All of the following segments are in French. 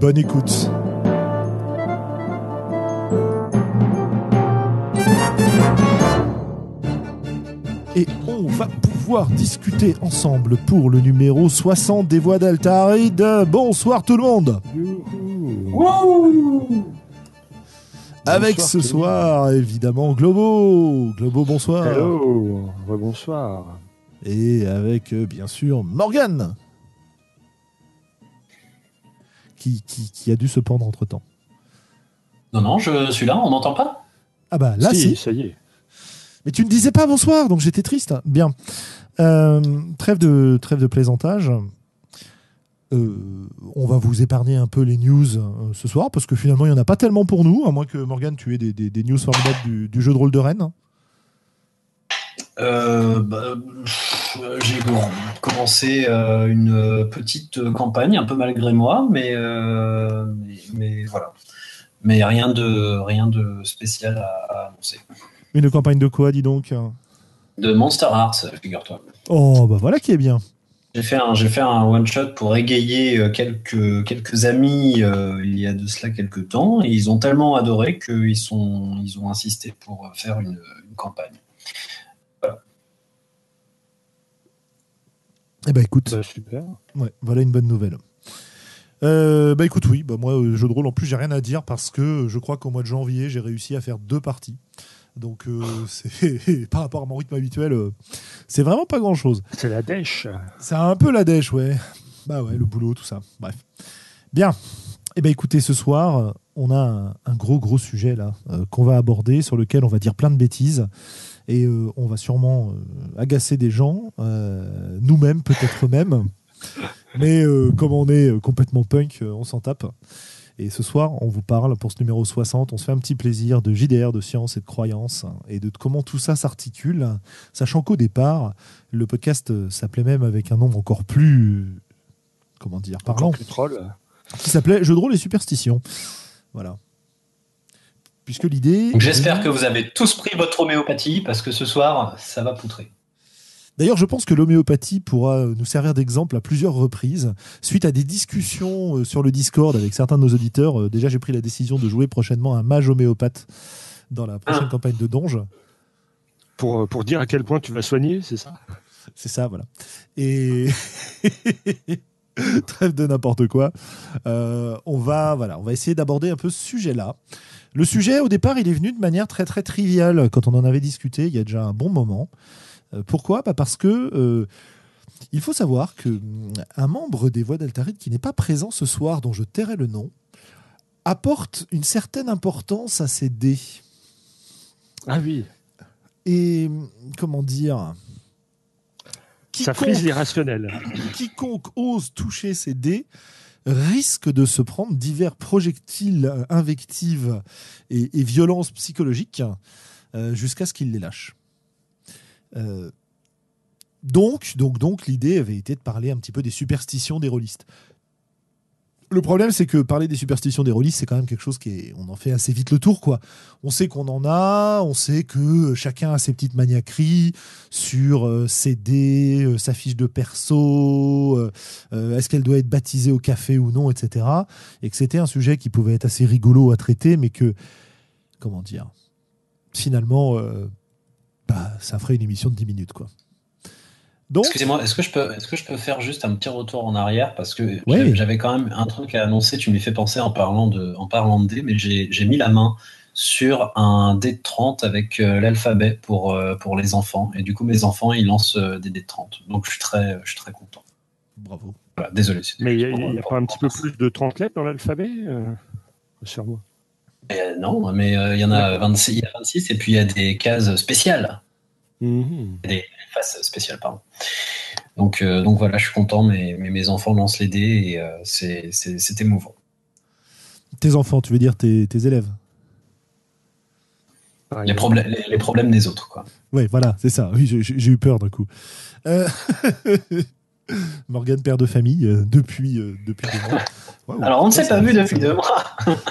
Bonne écoute. Et on va pouvoir discuter ensemble pour le numéro 60 des voix d'Altaride. Bonsoir tout le monde. Avec Bonsoir, ce soir, évidemment, Globo. Globo, bonsoir. Hello, bonsoir. Et avec, euh, bien sûr, Morgane. Qui, qui, qui a dû se pendre entre temps. Non, non, je suis là, on n'entend pas Ah bah là, si. ça y est. Mais tu ne disais pas bonsoir, donc j'étais triste. Bien. Euh, trêve, de, trêve de plaisantage. Euh, on va vous épargner un peu les news euh, ce soir, parce que finalement, il n'y en a pas tellement pour nous, à moins que Morgane, tu aies des, des- des news formidables du, du jeu de rôle de Rennes. Euh, bah, J'ai bon, commencé euh, une petite campagne, un peu malgré moi, mais, euh, mais, mais voilà. Mais rien de, rien de spécial à, à annoncer. Une campagne de quoi, dis donc? De Monster Hearts, figure-toi. Oh, bah voilà qui est bien. J'ai fait un, j'ai fait un one shot pour égayer euh, quelques, quelques amis euh, il y a de cela quelques temps et ils ont tellement adoré qu'ils sont, ils ont insisté pour faire une, une campagne. Eh bah écoute, Bah, super. Ouais, voilà une bonne nouvelle. Euh, bah écoute, oui, bah moi, euh, jeu de rôle, en plus, j'ai rien à dire parce que je crois qu'au mois de janvier, j'ai réussi à faire deux parties. Donc, euh, c'est par rapport à mon rythme habituel, euh, c'est vraiment pas grand chose. C'est la dèche. C'est un peu la dèche, ouais. Bah ouais, le boulot, tout ça. Bref. Bien. Eh ben écoutez, ce soir, euh, on a un, un gros, gros sujet là euh, qu'on va aborder, sur lequel on va dire plein de bêtises. Et euh, on va sûrement euh, agacer des gens, euh, nous-mêmes, peut-être même. Mais comme on est complètement punk, on s'en tape. Et ce soir, on vous parle pour ce numéro 60. On se fait un petit plaisir de JDR, de science et de croyance, et de comment tout ça s'articule, sachant qu'au départ, le podcast s'appelait même avec un nom encore plus, comment dire, parlant, Encore plus troll. qui s'appelait Jeux de rôle et superstitions. Voilà. Puisque l'idée. Donc, J'espère que vous avez tous pris votre homéopathie parce que ce soir, ça va poutrer. D'ailleurs, je pense que l'homéopathie pourra nous servir d'exemple à plusieurs reprises. Suite à des discussions euh, sur le Discord avec certains de nos auditeurs, euh, déjà j'ai pris la décision de jouer prochainement un mage homéopathe dans la prochaine Ah. campagne de Donge. Pour, pour dire à quel point tu vas soigner, c'est ça? C'est ça, voilà. Et trêve de n'importe quoi. Euh, on va, voilà, on va essayer d'aborder un peu ce sujet-là. Le sujet, au départ, il est venu de manière très très triviale quand on en avait discuté il y a déjà un bon moment. Euh, pourquoi? Bah Parce que euh, il faut savoir que un membre des Voix d'Altaride qui n'est pas présent ce soir, dont je tairai le nom, apporte une certaine importance à ces dés. Ah oui. Et comment dire? Ça frise l'irrationnel. quiconque ose toucher ces dés risque de se prendre divers projectiles, euh, invectives et, violences psychologiques euh, jusqu'à ce qu'il les lâche. Euh, donc, donc, donc, l'idée avait été de parler un petit peu des superstitions des rôlistes. Le problème, c'est que parler des superstitions des rôlistes, c'est quand même quelque chose qui est. On en fait assez vite le tour, quoi. On sait qu'on en a, on sait que chacun a ses petites maniaqueries sur euh, ses dés, euh, sa fiche de perso, euh, euh, est-ce qu'elle doit être baptisée au café ou non, etc. Et que c'était un sujet qui pouvait être assez rigolo à traiter, mais que, comment dire, finalement, euh, bah, ça ferait une émission de 10 minutes, quoi. Donc, Excusez-moi, est-ce que, je peux, est-ce que je peux faire juste un petit retour en arrière Parce que Ouais. j'avais- quand même un truc à annoncer, tu m'y fais penser en parlant de, en parlant de dés, mais j'ai j'ai mis la main sur un dé de 30 avec euh, l'alphabet pour, euh, pour les enfants. Et du coup, mes enfants, ils lancent euh, des dés de 30. Donc, je suis très, je suis très content. bravo. Voilà, désolé. Mais il n'y a, y a pas un petit peu plus de 30 lettres dans l'alphabet euh, Sur moi? Euh, non, mais euh, il y en a 26, il y a 26 et puis il y a des cases spéciales. Mhm. Des faces spéciales, pardon. Donc, donc voilà, je suis content, mais, mes enfants lancent les dés et c'est émouvant. Tes enfants, tu veux dire tes, tes élèves? Les, problèmes, les, problèmes des autres, quoi. Oui, voilà, c'est ça. Oui, j'ai eu peur d'un coup. Euh... Morgane, père de famille, euh, depuis, euh, depuis deux mois. Alors, on ne s'est pas vu depuis deux mois.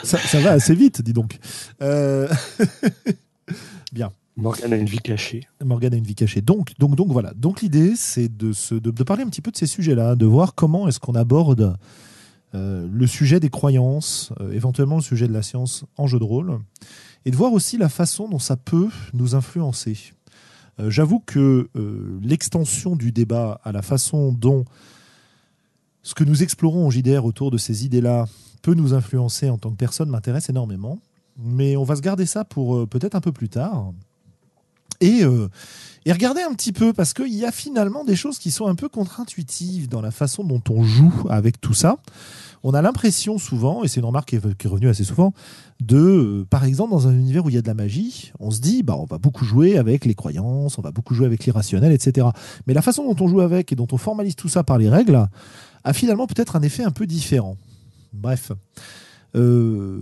ça, va assez vite, dis donc. Euh, bien. Morgane a une vie cachée. Morgane a une vie cachée. Donc, donc, donc voilà. Donc l'idée, c'est de, de, parler un petit peu de ces sujets-là, de voir comment est-ce qu'on aborde le sujet des croyances, éventuellement le sujet de la science en jeu de rôle, et de voir aussi la façon dont ça peut nous influencer. Euh, j'avoue que euh, l'extension du débat à la façon dont ce que nous explorons au JDR autour de ces idées-là peut nous influencer en tant que personne m'intéresse énormément. Mais on va se garder ça pour euh, peut-être un peu plus tard. Et, et regarder un petit peu, parce qu'il y a finalement des choses qui sont un peu contre-intuitives dans la façon dont on joue avec tout ça on a l'impression souvent, et c'est une remarque qui est, revenue assez souvent, de, euh, par exemple, dans un univers où il y a de la magie, on se dit, bah, on va beaucoup jouer avec les croyances, on va beaucoup jouer avec l'irrationnel, etc. Mais la façon dont on joue avec et dont on formalise tout ça par les règles a finalement peut-être un effet un peu différent. Bref. Euh,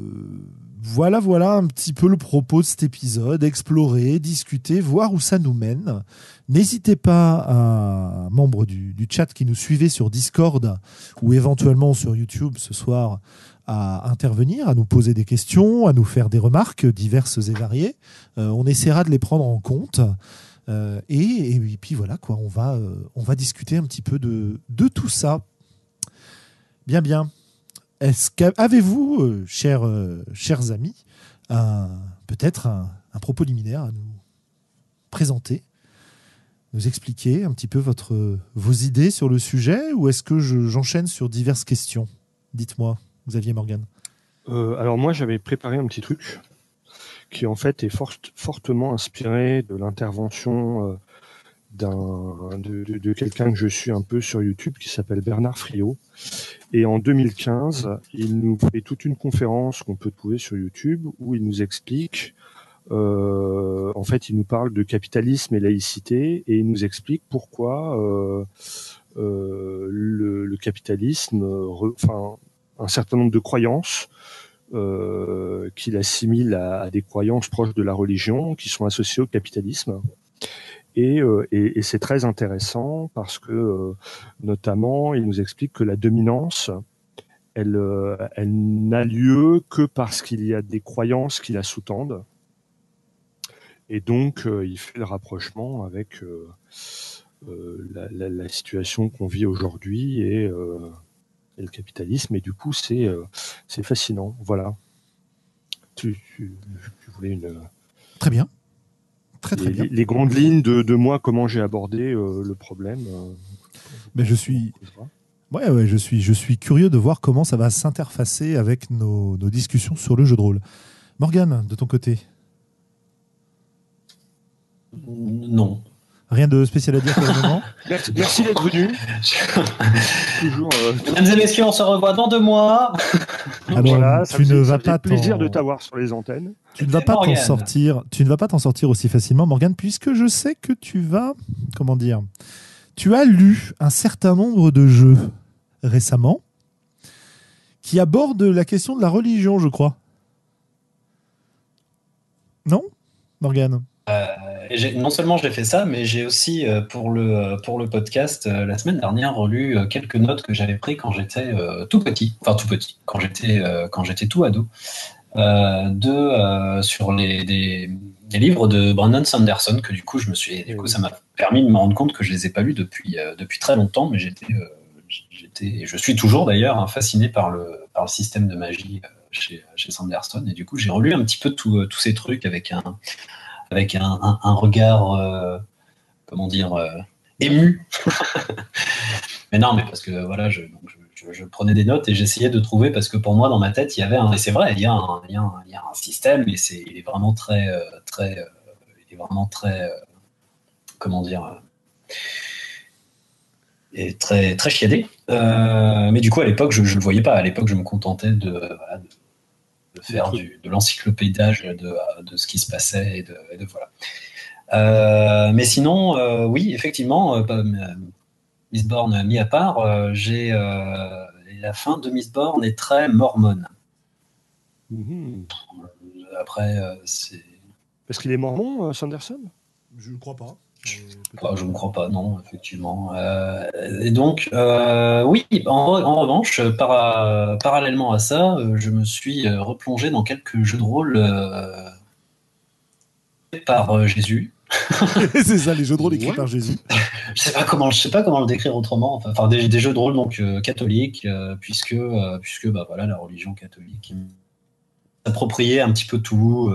voilà, voilà un petit peu le propos de cet épisode. Explorer, discuter, voir où ça nous mène. N'hésitez pas à membres du, chat qui nous suivez sur Discord ou éventuellement sur YouTube ce soir à intervenir, à nous poser des questions, à nous faire des remarques diverses et variées. Euh, on essaiera de les prendre en compte. Euh, et, puis voilà, quoi, on va, euh, on va discuter un petit peu de tout ça. Bien, bien. Est-ce qu'avez-vous, chers, chers amis, peut-être un, propos liminaire à nous présenter nous expliquer un petit peu vos idées sur le sujet ou est-ce que j'enchaîne sur diverses questions? Dites-moi, Xavier Morgan. Euh, alors moi j'avais préparé un petit truc qui en fait est fortement inspiré de l'intervention euh, de, quelqu'un que je suis un peu sur YouTube qui s'appelle Bernard Friot. Et en 2015, il nous fait toute une conférence qu'on peut trouver sur YouTube où il nous explique euh, en fait, il nous parle de capitalisme et laïcité et il nous explique pourquoi euh, euh, le, capitalisme, enfin un certain nombre de croyances qu'il assimile à, des croyances proches de la religion, qui sont associées au capitalisme. Et, et, c'est très intéressant parce que, notamment, il nous explique que la dominance, elle, elle n'a lieu que parce qu'il y a des croyances qui la sous-tendent. Et donc, euh, il fait le rapprochement avec euh, euh, la, situation qu'on vit aujourd'hui et, le capitalisme. Et du coup, c'est c'est fascinant. Voilà. Tu, voulais une. Très bien. Très, très les, bien. Les, grandes lignes de, de moi, comment j'ai abordé le problème. Mais je suis. Ouais, ouais, je suis, je suis curieux de voir comment ça va s'interfacer avec nos, nos discussions sur le jeu de rôle. Morgane, de ton côté? Non. Rien de spécial à dire pour le moment. Merci, d'être venu. Toujours. Euh, Mesdames et messieurs, on se revoit dans deux mois. Alors, voilà, tu ne vas pas plaisir de t'avoir sur les antennes. Tu ne vas pas t'en sortir. Tu ne vas pas t'en sortir aussi facilement, Morgane, puisque je sais que tu vas, comment dire, tu as lu un certain nombre de jeux récemment qui abordent la question de la religion, je crois. Non, Morgane? Euh, non seulement j'ai fait ça, mais j'ai aussi euh, pour le euh, pour le podcast la semaine dernière relu quelques notes que j'avais prises quand j'étais tout petit, enfin tout petit, quand j'étais quand j'étais tout ado, de sur les des, livres de Brandon Sanderson que du coup je me suis du coup ça m'a permis de me rendre compte que je les ai pas lus depuis depuis très longtemps, mais j'étais j'étais je suis toujours d'ailleurs hein, fasciné par le par le système de magie chez, chez Sanderson. Et du coup j'ai relu un petit peu tous ces trucs avec un avec un, regard, euh, comment dire, euh, ému. mais non, mais parce que voilà, je, prenais des notes et j'essayais de trouver parce que pour moi, dans ma tête, il y avait un. Et c'est vrai, il y a un, il y a un, système et c'est, il est vraiment très, euh, très, il est vraiment très, comment dire. Et très très chiadé, mais du coup à l'époque je ne le voyais pas. À l'époque je me contentais de, de faire du, de l'encyclopédage de, de, ce qui se passait et de, voilà. Euh, mais sinon, euh, oui, effectivement, euh, Mistborn mis à part, j'ai la fin de Mistborn est très mormone. Mhm. Après, c'est. Parce qu'il est mormon, Sanderson? Je ne crois pas. Ah, je ne crois pas, non, effectivement. et donc, oui, en, revanche, parallèlement à ça, je me suis replongé dans quelques jeux de rôle par Jésus. c'est ça, les jeux de rôle écrits par Jésus. je sais pas comment, je sais pas comment le décrire autrement. Enfin, des, des, jeux de rôle donc euh, catholiques, euh, puisque euh, puisque bah voilà la religion catholique s'approprier un petit peu tout,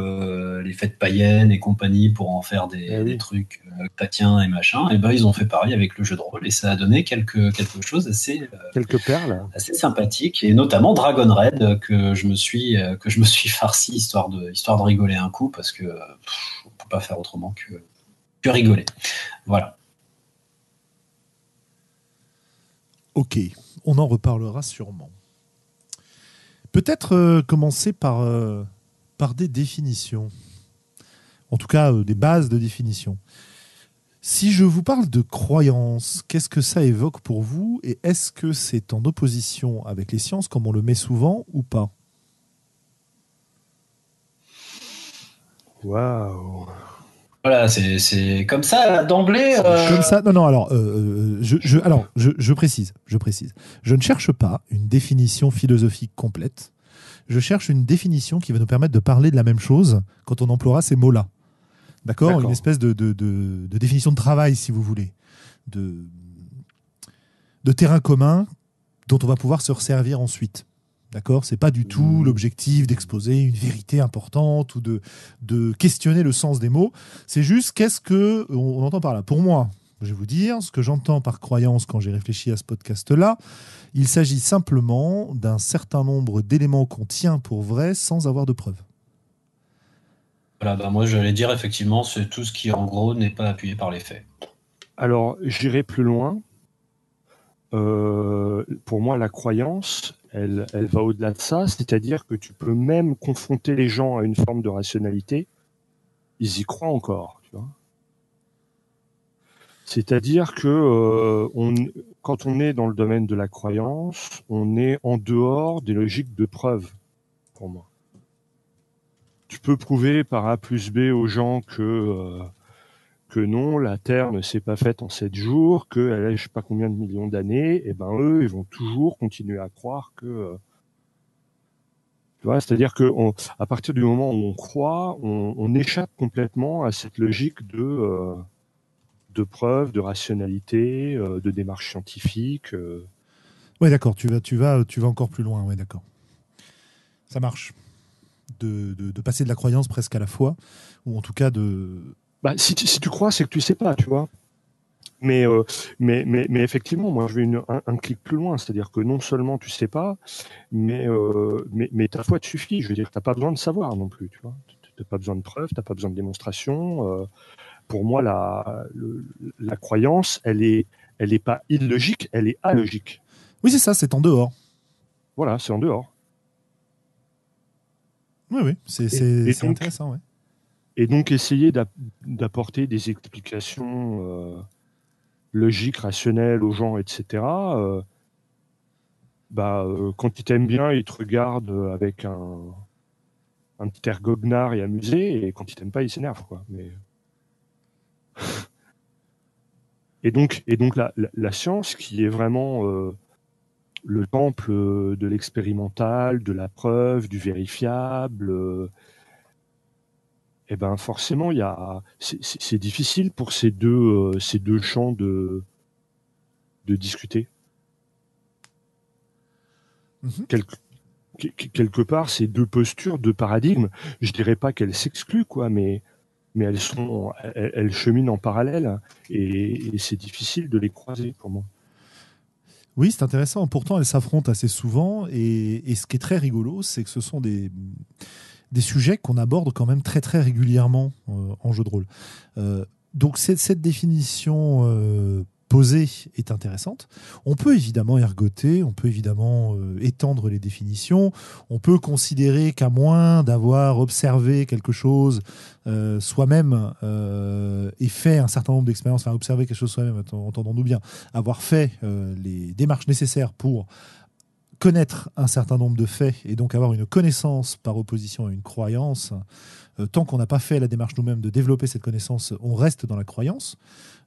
les fêtes païennes et compagnie pour en faire des, Eh des trucs chrétiens et machin. Et ben ils ont fait pareil avec le jeu de rôle et ça a donné quelque quelque chose assez quelques perles assez sympathique et notamment Dragon Raid que je me suis que je me suis farci histoire de histoire de rigoler un coup parce que pff, on peut pas faire autrement que que rigoler. Voilà. Ok, on en reparlera sûrement. Peut-être euh, commencer par, euh, par des définitions. En tout cas, euh, des bases de définition. Si je vous parle de croyance, qu'est-ce que ça évoque pour vous Et est-ce que c'est en opposition avec les sciences, comme on le met souvent, ou pas? Waouh Voilà, c'est c'est comme ça d'emblée. euh, Comme ça Non, non, alors, euh, euh, je, je- alors je, je précise, je précise. Je ne cherche pas une définition philosophique complète. Je cherche une définition qui va nous permettre de parler de la même chose quand on emploiera ces mots-là. D'accord? D'accord. Une espèce de, de- de- de définition de travail, si vous voulez. De, de terrain commun dont on va pouvoir se resservir ensuite. D'accord? C'est pas du tout Mmh. l'objectif d'exposer une vérité importante ou de, de questionner le sens des mots. C'est juste qu'est-ce que on, on entend par là. Pour moi, je vais vous dire ce que j'entends par croyance quand j'ai réfléchi à ce podcast-là. Il s'agit simplement d'un certain nombre d'éléments qu'on tient pour vrai sans avoir de preuves. Voilà, bah moi j'allais dire effectivement, c'est tout ce qui en gros n'est pas appuyé par les faits. Alors, j'irai plus loin. Euh, pour moi, la croyance, elle, va au-delà de ça, c'est-à-dire que tu peux même confronter les gens à une forme de rationalité, ils y croient encore, tu vois. C'est-à-dire que euh, quand on est dans le domaine de la croyance, on est en dehors des logiques de preuve, pour moi. Tu peux prouver par A plus B aux gens que euh, que non, la Terre ne s'est pas faite en sept jours, qu'elle a je sais pas combien de millions d'années, et ben eux, ils vont toujours continuer à croire que. euh, tu vois, c'est-à-dire que à partir du moment où on croit, on, échappe complètement à cette logique de euh, de preuve, de rationalité, euh, de démarche scientifique. euh. Ouais, d'accord. Tu vas, tu vas, tu vas encore plus loin. Ouais, d'accord. Ça marche. De, de- de passer de la croyance presque à la foi, ou en tout cas de. Bah, si, tu- si tu crois, c'est que tu sais pas, tu vois. Mais, euh, mais, mais, mais effectivement, moi, je vais une, un, un clic plus loin, c'est-à-dire que non seulement tu sais pas, mais, euh, mais, mais ta foi te suffit. Je veux dire, t'as pas besoin de savoir non plus, tu vois. T'as pas besoin de preuves, t'as pas besoin de démonstration. euh, pour moi, la, le- la croyance, elle est, elle est pas illogique, elle est alogique. Oui, c'est ça. C'est en dehors. Voilà, c'est en dehors. Oui, oui. C'est, intéressant. Ouais. Et donc essayer d'app- d'apporter des explications euh, logiques, rationnelles aux gens, etc. euh, bah, euh, quand ils t'aiment bien, ils te regardent avec un, un petit air goguenard et amusé, et quand ils t'aiment pas, ils s'énervent, quoi. Mais... et donc, et donc la, la, la science, qui est vraiment euh, le temple euh, de l'expérimental, de la preuve, du vérifiable. Eh ben forcément, il y a, c'est- difficile pour ces deux, euh, ces deux champs de, de discuter. Mhm. Quelque, que- que- quelque part, ces deux postures, deux paradigmes, je dirais pas qu'elles s'excluent, quoi, mais, mais elles sont, elles, elles cheminent en parallèle, et, et c'est difficile de les croiser pour moi. Oui, c'est intéressant. Pourtant, elles s'affrontent assez souvent. Et, et ce qui est très rigolo, c'est que ce sont des, des sujets qu'on aborde quand même très très régulièrement euh, en jeu de rôle. Euh, donc cette, cette définition euh, posée est intéressante. On peut évidemment ergoter, on peut évidemment étendre les définitions, on peut considérer qu'à moins d'avoir observé quelque chose soi-même et fait un certain nombre d'expériences, enfin observer quelque chose soi-même, entendons-nous bien, avoir fait les démarches nécessaires pour connaître un certain nombre de faits et donc avoir une connaissance par opposition à une croyance, euh, tant qu'on n'a pas fait la démarche nous-mêmes de développer cette connaissance, on reste dans la croyance.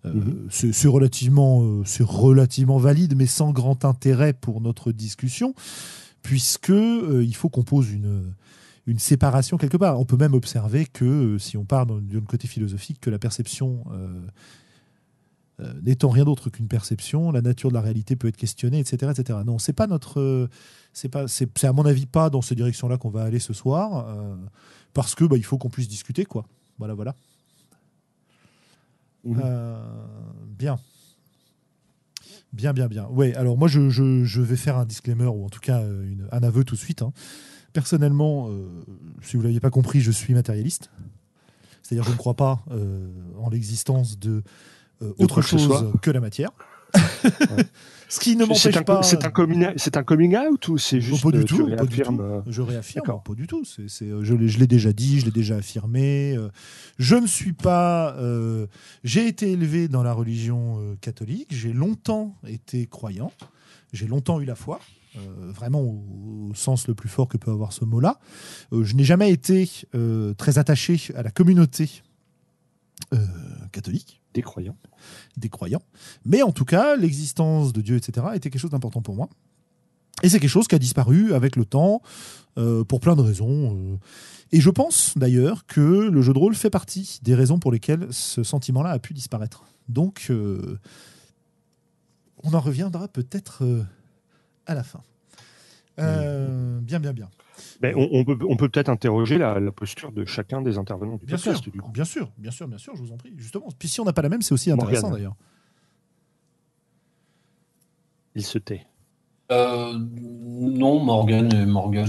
Euh, mhm. C'est relativement, euh, relativement valide, mais sans grand intérêt pour notre discussion, puisque il faut qu'on pose une, une séparation quelque part. On peut même observer que, si on part d'un côté philosophique, que la perception n'étant rien d'autre qu'une perception, la nature de la réalité peut être questionnée, etc., etc. Non, c'est pas notre, c'est pas, c'est à mon avis pas dans cette direction-là qu'on va aller ce soir parce que bah, il faut qu'on puisse discuter, quoi. Voilà, voilà. Euh, bien. Bien, bien, bien. Ouais, alors moi, je, je, vais faire un disclaimer, ou en tout cas une, un aveu tout de suite. Hein. Personnellement, euh, si vous ne l'aviez pas compris, je suis matérialiste. C'est-à-dire je ne crois pas euh, en l'existence de, autre chose que la matière. Ce qui ne m'empêche pas. C'est un, coming, c'est un coming out ou c'est juste. Pas du tout. Pas du tout. Je réaffirme. Pas du tout. Je, l'ai déjà dit, je l'ai déjà affirmé. Euh, je ne suis pas. Euh, j'ai été élevé dans la religion euh, catholique. J'ai longtemps été croyant. J'ai longtemps eu la foi. vraiment au, sens le plus fort que peut avoir ce mot-là. je n'ai jamais été très attaché à la communauté catholique. Des croyants. Des croyants. Mais en tout cas, l'existence de Dieu, etc., était quelque chose d'important pour moi. Et c'est quelque chose qui a disparu avec le temps, euh, pour plein de raisons. Euh. Et je pense d'ailleurs que le jeu de rôle fait partie des raisons pour lesquelles ce sentiment-là a pu disparaître. Donc, euh, on en reviendra peut-être à la fin. Bien, bien, bien. Ben, on, peut, on peut peut-être interroger la, posture de chacun des intervenants du bien Sûr, Bien sûr, bien sûr, bien sûr, je vous en prie. Justement, puis si on n'a pas la même, c'est aussi intéressant d'ailleurs. Il se tait. Euh, non, Morgan, Morgan.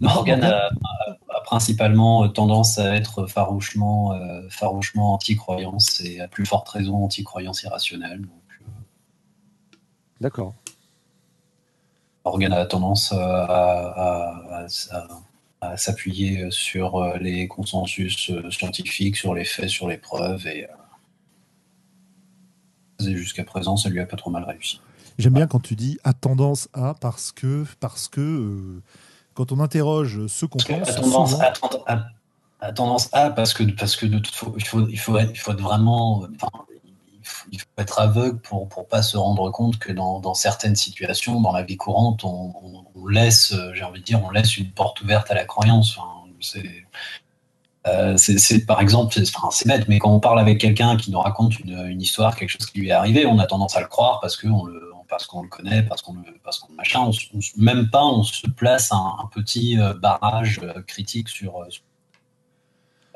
Morgan a, principalement tendance à être farouchement, euh, farouchement anti-croyance et à plus forte raison anti-croyance irrationnelle. D'accord. Morgan a tendance à, s'appuyer sur euh, les consensus euh, scientifiques, sur les faits, sur les preuves, et, euh, jusqu'à présent, ça lui a pas trop mal réussi. J'aime bien quand tu dis a tendance à parce que parce que quand on interroge ce qu'on pense, a tendance, à, tendance à parce que parce que de toute il faut il faut être, il faut être vraiment il faut être aveugle pour ne pas se rendre compte que dans, certaines situations, dans la vie courante, on, laisse, euh, j'ai envie de dire, on laisse une porte ouverte à la croyance. Euh, c'est par exemple, c'est bête, mais quand on parle avec quelqu'un qui nous raconte une, histoire, quelque chose qui lui est arrivé, on a tendance à le croire parce qu'on le, parce qu'on le connaît, parce qu'on le, parce qu'on machin. Même pas, on se place un, petit euh, barrage critique sur, sur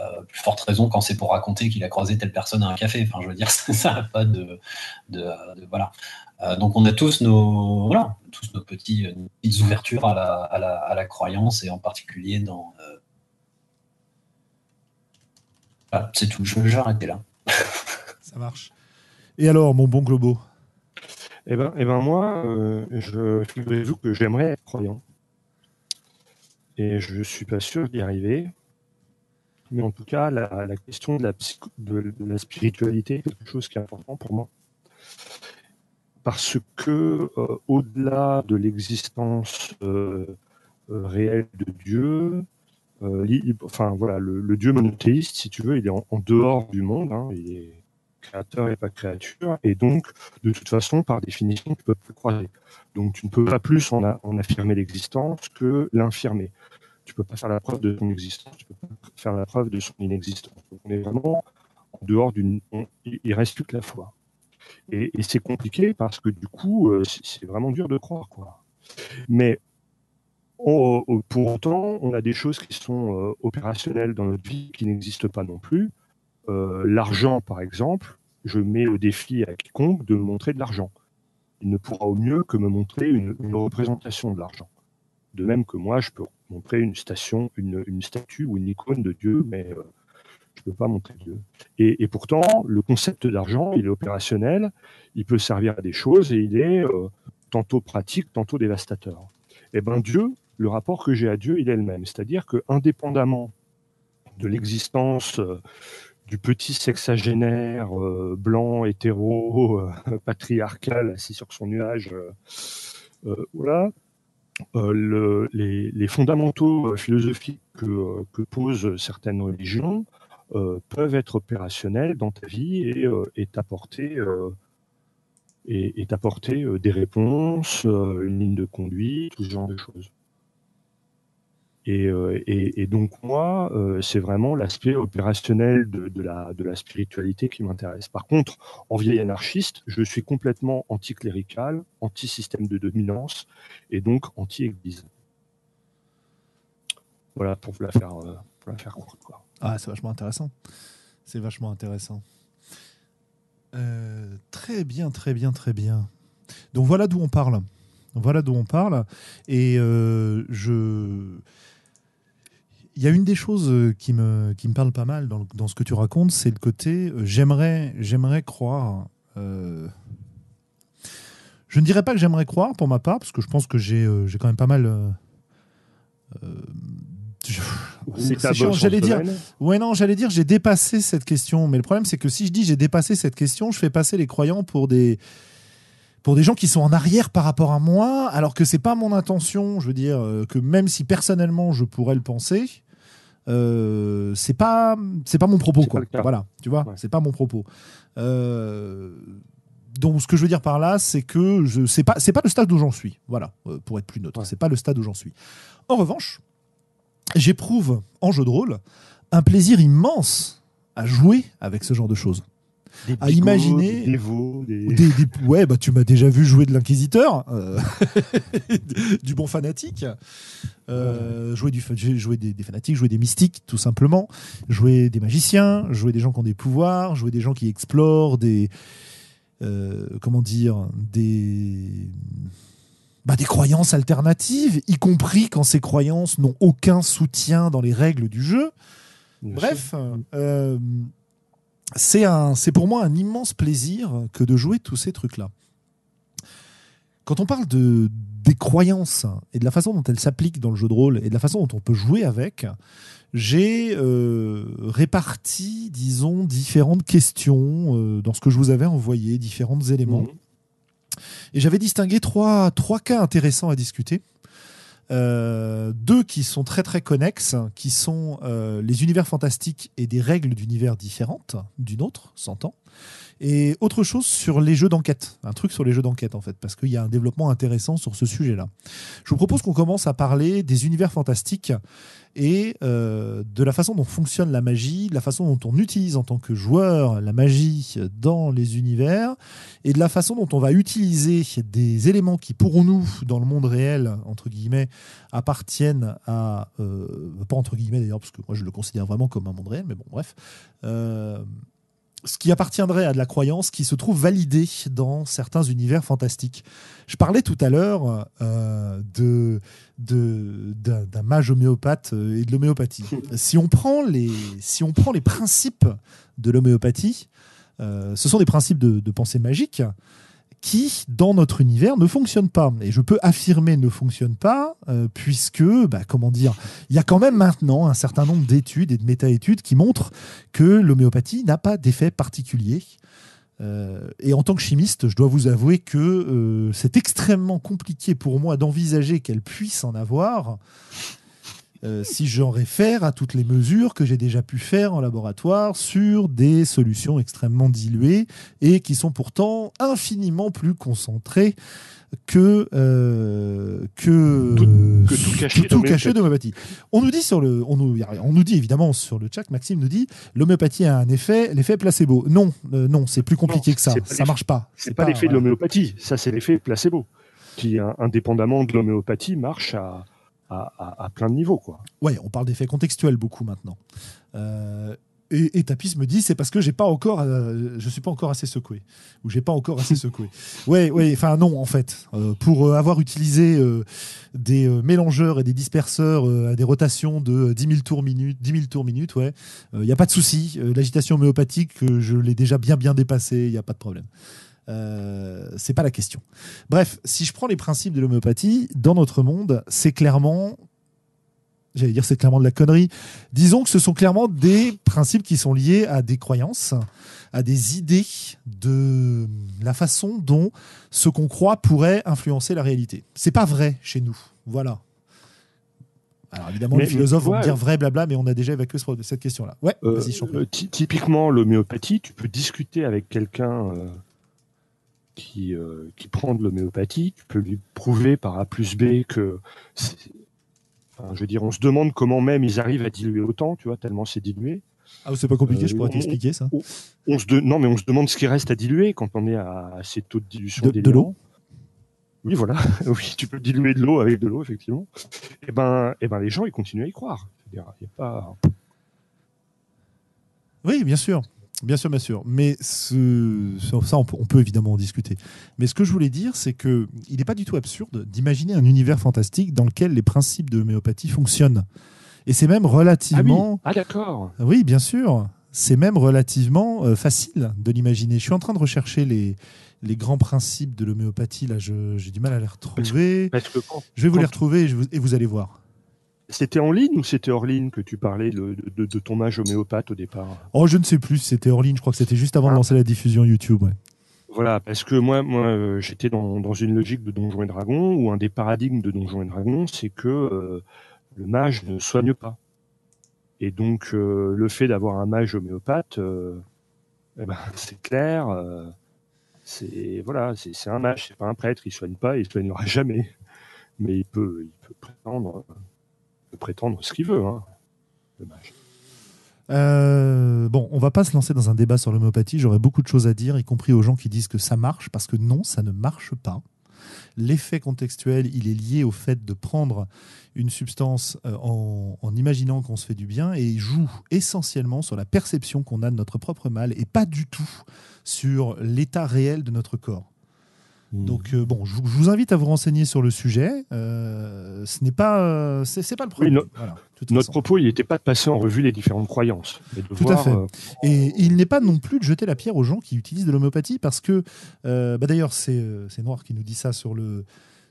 euh, plus forte raison quand c'est pour raconter qu'il a croisé telle personne à un café. Enfin, je veux dire, ça n'a pas de, voilà. Euh, donc on a tous nos voilà, tous nos petits, petites ouvertures à la, à, la, croyance et en particulier dans. Euh, c'est tout. Je vais arrêter là. ça marche. Et alors, mon bon Globo? Eh ben, eh ben moi, je figurez-vous que j'aimerais être croyant. Et je suis pas sûr d'y arriver mais en tout cas, la, question de la, spiritualité est quelque chose qui est important pour moi. Parce que, euh, au-delà de l'existence euh, euh, réelle de Dieu, enfin voilà, le, Dieu monothéiste, si tu veux, il est en, dehors du monde, hein, il est créateur et pas créature, et donc, de toute façon, par définition, tu peux plus croiser. Donc, tu ne peux pas plus en affirmer l'existence que l'infirmer tu peux pas faire la preuve de son existence, tu peux pas faire la preuve de son inexistence. on est vraiment en dehors d'une. Il reste plus que la foi. Et, c'est compliqué parce que du coup, euh, c'est vraiment dur de croire, quoi. Mais pour autant, on a des choses qui sont euh, opérationnelles dans notre vie qui n'existent pas non plus. Euh, l'argent, par exemple, je mets le défi à quiconque de me montrer de l'argent. Il ne pourra au mieux que me montrer une représentation de l'argent. De même que moi, je peux montrer une station, une, statue ou une icône de Dieu, mais euh, je peux pas montrer Dieu. Et, pourtant, le concept d'argent, il est opérationnel, il peut servir à des choses et il est euh, tantôt pratique, tantôt dévastateur. Eh ben Dieu, le rapport que j'ai à Dieu, il est le même. C'est-à-dire que indépendamment de l'existence euh, du petit sexagénaire blanc, hétéro, patriarcal, assis sur son nuage, voilà, le, les, fondamentaux philosophiques que, que, posent certaines religions peuvent être opérationnels dans ta vie et, t'apporter euh, des réponses, euh, une ligne de conduite, tout ce genre de choses. Et, euh, et, donc moi, c'est vraiment l'aspect opérationnel de, la, spiritualité qui m'intéresse. Par contre, en vieil anarchiste, je suis complètement anticlérical, anti-système de dominance et donc anti-église. Voilà pour la faire, pour la faire courte. Ah, c'est vachement intéressant. C'est vachement intéressant. Euh, très bien, très bien, très bien. Donc voilà d'où on parle. Voilà d'où on parle. Et euh, je. Il y a une des choses qui me, qui me parle pas mal dans, dans ce que tu racontes, c'est le côté euh, j'aimerais, j'aimerais croire. je ne dirais pas que j'aimerais croire pour ma part, parce que je pense que j'ai, j'ai quand même pas mal c'est J'allais dire, ouais non, j'allais dire, j'ai dépassé cette question. Mais le problème, c'est que si je dis j'ai dépassé cette question, je fais passer les croyants pour des pour des gens qui sont en arrière par rapport à moi, alors que c'est pas mon intention. Je veux dire euh, que même si personnellement je pourrais le penser, euh, c'est pas c'est pas mon propos quoi. Voilà, tu vois, c'est pas mon propos. Euh, donc ce que je veux dire par là, c'est que je c'est pas c'est pas le stade où j'en suis. Voilà, euh, pour être plus neutre, c'est pas le stade où j'en suis. En revanche, j'éprouve en jeu de rôle un plaisir immense à jouer avec ce genre de choses. À imaginer des, des... ouais bah tu m'as déjà vu jouer de l'inquisiteur euh, du bon fanatique euh, jouer du jouer des, des, fanatiques jouer des mystiques tout simplement jouer des magiciens jouer des gens qui ont des pouvoirs jouer des gens qui explorent des euh, comment dire des bah, des croyances alternatives, y compris quand ces croyances n'ont aucun soutien dans les règles du jeu. Bref, euh, c'est pour moi un immense plaisir que de jouer tous ces trucs-là. Quand on parle de, des croyances et de la façon dont elles s'appliquent dans le jeu de rôle et de la façon dont on peut jouer avec, j'ai euh, réparti, disons, différentes questions euh, dans ce que je vous avais envoyé, différents éléments. Mhm. Et j'avais distingué trois, trois cas intéressants à discuter. Euh, deux qui sont très très connexes, qui sont euh, les univers fantastiques et des règles d'univers différentes d'une autre, s'entend. Et autre chose sur les jeux d'enquête, un truc sur les jeux d'enquête en fait, parce qu'il y a un développement intéressant sur ce sujet-là. Je vous propose qu'on commence à parler des univers fantastiques et euh, de la façon dont fonctionne la magie, de la façon dont on utilise en tant que joueur la magie dans les univers, et de la façon dont on va utiliser des éléments qui, pour nous, dans le monde réel, entre guillemets, appartiennent à... Euh, pas entre guillemets d'ailleurs, parce que moi je le considère vraiment comme un monde réel, mais bon, bref. Euh, ce qui appartiendrait à de la croyance qui se trouve validée dans certains univers fantastiques. Je parlais tout à l'heure euh, de d'un mage homéopathe euh, et de l'homéopathie. Si on prend les si on prend les principes de l'homéopathie, euh, ce sont des principes de, de pensée magique qui, dans notre univers, ne fonctionne pas. Et je peux affirmer ne fonctionne pas, euh, puisque, bah, comment dire, il y a quand même maintenant un certain nombre d'études et de méta-études qui montrent que l'homéopathie n'a pas d'effet particulier. Euh, et en tant que chimiste, je dois vous avouer que euh, c'est extrêmement compliqué pour moi d'envisager qu'elle puisse en avoir. Euh, si j'en réfère à toutes les mesures que j'ai déjà pu faire en laboratoire sur des solutions extrêmement diluées et qui sont pourtant infiniment plus concentrées que euh, que tout, caché, d'homéopathie. On nous dit sur le on nous, on nous dit évidemment sur le chat Maxime nous dit l'homéopathie a un effet l'effet placebo. Non euh, non, c'est plus compliqué que ça. Ça marche pas. C'est pas, l'effet de l'homéopathie, ça c'est l'effet placebo qui indépendamment de l'homéopathie marche à à, plein de niveaux. Quoi. Ouais, on parle d'effets contextuels beaucoup maintenant. Euh, Et, et Tapis me dit c'est parce que j'ai pas encore, euh, je suis pas encore assez secoué ou j'ai pas encore assez secoué. Ouais, ouais. Enfin non, en fait, euh, pour avoir utilisé des mélangeurs et des disperseurs à des rotations de 10 000 tours minute, 10 000 tours minute, ouais, il n'y a pas de souci. L'agitation homéopathique, je l'ai déjà bien bien dépassé, il n'y a pas de problème. Euh, c'est pas la question. Bref, si je prends les principes de l'homéopathie, dans notre monde, c'est clairement, j'allais dire c'est clairement de la connerie, disons que ce sont clairement des principes qui sont liés à des croyances, à des idées de la façon dont ce qu'on croit pourrait influencer la réalité. C'est pas vrai chez nous. Voilà. Alors évidemment, Mais- les philosophes vont dire vrai, blabla, mais on a déjà évacué ce- cette question-là. Ouais, Euh, euh, ty- typiquement, l'homéopathie, tu peux discuter avec quelqu'un euh, qui, euh, qui prend de l'homéopathie, tu peux lui prouver par A plus B que. Enfin, je veux dire, on se demande comment même ils arrivent à diluer autant, tu vois, tellement c'est dilué. Ah, c'est pas compliqué, euh, je pourrais on- t'expliquer ça. On se de- Non, mais on se demande ce qui reste à diluer quand on est à ces taux de dilution De- de délirants. Oui, voilà. oui, tu peux diluer de l'eau avec de l'eau, effectivement. Et ben, et ben, les gens, ils continuent à y croire. Il y a pas. Oui, bien sûr. Bien sûr, bien sûr. Mais ce, ça, on peut, on peut évidemment en discuter. Mais ce que je voulais dire, c'est que il n'est pas du tout absurde d'imaginer un univers fantastique dans lequel les principes de l'homéopathie fonctionnent. Et c'est même Ah oui. relativement. Ah d'accord. oui. bien sûr. C'est même relativement euh, facile de l'imaginer. Je suis en train de rechercher les, les grands principes de l'homéopathie. Là, j'ai du mal à les retrouver. Parce que quand Je vais vous les retrouver et, je vous, et vous allez voir. C'était en ligne ou c'était hors ligne que tu parlais de, de- de ton âge homéopathe au départ? Oh, je ne sais plus c'était hors ligne. Je crois que c'était juste avant de Ah. lancer la diffusion YouTube. ouais. Voilà, parce que moi, moi euh, j'étais dans, dans une logique de Donjons et Dragons où un des paradigmes de Donjons et Dragons, c'est que euh, le mage ne soigne pas. Et donc, euh, le fait d'avoir un mage homéopathe, eh ben, c'est clair, c'est voilà, c'est un mage, c'est pas un prêtre, il soigne pas, il soignera jamais. Mais il peut, il peut prétendre, prétendre ce qu'il veut, hein, le mage. Euh, bon, on va pas se lancer dans un débat sur l'homéopathie. J'aurais beaucoup de choses à dire, y compris aux gens qui disent que ça marche, parce que non, ça ne marche pas. L'effet contextuel, il est lié au fait de prendre une substance euh, en, en imaginant qu'on se fait du bien et il joue essentiellement sur la perception qu'on a de notre propre mal et pas du tout sur l'état réel de notre corps. Donc euh, bon, je, vous- invite à vous renseigner sur le sujet. Euh, ce n'est pas, euh, c'est pas le problème. no- Voilà, Notre façon. propos, il n'était pas de passer en revue les différentes croyances, mais de Tout à fait. Et il n'est pas non plus de jeter la pierre aux gens qui utilisent de l'homéopathie parce que, bah d'ailleurs, c'est c'est Noir qui nous dit ça sur le,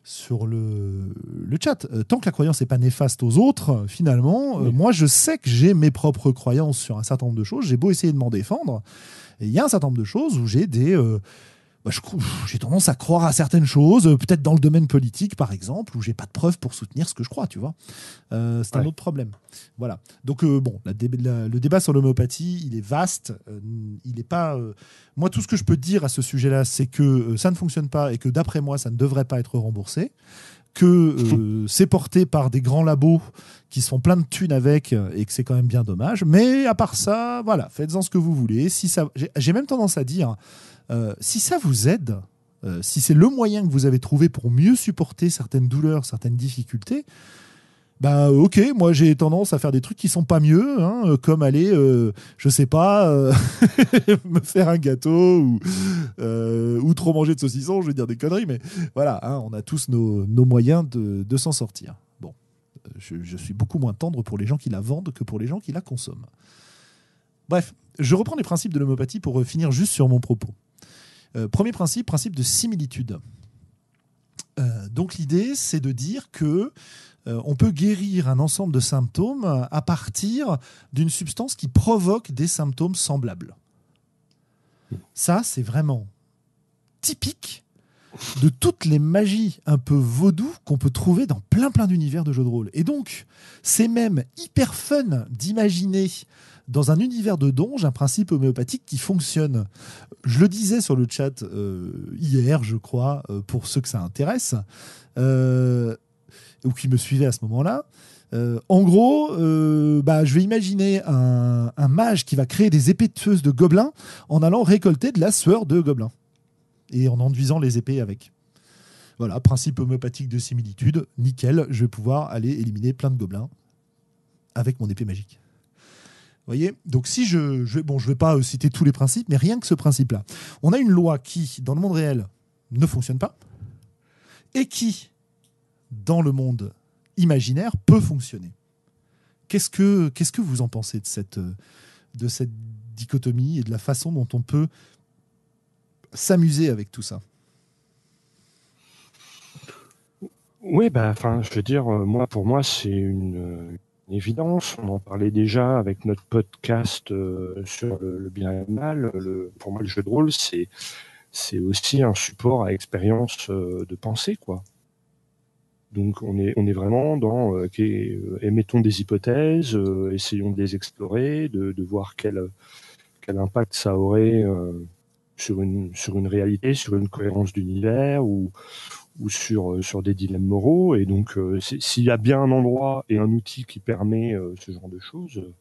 sur le, le chat. Euh, tant que la croyance n'est pas néfaste aux autres, finalement, euh, Oui. moi je sais que j'ai mes propres croyances sur un certain nombre de choses. J'ai beau essayer de m'en défendre. Il y a un certain nombre de choses où j'ai des. euh, bah, j'ai tendance à croire à certaines choses, euh, peut-être dans le domaine politique par exemple, où j'ai pas de preuves pour soutenir ce que je crois, tu vois. Euh, c'est un autre problème. Voilà. Donc euh, bon, la dé- la- le débat sur l'homéopathie, il est vaste. euh, il n'est pas. Moi, tout ce que je peux dire à ce sujet-là, c'est que ça ne fonctionne pas et que d'après moi, ça ne devrait pas être remboursé. Que euh, c'est porté par des grands labos qui se font plein de thunes avec et que c'est quand même bien dommage. Mais à part ça, voilà, faites-en ce que vous voulez. Si ça, j'ai même tendance à dire, euh, si ça vous aide, euh, si c'est le moyen que vous avez trouvé pour mieux supporter certaines douleurs, certaines difficultés, bah ok, moi j'ai tendance à faire des trucs qui sont pas mieux, hein, comme aller, euh, je sais pas, me faire un gâteau ou, trop manger de saucisson, je vais dire des conneries, mais voilà, hein, on a tous nos, moyens de, s'en sortir. Bon, je, je suis beaucoup moins tendre pour les gens qui la vendent que pour les gens qui la consomment. Bref, je reprends les principes de l'homéopathie pour finir juste sur mon propos. Euh, premier principe, principe de similitude. Euh, donc l'idée, c'est de dire que euh, on peut guérir un ensemble de symptômes à partir d'une substance qui provoque des symptômes semblables. Ça, c'est vraiment typique de toutes les magies un peu vaudou qu'on peut trouver dans plein plein d'univers de jeux de rôle. Et donc, c'est même hyper fun d'imaginer dans un univers de donge un principe homéopathique qui fonctionne. Je le disais sur le chat euh, hier, je crois, euh, pour ceux que ça intéresse, euh, ou qui me suivaient à ce moment-là. En gros, bah, je vais imaginer un, un mage qui va créer des épées tueuses de gobelins en allant récolter de la sueur de gobelins et en enduisant les épées avec. Voilà, principe homéopathique de similitude, nickel, je vais pouvoir aller éliminer plein de gobelins avec mon épée magique. Voyez? Donc si je, je, bon, je vais pas euh, citer tous les principes, mais rien que ce principe-là. On a une loi qui, dans le monde réel, ne fonctionne pas, et qui, dans le monde imaginaire, peut fonctionner. Qu'est-ce que, vous en pensez de cette, euh, de cette dichotomie et de la façon dont on peut s'amuser avec tout ça? Oui, bah, enfin, je veux dire, euh, moi, pour moi, c'est une évidence. On en parlait déjà avec notre podcast euh, sur le, bien et le mal. Pour moi, le jeu de rôle, c'est aussi un support à expérience euh, de pensée, quoi. Donc, on est on est vraiment dans euh, émettons des hypothèses, essayons de les explorer, de, de voir quel impact ça aurait sur une sur une réalité, sur une cohérence d'univers ou ou sur, euh, sur des dilemmes moraux. Et donc, euh, s'il y a bien un endroit et un outil qui permet euh, ce genre de choses, euh,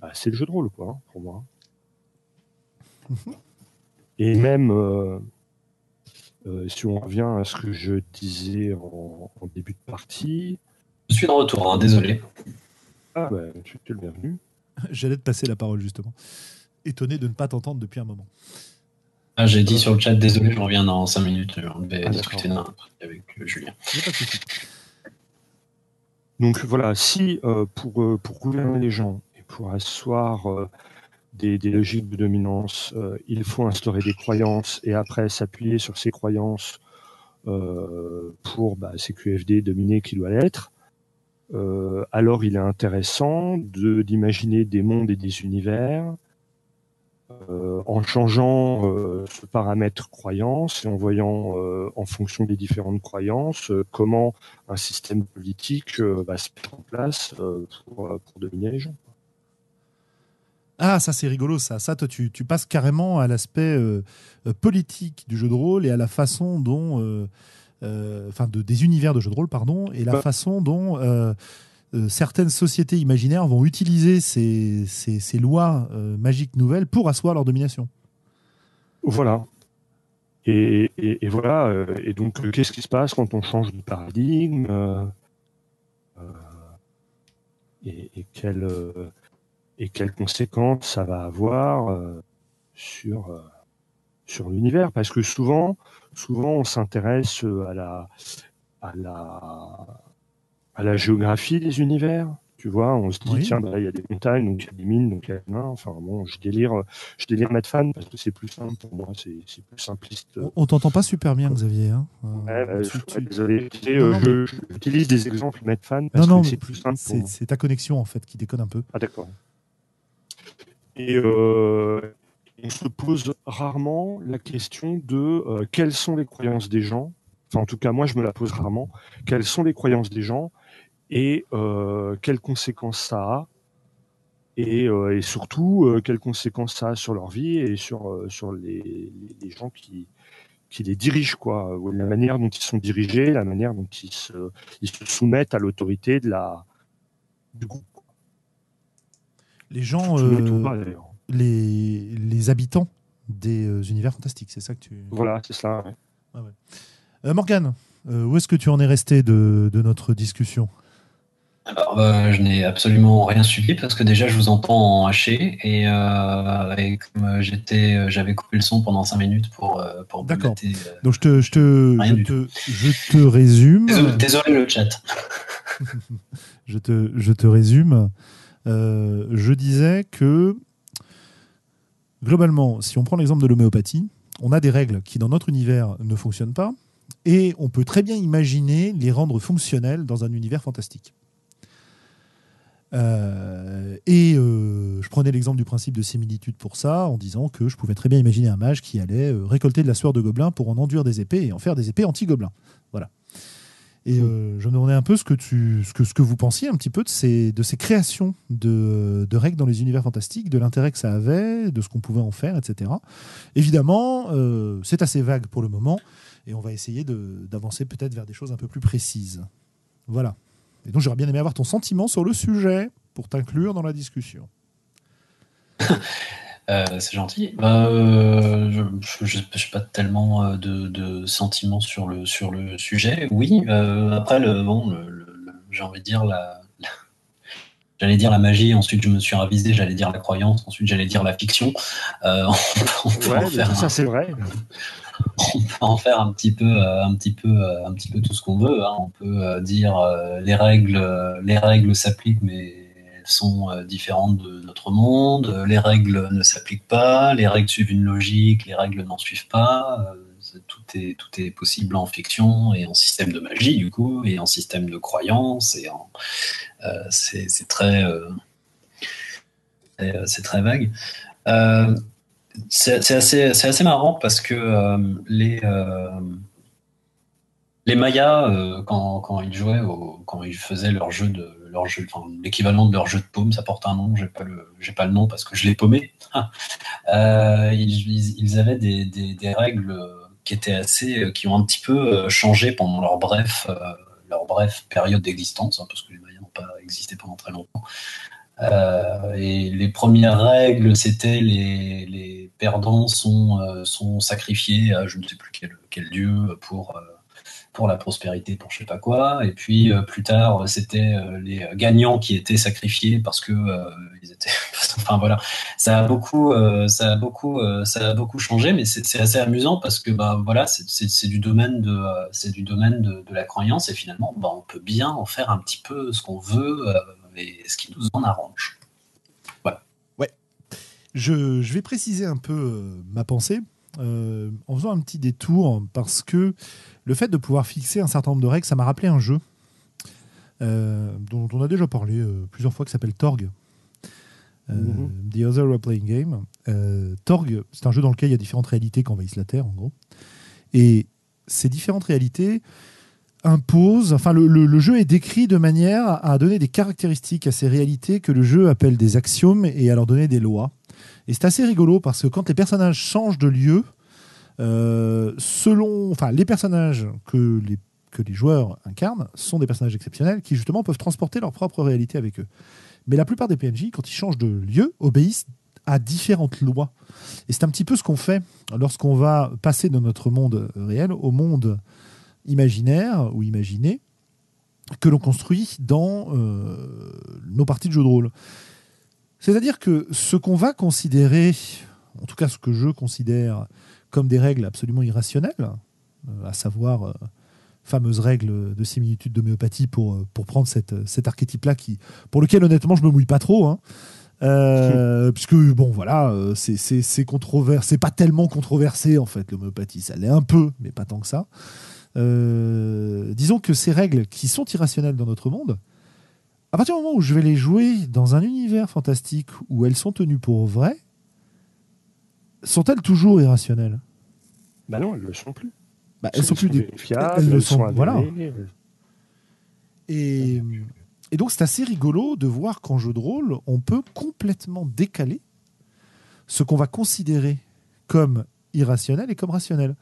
bah, c'est le jeu de rôle, quoi, hein, pour moi. Et même, euh, euh, si on revient à ce que je disais en, en début de partie, Je suis de retour, hein, désolé. ah, bah, tu tu es le bienvenu. J'allais te passer la parole justement. Étonné de ne pas t'entendre depuis un moment. Ah, J'ai dit sur le chat, désolé, je reviens dans 5 minutes. On devait Ah, discuter d'un avec euh, Julien. Donc voilà, si euh, pour, euh, pour gouverner les gens et pour asseoir euh, des, des logiques de dominance, euh, il faut instaurer des croyances et après s'appuyer sur ces croyances euh, pour bah, ces QFD dominés qui doivent l'être, euh, alors il est intéressant de d'imaginer des mondes et des univers euh, en changeant euh, ce paramètre croyance et en voyant euh, en fonction des différentes croyances comment un système politique va se mettre en place pour, pour dominer les gens. Ah, ça c'est rigolo, ça. Ça, toi, tu, tu passes carrément à l'aspect politique du jeu de rôle et à la façon dont, enfin, de, des univers de jeu de rôle, pardon, et la Bah. façon dont euh, certaines sociétés imaginaires vont utiliser ces, lois euh, magiques nouvelles pour asseoir leur domination. Voilà. Et, voilà. euh, et donc, qu'est-ce qui se passe quand on change de paradigme et, quelles, conséquences ça va avoir sur, sur l'univers? Parce que souvent, souvent on s'intéresse à la, à, la, à la géographie des univers. Tu vois, on se dit, Oui. tiens, bah, il y a des montagnes, donc il y a des mines, donc il y a des nains. Enfin, bon, je délire, je délire mettre fan parce que c'est plus simple pour moi, c'est plus simpliste. On, on t'entend pas super bien, Xavier. hein. Euh, Ouais, bah, tu- désolé. Euh, J'utilise des exemples mettre fan parce Non, non, que c'est plus simple pour c'est ta connexion en fait qui déconne un peu. Ah d'accord. Et euh, on se pose rarement la question de euh, quelles sont les croyances des gens. Enfin, en tout cas, moi, je me la pose rarement. Quelles sont les croyances des gens et euh, quelles conséquences ça a et, euh, et surtout euh, quelles conséquences ça a sur leur vie et sur sur les, les, les gens qui qui les dirigent quoi, la manière dont ils sont dirigés, la manière dont ils se ils se soumettent à l'autorité de la du groupe. Les gens, pas, les, les habitants des univers fantastiques, c'est ça que tu. Voilà, c'est ça. ouais. Morgane, euh, où est-ce que tu en es resté de, de notre discussion? Alors, euh, je n'ai absolument rien suivi parce que déjà je vous entends en haché et, euh, et comme euh, j'étais, j'avais coupé le son pendant 5 minutes pour, pour D'accord. Donc je te, je te, je te, je te résume. Désolé, désolé le chat. Je te, je te résume. Euh, je disais que globalement, si on prend l'exemple de l'homéopathie, on a des règles qui dans notre univers ne fonctionnent pas et on peut très bien imaginer les rendre fonctionnelles dans un univers fantastique. Euh, et euh, je prenais l'exemple du principe de similitude pour ça, en disant que je pouvais très bien imaginer un mage qui allait euh, récolter de la sueur de gobelin pour en enduire des épées et en faire des épées anti-gobelins. Voilà. Et euh, je me demandais un peu ce que, tu, ce, que, ce que vous pensiez un petit peu de ces, de ces créations de, de règles dans les univers fantastiques, de l'intérêt que ça avait, de ce qu'on pouvait en faire, etc. Évidemment, c'est assez vague pour le moment, et on va essayer d'avancer peut-être vers des choses un peu plus précises. Voilà. Et donc j'aurais bien aimé avoir ton sentiment sur le sujet pour t'inclure dans la discussion. Euh, c'est gentil. Bah, euh, je n'ai pas tellement euh, de, de sentiments sur le, sur le sujet. Oui, euh, après, le, bon, le- le- le- j'ai envie de dire, la, la- J'allais dire la magie, ensuite je me suis ravisé, j'allais dire la croyance, ensuite j'allais dire la fiction. Euh, on, peut, en faire ça c'est vrai. On peut en faire un petit peu, euh, un petit peu, euh, un petit peu tout ce qu'on veut. Hein. On peut dire les règles, les règles s'appliquent, mais elles sont différentes de notre monde. Les règles ne s'appliquent pas, les règles suivent une logique, les règles n'en suivent pas tout est, possible en fiction et en système de magie, du coup, et en système de croyance. Et en, euh, c'est, très, euh, euh, c'est, très vague. C'est, assez, marrant parce que les, les Mayas, quand, quand, ils jouaient, quand ils faisaient leur jeu de leur jeu, l'équivalent de leur jeu de paume, ça porte un nom, j'ai pas le, pas le nom parce que je l'ai paumé. ils, avaient des, règles qui étaient assez, euh, qui ont un petit peu euh, changé pendant leur bref, euh, leur bref période d'existence, hein, parce que les Mayas n'ont pas existé pendant très longtemps. Et les premières règles, c'était les, les perdants sont, sont sacrifiés à je ne sais plus quel, quel dieu pour pour la prospérité, pour je sais pas quoi. Et puis euh, plus tard, c'était euh, les gagnants qui étaient sacrifiés parce que euh, ils étaient. enfin voilà, ça a beaucoup, ça a beaucoup, ça a beaucoup changé, mais c'est assez amusant parce que bah voilà, c'est du domaine de, c'est du domaine de, la croyance et finalement, bah, on peut bien en faire un petit peu ce qu'on veut et ce qui nous en arrange. Voilà. Ouais. Je, je vais préciser un peu ma pensée. en faisant un petit détour parce que le fait de pouvoir fixer un certain nombre de règles, ça m'a rappelé un jeu euh, dont, on a déjà parlé euh, plusieurs fois qui s'appelle Torg. Euh, mhm. The Other Role Playing Game. Torg, c'est un jeu dans lequel il y a différentes réalités qui envahissent la Terre, en gros. Et ces différentes réalités imposent, enfin, le, jeu est décrit de manière à donner des caractéristiques à ces réalités que le jeu appelle des axiomes et à leur donner des lois. Et c'est assez rigolo parce que quand les personnages changent de lieu, euh, selon, enfin, les personnages que les, que les joueurs incarnent sont des personnages exceptionnels qui justement peuvent transporter leur propre réalité avec eux. Mais la plupart des PNJ, quand ils changent de lieu, obéissent à différentes lois. Et c'est un petit peu ce qu'on fait lorsqu'on va passer de notre monde réel au monde imaginaire ou imaginé que l'on construit dans euh, nos parties de jeu de rôle. C'est-à-dire que ce qu'on va considérer, en tout cas ce que je considère comme des règles absolument irrationnelles, euh, à savoir euh, fameuse règle de similitude d'homéopathie pour, euh, pour prendre cette, cet archétype-là, qui, pour lequel honnêtement je me mouille pas trop. Hein. puisque bon voilà c'est c'est controversé c'est pas tellement controversé en fait l'homéopathie ça l'est un peu mais pas tant que ça disons que ces règles qui sont irrationnelles dans notre monde à partir du moment où je vais les jouer dans un univers fantastique où elles sont tenues pour vraies sont-elles toujours irrationnelles? Bah non, elles ne le sont plus. Bah, elles, sont, plus des... fiables, elles, sont, voilà. Et, et donc c'est assez rigolo de voir qu'en jeu de rôle, on peut complètement décaler ce qu'on va considérer comme irrationnel et comme rationnel.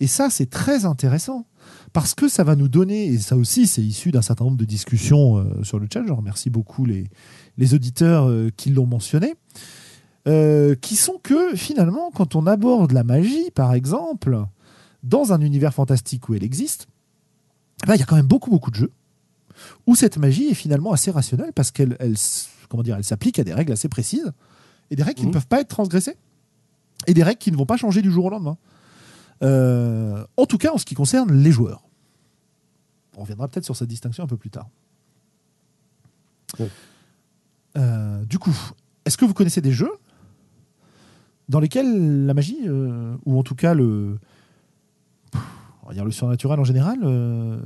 Et ça, c'est très intéressant parce que ça va nous donner, et ça aussi, c'est issu d'un certain nombre de discussions euh, sur le chat. Je remercie beaucoup les, les auditeurs euh, qui l'ont mentionné. Euh, qui sont que finalement, quand on aborde la magie, par exemple, dans un univers fantastique où elle existe, eh ben, il y a quand même beaucoup, beaucoup de jeux où cette magie est finalement assez rationnelle parce qu'elle elle s'applique à des règles assez précises et des règles qui ne mmh. peuvent pas être transgressées et des règles qui ne vont pas changer du jour au lendemain. Euh, en tout cas, en ce qui concerne les joueurs. On reviendra peut-être sur cette distinction un peu plus tard. Euh, du coup, est-ce que vous connaissez des jeux dans lesquels la magie, euh, ou en tout cas le, on va dire le surnaturel en général,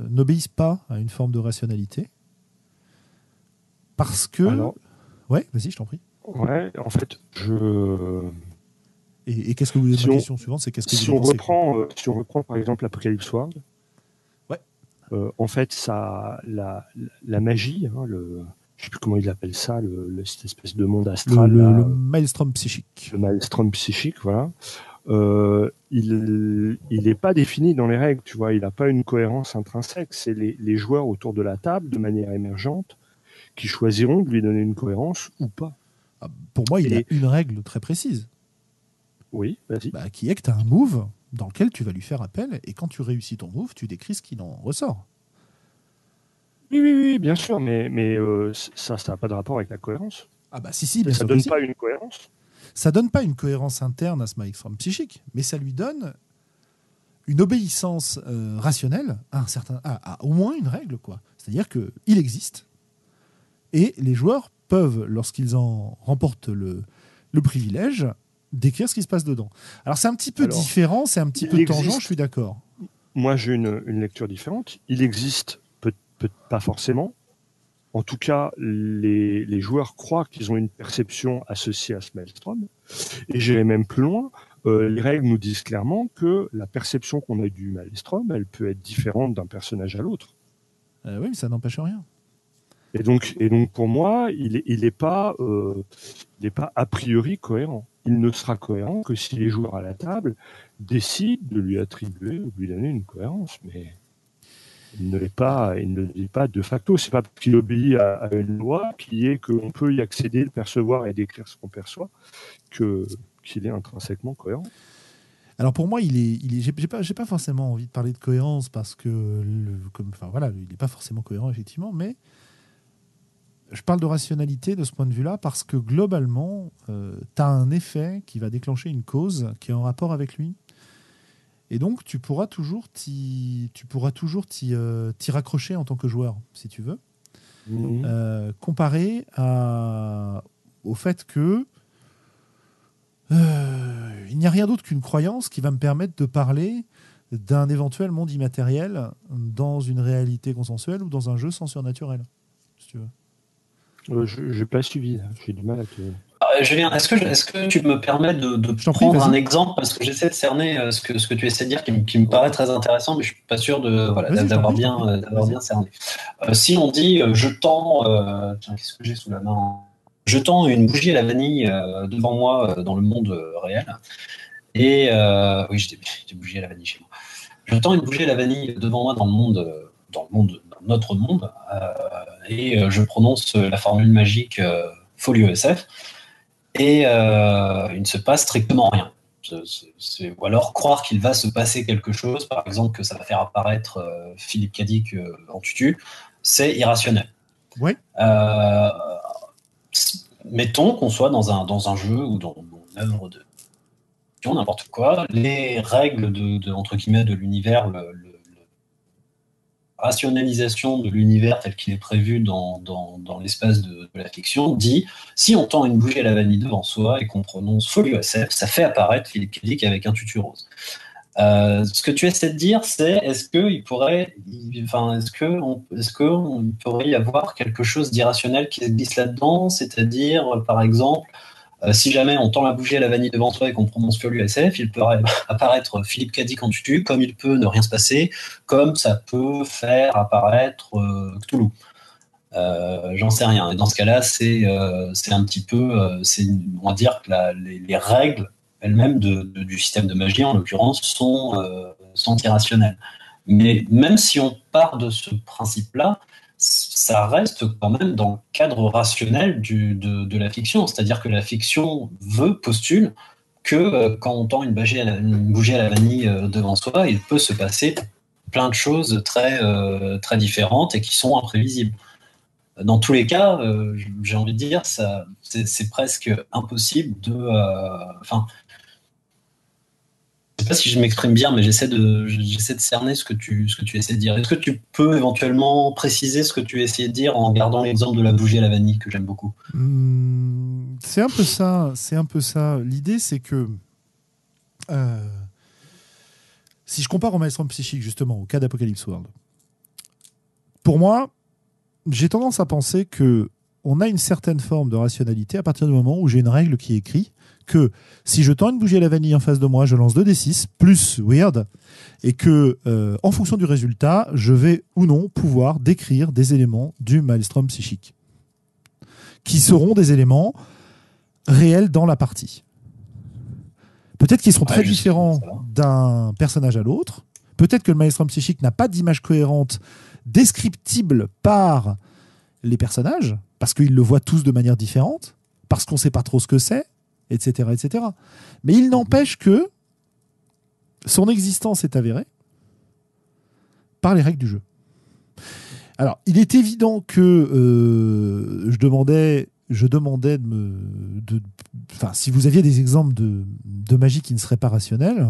n'obéissent pas à une forme de rationalité. Parce que. ouais, vas-y, je t'en prie. Ouais, en fait, je. Et, qu'est-ce que vous si question suivante, c'est qu'est-ce que si on reprend, euh, Si on reprend par exemple l'Apocalypse World, ouais. en fait, ça, la, la magie, hein, le, je sais plus comment il appelle ça, le, cette espèce de monde astral. Le, maelstrom psychique. Le maelstrom psychique, voilà. Euh, il n'est pas défini dans les règles, tu vois, il n'a pas une cohérence intrinsèque. C'est les, les, joueurs autour de la table, de manière émergente, qui choisiront de lui donner une cohérence ou pas. Ah, pour moi, il y a une règle très précise. Oui, vas-y. Bah, qui est que tu as un move dans lequel tu vas lui faire appel, et quand tu réussis ton move, tu décris ce qui en ressort. Oui, oui, oui, bien sûr, mais, mais euh, ça, ça n'a pas de rapport avec la cohérence. Ah bah si, si, bien ça sûr. donne que si. pas une cohérence. Ça donne pas une cohérence interne à ce maelstrom psychique, mais ça lui donne une obéissance euh, rationnelle à, un certain, à, à au moins une règle. quoi. C'est-à-dire qu'il existe, et les joueurs peuvent, lorsqu'ils en remportent le, le privilège, décrire ce qui se passe dedans. Alors c'est un petit peu Alors, différent, c'est un petit peu tangent, je suis d'accord. Moi, j'ai une, une lecture différente. Il existe, peut, peut pas forcément. En tout cas, les, les joueurs croient qu'ils ont une perception associée à ce maelstrom. Et j'irai même plus loin. Euh, les règles nous disent clairement que la perception qu'on a du maelstrom, elle peut être différente d'un personnage à l'autre. Euh, oui, mais ça n'empêche rien. Et donc, et donc pour moi, il n'est il est pas, euh, il est pas a priori cohérent. Il ne sera cohérent que si les joueurs à la table décident de lui attribuer ou de lui donner une cohérence. Mais il ne l'est pas, il ne pas de facto. C'est pas qu'il obéit à, une loi qui est qu'on peut y accéder, le percevoir et décrire ce qu'on perçoit qu'il est intrinsèquement cohérent. Alors pour moi, il est, il est, j'ai pas, pas forcément envie de parler de cohérence parce que, enfin voilà, il n'est pas forcément cohérent effectivement, mais je parle de rationalité de ce point de vue-là parce que globalement, tu as un effet qui va déclencher une cause qui est en rapport avec lui. Et donc, tu pourras toujours t'y, tu pourras toujours t'y, euh, raccrocher en tant que joueur, si tu veux, euh, comparé à, au fait que euh, il n'y a rien d'autre qu'une croyance qui va me permettre de parler d'un éventuel monde immatériel dans une réalité consensuelle ou dans un jeu sans surnaturel. Si tu veux. Euh, je n'ai pas suivi. J'ai du mal à te. Euh, Julien, est-ce que, est que tu me permets de, prie, prendre un exemple parce que j'essaie de cerner euh, ce que, ce que tu essaies de dire qui, me- qui me paraît très intéressant, mais je suis pas sûr voilà, bien, euh, d'avoir bien cerné. Euh, si on dit je tends, euh, tiens, qu'est-ce que j'ai sous la main? Je tends une bougie à la vanille euh, devant moi euh, dans le monde réel. Et euh, oui, j'ai des, bougies à la vanille chez moi. Je tends une bougie à la vanille devant moi dans le monde, dans le monde, dans notre monde, euh, et euh, je prononce la formule magique euh, Folio SF et euh, il ne se passe strictement rien. Ou alors croire qu'il va se passer quelque chose, par exemple que ça va faire apparaître euh, Philippe Cadic euh, en tutu, c'est irrationnel. Euh, s- mettons qu'on soit dans un, dans un jeu ou dans, dans une œuvre de n'importe quoi, les règles de, de- entre guillemets de l'univers, le- rationalisation de l'univers tel qu'il est prévu dans, dans, dans l'espace de, la fiction dit si on tend une bougie à la vanille devant soi et qu'on prononce Folio SF, ça fait apparaître Philippe Kédic avec un tutu rose. Euh, ce que tu essaies de dire, c'est est-ce qu'il pourrait, enfin, est-ce que, est-ce que pourrait y avoir quelque chose d'irrationnel qui se glisse là-dedans, c'est-à-dire, par exemple, euh, si jamais on tend la bougie à la vanille devant soi et qu'on prononce Folio SF, il peut apparaître Philippe Cadic en tutu, comme il peut ne rien se passer, comme ça peut faire apparaître euh, Cthulhu. Euh, J'en sais rien. Et dans ce cas-là, c'est un petit peu, on va dire que les, les règles elles-mêmes de- du système de magie, en l'occurrence, sont, sont irrationnelles. Mais même si on part de ce principe-là, ça reste quand même dans le cadre rationnel de, la fiction. C'est-à-dire que la fiction veut, postule, que euh, quand on tend une bougie à la, bougie vanille euh, devant soi, il peut se passer plein de choses très, euh, très différentes et qui sont imprévisibles. Dans tous les cas, j'ai envie de dire, c'est, presque impossible de. Enfin, sais pas si je m'exprime bien, mais j'essaie de, j'essaie de cerner ce que tu, ce que tu essaies de dire. Est-ce que tu peux éventuellement préciser ce que tu essayais de dire en gardant l'exemple de la bougie à la vanille que j'aime beaucoup? Hum, c'est un peu ça. C'est un peu ça. L'idée, c'est que euh, si je compare au maelstrom psychique justement au cas d'Apocalypse World, pour moi, j'ai tendance à penser que on a une certaine forme de rationalité à partir du moment où j'ai une règle qui écrit que si je tends une bougie à la vanille en face de moi, je lance 2d6 plus weird et que euh, en fonction du résultat, je vais ou non pouvoir décrire des éléments du maelstrom psychique qui seront des éléments réels dans la partie. Peut-être qu'ils seront Ouais, très différents d'un personnage à l'autre. Peut-être que le maelstrom psychique n'a pas d'image cohérente descriptible par les personnages, parce qu'ils le voient tous de manière différente, parce qu'on ne sait pas trop ce que c'est, etc., etc. Mais il n'empêche que son existence est avérée par les règles du jeu. Alors, il est évident que euh, je demandais, je demandais de me, enfin, si vous aviez des exemples de, de magie qui ne seraient pas rationnelles,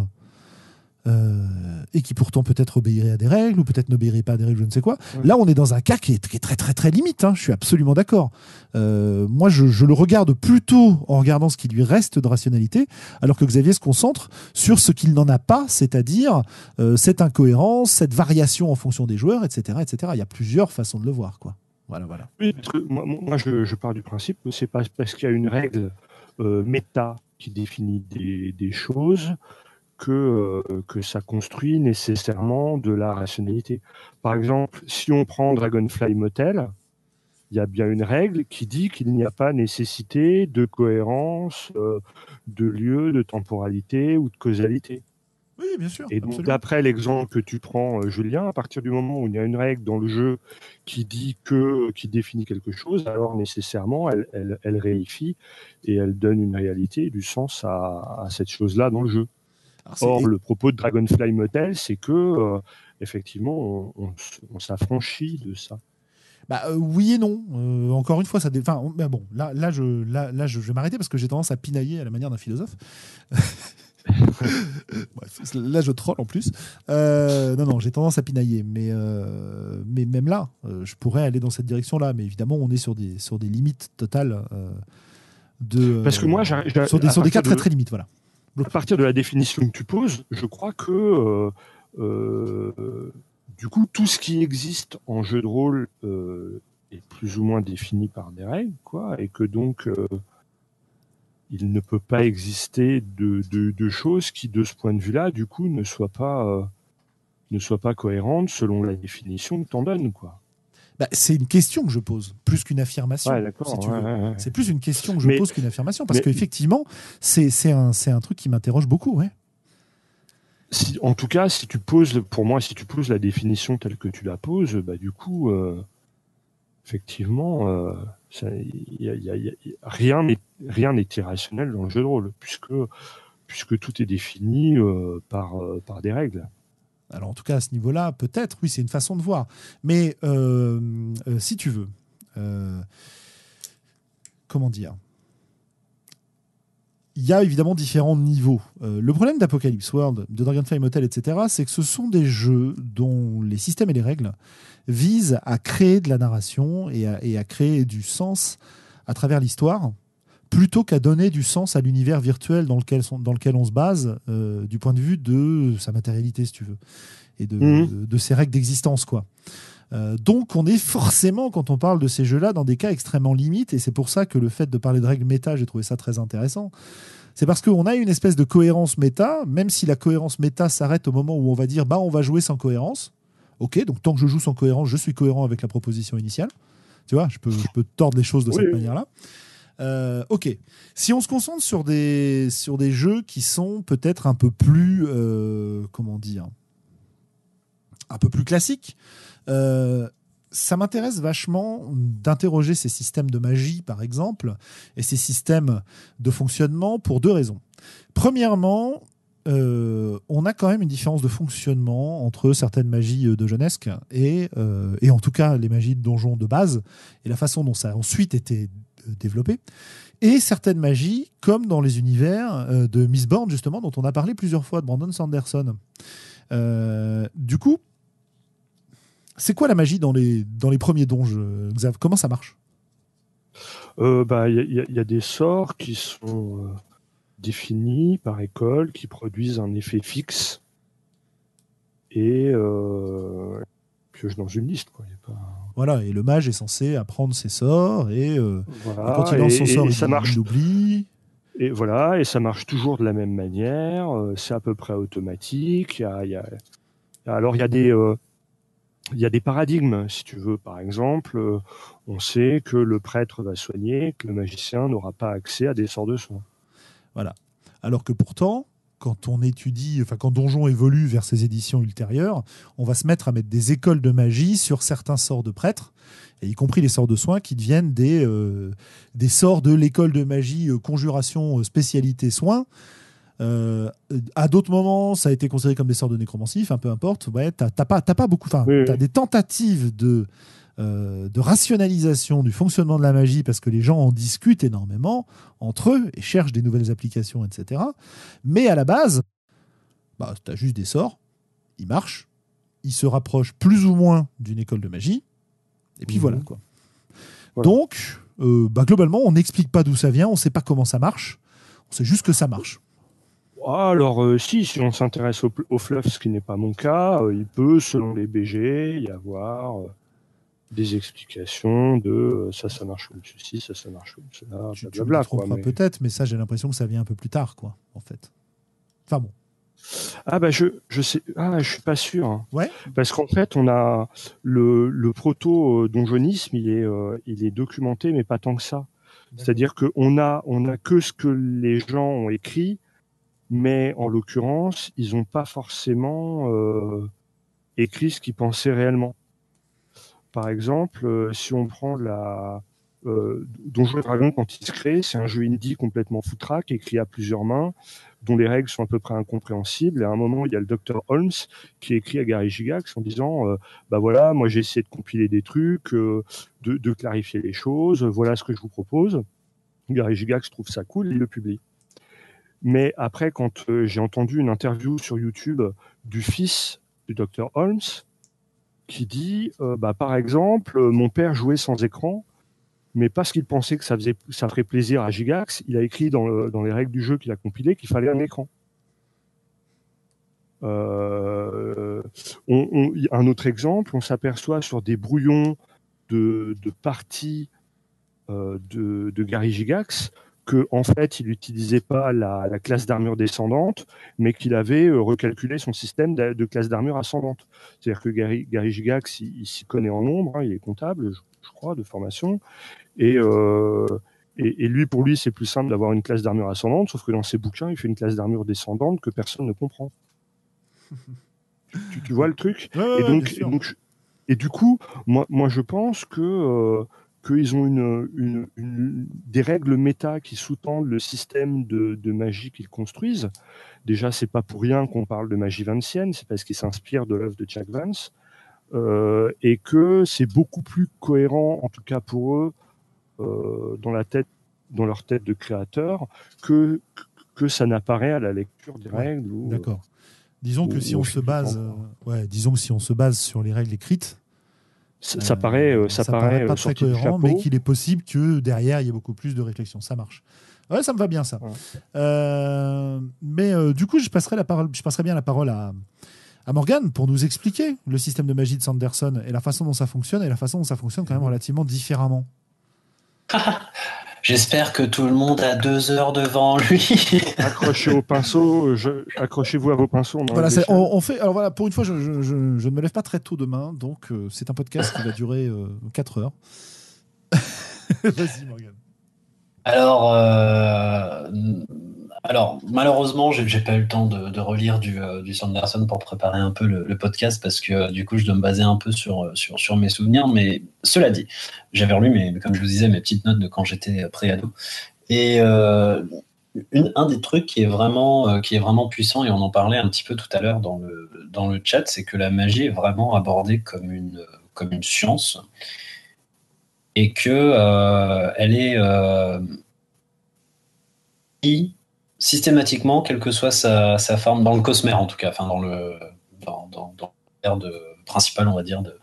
euh, et qui pourtant peut-être obéirait à des règles ou peut-être n'obéirait pas à des règles, je ne sais quoi. Ouais. Là, on est dans un cas qui est, qui est très très très limite. hein, je suis absolument d'accord. Euh, moi, je, je le regarde plutôt en regardant ce qui lui reste de rationalité, alors que Xavier se concentre sur ce qu'il n'en a pas, c'est-à-dire euh, cette incohérence, cette variation en fonction des joueurs, etc., etc. Il y a plusieurs façons de le voir, quoi. Voilà, voilà. Oui, parce que moi, je, je pars du principe que c'est pas parce qu'il y a une règle méta qui définit des, des choses que, euh, que ça construit nécessairement de la rationalité. Par exemple, si on prend Dragonfly Motel, il y a bien une règle qui dit qu'il n'y a pas nécessité de cohérence euh, de lieu, de temporalité ou de causalité. Oui, bien sûr. Et donc, d'après l'exemple que tu prends, euh, Julien, à partir du moment où il y a une règle dans le jeu qui dit que, qui définit quelque chose, alors nécessairement, elle, elle, elle réifie et elle donne une réalité et du sens à, à cette chose-là dans le jeu. Or, le propos de Dragonfly Motel, c'est que, euh, effectivement, on, on, s- on s'affranchit de ça. Bah, euh, oui et non. Euh, encore une fois, ça. Enfin, on- bah bon, là, là, je, là, là, je, vais m'arrêter parce que j'ai tendance à pinailler à la manière d'un philosophe. Là, je troll en plus. Euh, non, non, j'ai tendance à pinailler, mais, euh, mais même là, euh, je pourrais aller dans cette direction-là. Mais évidemment, on est sur des, sur des limites totales de. Parce que moi, sur des, sur des cas très très limites, voilà. À partir de la définition que tu poses, je crois que euh, euh, du coup, tout ce qui existe en jeu de rôle euh, est plus ou moins défini par des règles, quoi, et que donc il ne peut pas exister de, choses qui, de ce point de vue-là, du coup, ne soient pas ne soient pas cohérentes selon la définition que t'en donnes, quoi. Bah, c'est une question que je pose, plus qu'une affirmation. Ouais, si ouais, ouais. C'est plus une question que je Mais- pose qu'une affirmation, parce qu'effectivement, c'est un, truc qui m'interroge beaucoup. Si- en tout cas, si tu poses, pour moi, si tu poses la définition telle que tu la poses, bah, du coup, euh, effectivement, euh, ça- y a- y a- y a- rien n'est rien irrationnel dans le jeu de rôle, puisque puisque tout est défini euh, par euh, par des règles. Alors en tout cas à ce niveau-là, peut-être, oui, c'est une façon de voir. Mais euh, euh, si tu veux, euh, comment dire? Il y a évidemment différents niveaux. Le problème d'Apocalypse World, de Dragonfly Motel, etc., c'est que ce sont des jeux dont les systèmes et les règles visent à créer de la narration et à créer du sens à travers l'histoire, plutôt qu'à donner du sens à l'univers virtuel dans lequel, son- dans lequel on se base, euh, du point de vue de sa matérialité, si tu veux, et de, Mhm. de ses règles d'existence, quoi. Euh, donc on est forcément, quand on parle de ces jeux-là, dans des cas extrêmement limites, et c'est pour ça que le fait de parler de règles méta, j'ai trouvé ça très intéressant. C'est parce qu'on a une espèce de cohérence méta, même si la cohérence méta s'arrête au moment où on va dire bah on va jouer sans cohérence. Ok, donc tant que je joue sans cohérence, je suis cohérent avec la proposition initiale. Tu vois, je peux, je peux tordre les choses de Oui, cette manière-là. Euh, ok. Si on se concentre sur des, sur des jeux qui sont peut-être un peu plus, euh, comment dire, un peu plus classiques, euh, ça m'intéresse vachement d'interroger ces systèmes de magie, par exemple, et ces systèmes de fonctionnement pour deux raisons. Premièrement, on a quand même une différence de fonctionnement entre certaines magies de jeunesque et, et en tout cas les magies de donjon de base et la façon dont ça a ensuite été euh, développé. Et certaines magies comme dans les univers euh, de Mistborn justement dont on a parlé plusieurs fois de Brandon Sanderson. Euh, du coup, c'est quoi la magie dans les, dans les premiers donges, Xav? Comment ça marche? Bah, il y, a- il y il y a des sorts qui sont définis par école, qui produisent un effet fixe. Et pioche dans une liste. Quoi. Il y a pas... Voilà, et le mage est censé apprendre ses sorts et, euh, Voilà, et quand il lance son et- sort, et il, ça marche. il. Et voilà, et ça marche toujours de la même manière. euh, c'est à peu près automatique. Il y a, y a- alors il y a des euh, il y a des paradigmes, si tu veux. Par exemple, on sait que le prêtre va soigner, que le magicien n'aura pas accès à des sorts de soins. Alors que pourtant, quand on étudie, enfin quand Donjon évolue vers ses éditions ultérieures, on va se mettre à mettre des écoles de magie sur certains sorts de prêtres, et y compris les sorts de soins qui deviennent des, euh, des sorts de l'école de magie euh, conjuration euh, spécialité soins. Euh, à d'autres moments, ça a été considéré comme des sortes de nécromancie, un peu importe. Ouais, t'as pas, pas beaucoup. Enfin, t'as des tentatives de euh, de rationalisation du fonctionnement de la magie parce que les gens en discutent énormément entre eux et cherchent des nouvelles applications, etc. Mais à la base, bah, tu as juste des sorts, ils marchent, ils se rapprochent plus ou moins d'une école de magie, et puis mhm. voilà quoi. Donc, euh, bah, globalement, on n'explique pas d'où ça vient, on ne sait pas comment ça marche, on sait juste que ça marche. Alors, euh, si, si on s'intéresse au, fluff, ce qui n'est pas mon cas, euh, il peut, selon les BG, y avoir des explications de ça, ça marche comme ceci, ça, ça marche comme cela, tu. Tu peut-être, mais ça, j'ai l'impression que ça vient un peu plus tard, quoi, en fait. Enfin bon. Ah bah je je sais ah je suis pas sûr. Hein. Ouais. Parce qu'en fait on a le, le proto euh, donjonisme il est euh, il est documenté mais pas tant que ça. C'est-à-dire que on a on a que ce que les gens ont écrit mais en l'occurrence ils n'ont pas forcément euh, écrit ce qu'ils pensaient réellement. Par exemple si on prend la euh, Donjons et quand il se crée, c'est un jeu indie complètement foutraque, écrit à plusieurs mains, dont les règles sont à peu près incompréhensibles. Et à un moment, il y a le docteur Holmes qui écrit à Gary Gigax en disant euh, Bah voilà, moi j'ai essayé de compiler des trucs, euh, de, clarifier les choses, voilà ce que je vous propose. Gary Gigax trouve ça cool, il le publie. Mais après, quand euh, j'ai entendu une interview sur YouTube du fils du docteur Holmes, qui dit bah, Par exemple, mon père jouait sans écran mais parce qu'il pensait que ça, ferait plaisir à Gigax, il a écrit dans, les règles du jeu qu'il a compilé qu'il fallait un écran. Euh, un autre exemple, on s'aperçoit sur des brouillons de, parties euh, de, Gary Gigax que en fait il n'utilisait pas la, classe d'armure descendante, mais qu'il avait euh, recalculé son système de, classe d'armure ascendante. C'est-à-dire que Gary, Gigax, il, s'y connaît en nombre, hein, il est comptable, je crois, de formation. Euh, et, et, lui, pour lui, c'est plus simple d'avoir une classe d'armure ascendante, sauf que dans ses bouquins, il fait une classe d'armure descendante que personne ne comprend. tu, vois le truc? Et, donc, et, du coup, moi, moi je pense que euh, qu'ils ont une, des règles méta qui sous-tendent le système de, magie qu'ils construisent. Déjà, c'est pas pour rien qu'on parle de magie vancienne, c'est parce qu'ils s'inspirent de l'œuvre de Jack Vance. Euh, et que c'est beaucoup plus cohérent, en tout cas pour eux, euh, dans la tête, dans leur tête de créateur, que que ça n'apparaît à la lecture des règles. Euh, d'accord. Disons que si on se base, ouais, disons que si on se base sur les règles écrites, ça, paraît, ça, paraît, pas très cohérent, mais qu'il est possible que derrière il y ait beaucoup plus de réflexion. Ça marche. Ouais, ça me va bien ça. mais du coup, je passerai la parole, je passerai bien la parole à, à Morgan pour nous expliquer le système de magie de Sanderson et la façon dont ça fonctionne et la façon dont ça fonctionne quand même relativement différemment. J'espère que tout le monde a deux heures devant lui. Accrochez au pinceau, accrochez-vous à vos pinceaux. Voilà, on, fait. Alors voilà, pour une fois, je, ne me lève pas très tôt demain, donc euh, c'est un podcast qui va durer 4 euh, heures. Vas-y, Morgan. Alors, euh, alors, malheureusement, j'ai pas eu le temps de, relire du, euh, du, Sanderson pour préparer un peu le, podcast parce que du coup, je dois me baser un peu sur, sur, sur mes souvenirs. Mais cela dit, j'avais relu, mais, comme je vous disais, mes petites notes de quand j'étais pré-ado. Et euh, un des trucs qui est, vraiment, euh, qui est vraiment puissant, et on en parlait un petit peu tout à l'heure dans le, dans le chat, c'est que la magie est vraiment abordée comme une, comme une science et que elle est systématiquement, quelle que soit sa, forme, dans le cosmère en tout cas, dans le dans, de principal, on va dire, de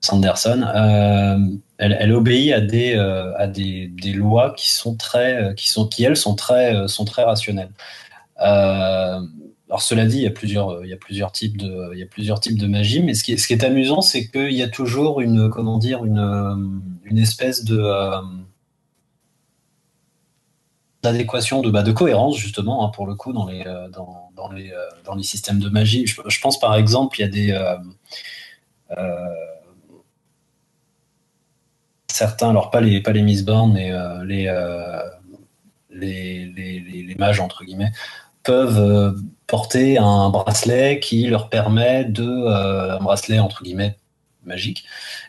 Sanderson, euh, elle, obéit à des euh, à des, des, lois qui sont très qui sont qui elles sont très sont très rationnelles. Euh, alors cela dit, il y a plusieurs il y a plusieurs types de il y a plusieurs types de magie, mais ce qui est, ce qui est amusant, c'est qu'il y a toujours une comment dire une une espèce de d'adéquation, de, bah, de cohérence justement, hein, pour le coup, dans les, euh, dans, les, euh, dans les systèmes de magie. Je, pense par exemple, il y a des... Euh, certains, alors pas les, pas les Miss Born, mais les, les, les, les, mages, entre guillemets, peuvent porter un bracelet qui leur permet de... un bracelet, entre guillemets, magique,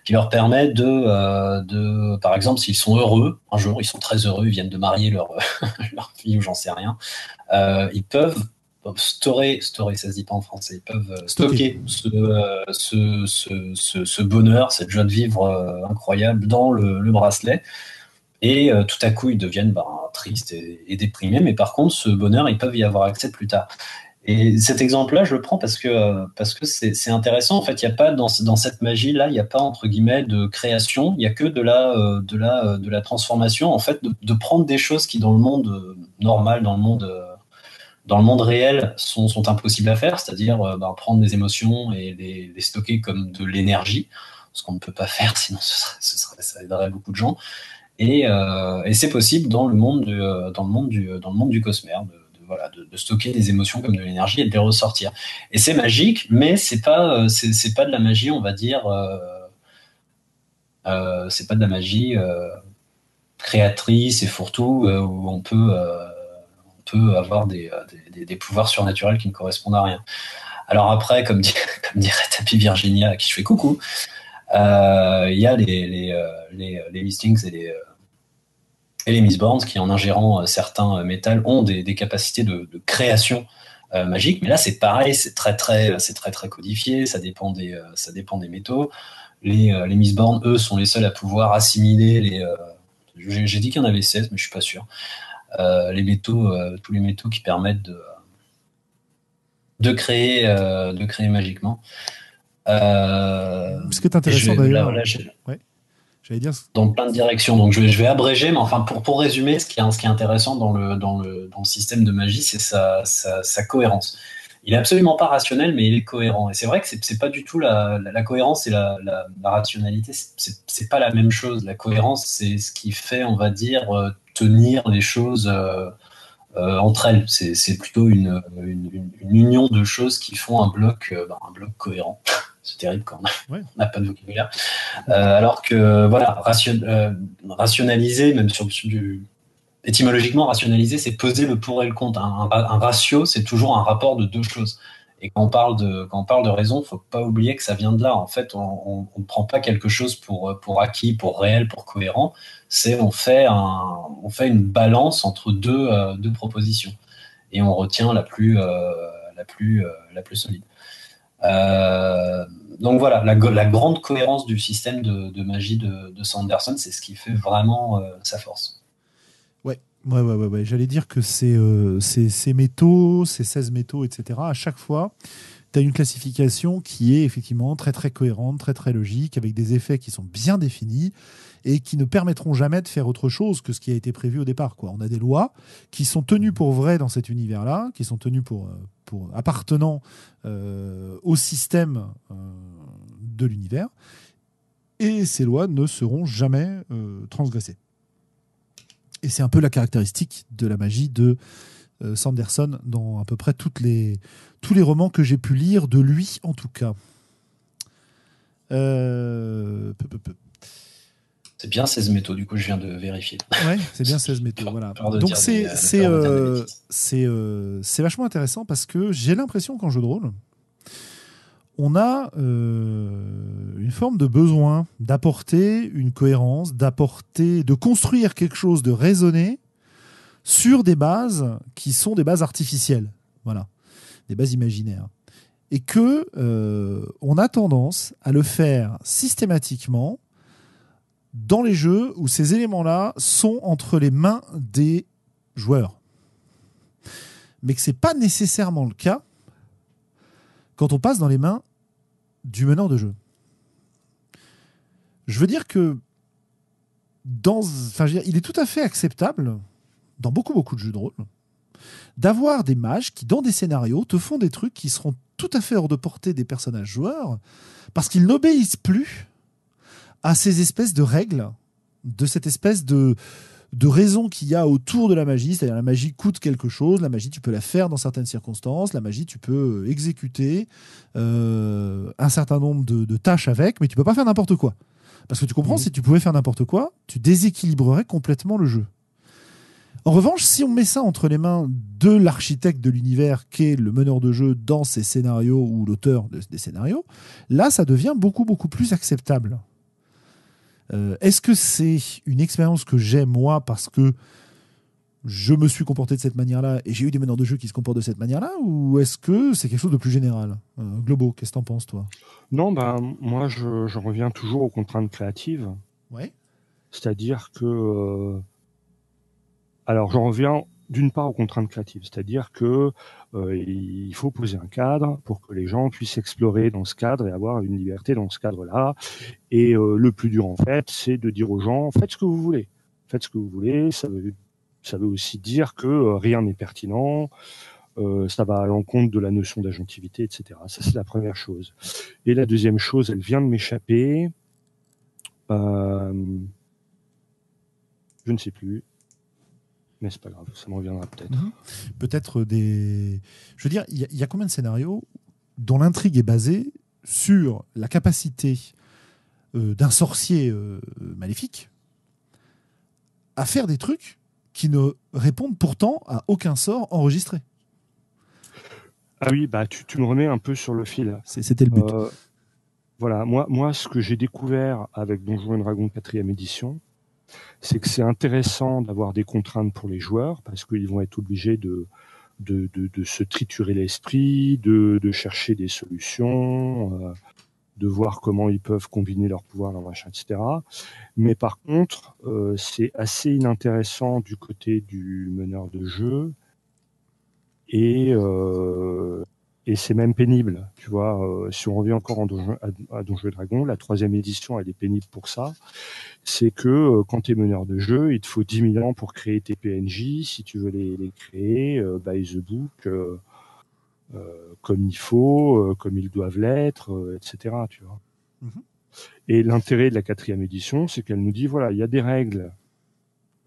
qui leur permet de, euh, de par exemple, s'ils sont heureux, un jour, ils sont très heureux, ils viennent de marier leur, leur fille ou j'en sais rien, euh, ils peuvent storer, storer, ça se dit pas en français, ils peuvent euh, stocker, ce, ce, ce, ce, bonheur, cette joie de vivre incroyable dans le, le bracelet. Et tout à coup, ils deviennent ben, tristes et, et, déprimés. Mais par contre, ce bonheur, ils peuvent y avoir accès plus tard. Et cet exemple-là, je le prends parce que parce que c'est intéressant. En fait, il n'y a pas dans, dans cette magie-là, il n'y a pas entre guillemets de création. Il n'y a que de la euh, de la euh, de la transformation. En fait, de, prendre des choses qui dans le monde euh, normal, dans le monde dans le monde réel, sont, sont impossibles à faire. C'est-à-dire bah, prendre des émotions et les, stocker comme de l'énergie, ce qu'on ne peut pas faire, sinon ça aiderait beaucoup de gens. Et, et c'est possible dans le monde du, dans le monde du dans le monde du cosmère. De, stocker des émotions comme de l'énergie et de les ressortir. Et c'est magique, mais c'est pas, euh, c'est, pas de la magie, on va dire. Euh, euh, c'est pas de la magie créatrice et fourre-tout où on peut, on peut avoir des, des, pouvoirs surnaturels qui ne correspondent à rien. Alors après, comme, comme dirait Tapi Virginia, à qui je fais coucou, il y a les, les, les, les listings et les et les Mistborns qui, en ingérant euh, certains euh, métals, ont des, capacités de, création euh, magique. Mais là, c'est pareil, c'est très très, c'est très très codifié. Ça dépend des, ça dépend des métaux. Les, les Mistborn, eux, sont les seuls à pouvoir assimiler les. j'ai dit qu'il y en avait 16, mais je suis pas sûr. les métaux, tous les métaux qui permettent de, de créer, de créer magiquement. Ce qui est intéressant d'ailleurs. Dans plein de directions. Donc je vais, abréger, mais enfin pour, pour résumer, ce qui, est, ce qui est intéressant dans le, dans le, dans le système de magie, c'est sa, sa, cohérence. Il est absolument pas rationnel, mais il est cohérent. Et c'est vrai que c'est pas du tout la, la, cohérence et la, la, la rationalité, c'est pas la même chose. La cohérence, c'est ce qui fait, on va dire, euh, tenir les choses euh, euh, entre elles. C'est plutôt une, une, union de choses qui font un bloc, ben, un bloc cohérent. C'est terrible quand on n'a pas de vocabulaire. Euh, alors que, voilà, ration, euh, rationaliser, même sur, du. Étymologiquement, rationaliser, c'est peser le pour et le contre. Un, ratio, c'est toujours un rapport de deux choses. Et quand on parle de, quand on parle de raison, faut pas oublier que ça vient de là. En fait, on ne prend pas quelque chose pour, pour acquis, pour réel, pour cohérent. C'est on fait un, on fait une balance entre deux, euh, deux propositions et on retient la plus, la plus, la plus solide. Euh, donc voilà, la, grande cohérence du système de, magie de, Sanderson, c'est ce qui fait vraiment euh, sa force. Ouais, ouais, ouais, ouais, j'allais dire que c'est euh, ces métaux, ces 16 métaux, etc. À chaque fois, tu as une classification qui est effectivement très très cohérente, très très logique, avec des effets qui sont bien définis et qui ne permettront jamais de faire autre chose que ce qui a été prévu au départ. On a des lois qui sont tenues pour vraies dans cet univers-là, qui sont tenues pour, pour appartenant euh, au système euh, de l'univers, et ces lois ne seront jamais euh, transgressées. Et c'est un peu la caractéristique de la magie de Sanderson dans à peu près toutes les, tous les romans que j'ai pu lire, de lui en tout cas. Peu, peu, peu. C'est bien 16 métaux, du coup, je viens de vérifier. Ouais, c'est bien 16 métaux. voilà. Donc, c'est euh, euh, c'est vachement intéressant parce que j'ai l'impression qu'en jeu de rôle, on a euh, une forme de besoin d'apporter une cohérence, d'apporter, de construire quelque chose de raisonné sur des bases qui sont des bases artificielles. Voilà, des bases imaginaires. Et que on a tendance à le faire systématiquement dans les jeux où ces éléments-là sont entre les mains des joueurs. Mais que ce n'est pas nécessairement le cas quand on passe dans les mains du meneur de jeu. Je veux dire que dans, enfin, il est tout à fait acceptable dans beaucoup beaucoup de jeux de rôle d'avoir des mages qui dans des scénarios te font des trucs qui seront tout à fait hors de portée des personnages joueurs parce qu'ils n'obéissent plus à ces espèces de règles, de cette espèce de, de raison qu'il y a autour de la magie, c'est-à-dire la magie coûte quelque chose, la magie tu peux la faire dans certaines circonstances, la magie tu peux exécuter euh, un certain nombre de, tâches avec, mais tu peux pas faire n'importe quoi. Parce que tu comprends, mmh. si tu pouvais faire n'importe quoi, tu déséquilibrerais complètement le jeu. En revanche, si on met ça entre les mains de l'architecte de l'univers, qui est le meneur de jeu dans ses scénarios ou l'auteur des scénarios, là, ça devient beaucoup, beaucoup plus acceptable. Euh, est-ce que c'est une expérience que j'ai moi parce que je me suis comporté de cette manière-là et j'ai eu des meneurs de jeu qui se comportent de cette manière-là ou est-ce que c'est quelque chose de plus général? Euh, Globo, qu'est-ce que t'en penses toi? Non, ben moi je, je, reviens toujours aux contraintes créatives. Ouais. C'est-à-dire que euh, alors j'en reviens d'une part aux contraintes créatives, c'est-à-dire que il faut poser un cadre pour que les gens puissent explorer dans ce cadre et avoir une liberté dans ce cadre-là. Et euh, le plus dur en fait, c'est de dire aux gens faites ce que vous voulez, faites ce que vous voulez. Ça veut ça veut aussi dire que euh, rien n'est pertinent. Euh, ça va à l'encontre de la notion d'agentivité, etc. Ça, c'est la première chose. Et la deuxième chose, elle vient de m'échapper. Euh, je ne sais plus. Mais c'est pas grave, ça m'en reviendra peut-être. Peut-être des. Je veux dire, il y, y, a combien de scénarios dont l'intrigue est basée sur la capacité euh, d'un sorcier euh, maléfique à faire des trucs qui ne répondent pourtant à aucun sort enregistré? Ah oui, bah tu, tu me remets un peu sur le fil. C'était le but. Euh, voilà, moi, moi, ce que j'ai découvert avec Donjons et Dragons 4 édition, c'est que c'est intéressant d'avoir des contraintes pour les joueurs parce qu'ils vont être obligés de, de, de, de se triturer l'esprit, de, de, chercher des solutions, euh, de voir comment ils peuvent combiner leurs pouvoirs, leur machin, etc. Mais par contre, euh, c'est assez inintéressant du côté du meneur de jeu et euh, et c'est même pénible, tu vois. Euh, si on revient encore en donjon, à, à Donjons et Dragons, la troisième édition, elle est pénible pour ça. C'est que euh, quand tu es meneur de jeu, il te faut 10 000 ans pour créer tes PNJ. Si tu veux les, les créer, euh, by the book, euh, euh, comme il faut, euh, comme ils doivent l'être, etc. Tu vois. Mhm. Et l'intérêt de la quatrième édition, c'est qu'elle nous dit voilà, il y a des règles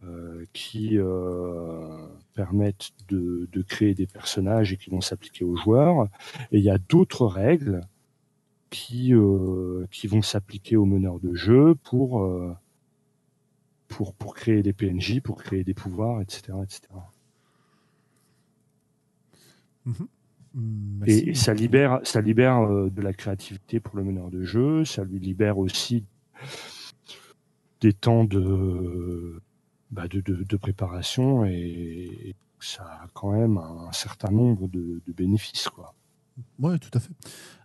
euh, qui euh, permettent de, de, créer des personnages et qui vont s'appliquer aux joueurs. Et il y a d'autres règles qui, euh, qui vont s'appliquer aux meneurs de jeu pour, euh, pour, pour créer des PNJ, pour créer des pouvoirs, etc. etc. Mhm. Et, et, ça libère, ça libère euh, de la créativité pour le meneur de jeu, ça lui libère aussi des temps de, bah de, préparation et ça a quand même un, certain nombre de, bénéfices. Quoi. Oui, tout à fait.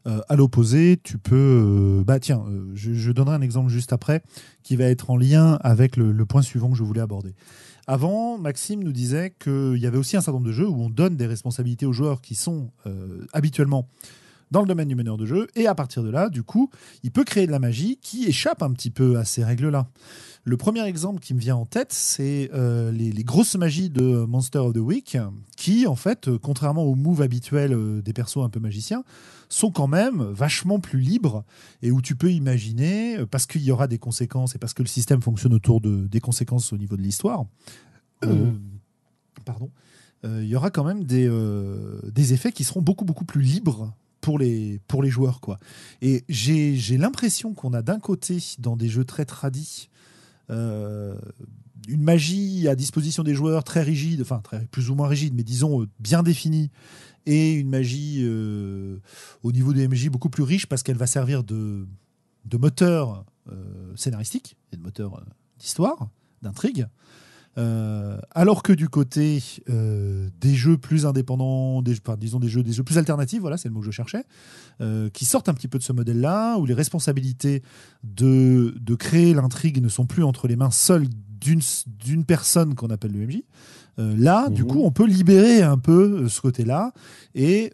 Euh, à l'opposé, tu peux. Euh, bah tiens, euh, je, donnerai un exemple juste après qui va être en lien avec le, le, point suivant que je voulais aborder. Avant, Maxime nous disait qu'il y avait aussi un certain nombre de jeux où on donne des responsabilités aux joueurs qui sont habituellement dans le domaine du meneur de jeu, et à partir de là, du coup, il peut créer de la magie qui échappe un petit peu à ces règles-là. Le premier exemple qui me vient en tête, c'est euh, les, les, grosses magies de Monster of the Week, qui, en fait, euh, contrairement aux moves habituels euh, des persos un peu magiciens, sont quand même vachement plus libres et où tu peux imaginer, parce qu'il y aura des conséquences et parce que le système fonctionne autour de, des conséquences au niveau de l'histoire, mmh. pardon, il y aura quand même des, des effets qui seront beaucoup, beaucoup plus libres pour les, joueurs. Quoi. Et j'ai l'impression qu'on a d'un côté, dans des jeux très tradis, euh, une magie à disposition des joueurs très rigide, enfin très, plus ou moins rigide, mais disons euh, bien définie, et une magie euh, au niveau des MJ beaucoup plus riche parce qu'elle va servir de, moteur scénaristique et de moteur d'histoire, d'intrigue. Euh, alors que du côté euh, des jeux plus indépendants, des, enfin, disons des jeux, des jeux plus alternatifs, voilà, c'est le mot que je cherchais, euh, qui sortent un petit peu de ce modèle-là, où les responsabilités de, de créer l'intrigue ne sont plus entre les mains seules d'une personne qu'on appelle le MJ. Là, mmh. du coup, on peut libérer un peu ce côté-là et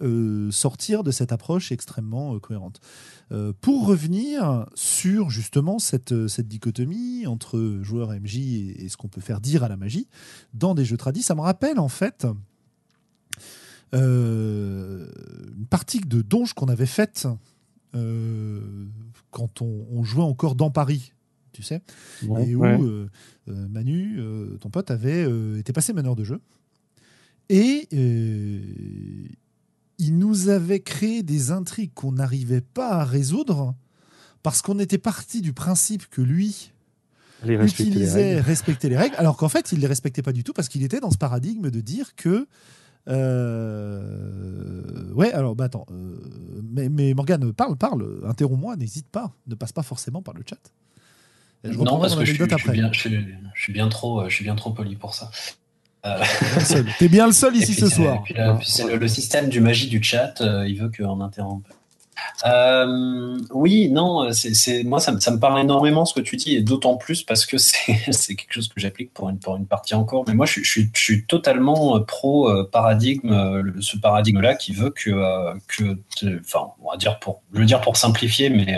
sortir de cette approche extrêmement euh, pour revenir sur justement cette, cette dichotomie entre joueur MJ et, et ce qu'on peut faire dire à la magie dans des jeux tradis, ça me rappelle en fait une partie de Donge qu'on avait faite quand on, on, jouait encore dans Paris tu sais, et où ouais. euh, euh, Manu, euh, ton pote, avait été passé meneur de jeu. Et il nous avait créé des intrigues qu'on n'arrivait pas à résoudre parce qu'on était parti du principe que lui, utilisait respecter les règles, alors qu'en fait, il les respectait pas du tout parce qu'il était dans ce paradigme de dire que euh... Ouais, alors, bah attends. Euh, mais, mais Morgane, parle, parle, interromps-moi, n'hésite pas, ne passe pas forcément par le chat. Je non, parce que je suis, bien, je, suis, bien, trop, je suis bien trop poli pour ça. Euh... T'es bien le seul ici ce soir. c'est le, système du magie du chat, euh, il veut qu'on interrompe. Euh, oui, non, c'est moi ça, me parle énormément ce que tu dis et d'autant plus parce que c'est quelque chose que j'applique pour une, pour une partie encore. Mais moi, je, je, je suis totalement pro paradigme, ce paradigme-là qui veut que, que, enfin, on va dire pour, je veux dire pour simplifier, mais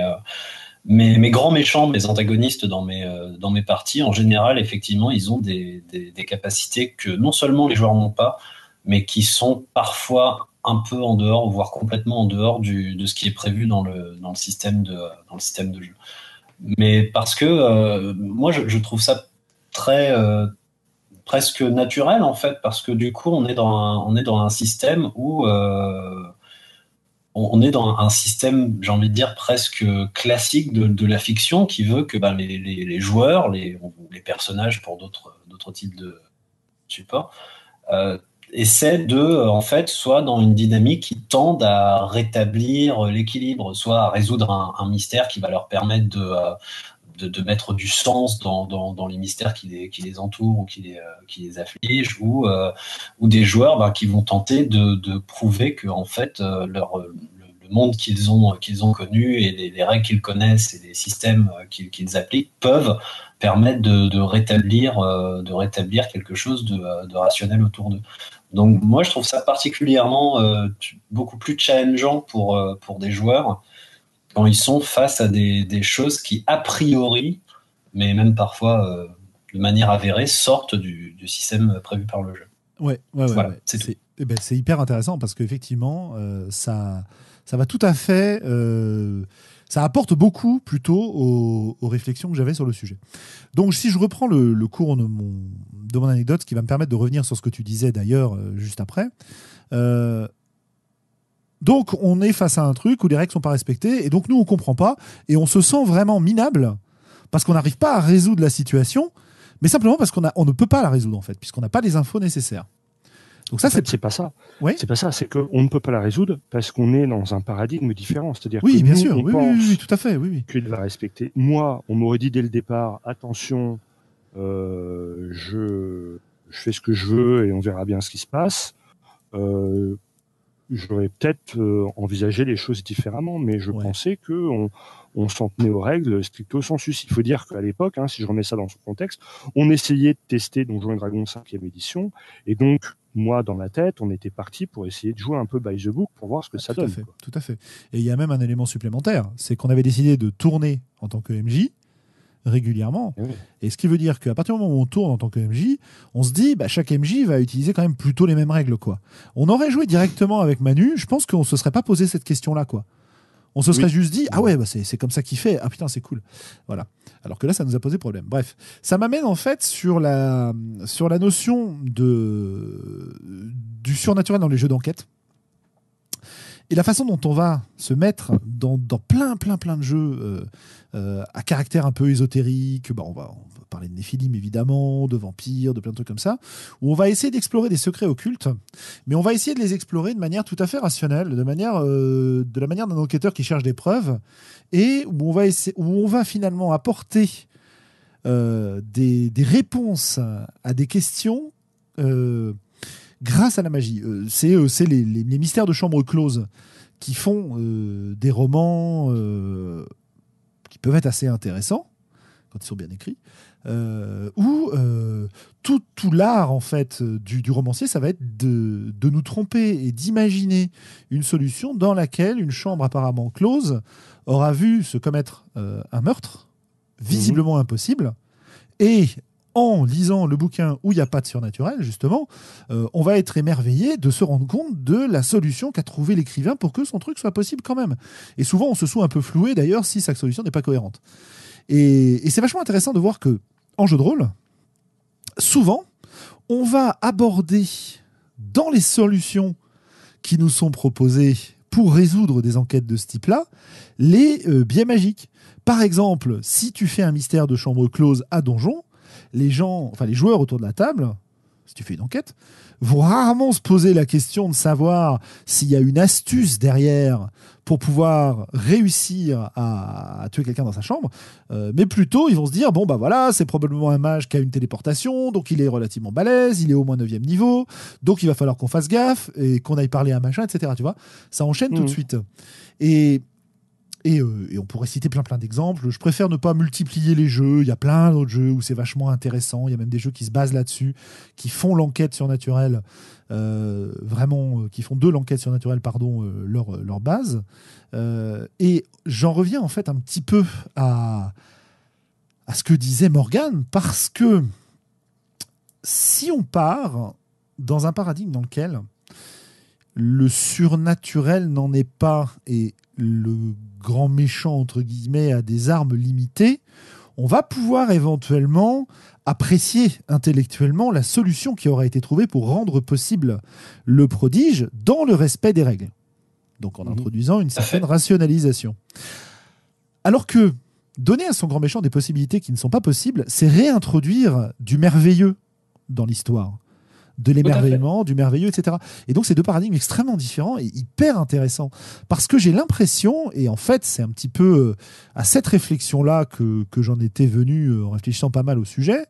mes, mes, grands méchants, mes antagonistes dans mes, euh, dans mes parties, en général, effectivement, ils ont des, des, capacités que non seulement les joueurs n'ont pas, mais qui sont parfois un peu en dehors, voire complètement en dehors de ce qui est prévu dans le, dans le, système, de, dans le système de jeu. Mais parce que euh, moi, je, trouve ça très euh, presque naturel en fait, parce que du coup, on est dans un, on est dans un système où on, est dans un système, j'ai envie de dire, presque classique de, la fiction qui veut que ben, les, joueurs, les, personnages pour d'autres types de supports, euh, essaient de, en fait, soit dans une dynamique qui tende à rétablir l'équilibre, soit à résoudre un, mystère qui va leur permettre de, de, mettre du sens dans, les mystères qui les, qui les entourent ou qui les, euh, qui les affligent, ou, euh, ou des joueurs bah, qui vont tenter de, prouver que en fait euh, leur, le, monde qu'ils ont, qu'ils ont connu et les, règles qu'ils connaissent et les systèmes qu'ils appliquent peuvent permettre de, rétablir, de rétablir quelque chose de, rationnel autour d'eux. Donc moi je trouve ça particulièrement beaucoup plus challengeant pour, pour des joueurs quand ils sont face à des, des choses qui, a priori, mais même parfois euh, de manière avérée, sortent du, du, système prévu par le jeu. Ouais, ouais, ouais. Voilà, c'est eh ben, hyper intéressant parce qu'effectivement, euh, ça, ça va tout à fait. Euh, ça apporte beaucoup plutôt aux, aux réflexions que j'avais sur le sujet. Donc, si je reprends le, le cours de mon, de mon anecdote, ce qui va me permettre de revenir sur ce que tu disais d'ailleurs juste après. Donc on est face à un truc où les règles sont pas respectées et donc nous on comprend pas et on se sent vraiment minable parce qu'on n'arrive pas à résoudre la situation, mais simplement parce qu'on on ne peut pas la résoudre en fait puisqu'on n'a pas les infos nécessaires. Donc ça, c'est pas ça. Oui c'est pas ça. C'est qu'on ne peut pas la résoudre parce qu'on est dans un paradigme différent. C'est-à-dire oui, que bien sûr, oui, oui, tout à fait, oui, oui. Qu'il va respecter. Moi, on m'aurait dit dès le départ, attention, euh, je, je fais ce que je veux et on verra bien ce qui se passe. Euh, j'aurais peut-être euh, envisagé les choses différemment, mais je pensais que on, on s'en tenait aux règles stricto sensus. Il faut dire qu'à l'époque, hein, si je remets ça dans son contexte, on essayait de tester Donjons et Dragons 5e édition, et donc moi, dans ma tête, on était parti pour essayer de jouer un peu by the book pour voir ce que ah, ça tout donne. À fait, tout à fait. Et il y a même un élément supplémentaire, c'est qu'on avait décidé de tourner en tant que MJ, régulièrement. Eh Et, ce qui veut dire qu'à partir du moment où on tourne en tant que MJ, on se dit, bah, chaque MJ va utiliser quand même plutôt les mêmes règles. quoi. On aurait joué directement avec Manu, je pense qu'on se serait pas posé cette question-là. quoi. On se serait juste dit, ah ouais, bah c'est comme ça qu'il fait, ah putain, c'est cool. Voilà. Alors que là, ça nous a posé problème. Bref, ça m'amène en fait sur la, sur la notion de, du surnaturel dans les jeux d'enquête. Et la façon dont on va se mettre dans, plein, plein, plein de jeux euh, euh, à caractère un peu ésotérique, bah on, va, parler de Néphilim évidemment, de vampires, de plein de trucs comme ça, où on va essayer d'explorer des secrets occultes, mais on va essayer de les explorer de manière tout à fait rationnelle, de, manière, euh, de la manière d'un enquêteur qui cherche des preuves, et où on va, essayer, où on va finalement apporter des, réponses à des questions grâce à la magie. Euh, c'est euh, les, les, mystères de chambre close qui font euh, des romans qui peuvent être assez intéressants quand ils sont bien écrits. Où tout, tout l'art en fait du, du, romancier, ça va être de, de nous tromper et d'imaginer une solution dans laquelle une chambre apparemment close aura vu se commettre un meurtre visiblement mmh. impossible et en lisant le bouquin où il n'y a pas de surnaturel, justement, euh, on va être émerveillé de se rendre compte de la solution qu'a trouvé l'écrivain pour que son truc soit possible quand même. Et souvent, on se sent un peu floué d'ailleurs si sa solution n'est pas cohérente. Et, c'est vachement intéressant de voir que, en jeu de rôle, souvent, on va aborder dans les solutions qui nous sont proposées pour résoudre des enquêtes de ce type-là les euh, biais magiques. Par exemple, si tu fais un mystère de chambre close à donjon, les gens, enfin les joueurs autour de la table, si tu fais une enquête, vont rarement se poser la question de savoir s'il y a une astuce derrière pour pouvoir réussir à, tuer quelqu'un dans sa chambre, euh, mais plutôt ils vont se dire bon bah voilà c'est probablement un mage qui a une téléportation, donc il est relativement balèze, il est au moins 9 niveau, donc il va falloir qu'on fasse gaffe et qu'on aille parler à un machin, etc. Tu vois, ça enchaîne tout de mmh. suite. Et euh, et, on pourrait citer plein plein d'exemples. Je préfère ne pas multiplier les jeux. Il y a plein d'autres jeux où c'est vachement intéressant. Il y a même des jeux qui se basent là-dessus, qui font l'enquête surnaturelle, euh, vraiment, euh, qui font de l'enquête surnaturelle, pardon, leur, leur base. et j'en reviens en fait un petit peu à, à ce que disait Morgan, parce que si on part dans un paradigme dans lequel le surnaturel n'en est pas et le grand méchant, entre guillemets, a des armes limitées, on va pouvoir éventuellement apprécier intellectuellement la solution qui aura été trouvée pour rendre possible le prodige dans le respect des règles. Donc en mhm. introduisant une certaine rationalisation. Alors que donner à son grand méchant des possibilités qui ne sont pas possibles, c'est réintroduire du merveilleux dans l'histoire de l'émerveillement, du merveilleux, etc. Et donc, c'est deux paradigmes extrêmement différents et hyper intéressants. Parce que j'ai l'impression, et en fait, c'est un petit peu euh, à cette réflexion-là que, j'en étais venu euh, en réfléchissant pas mal au sujet.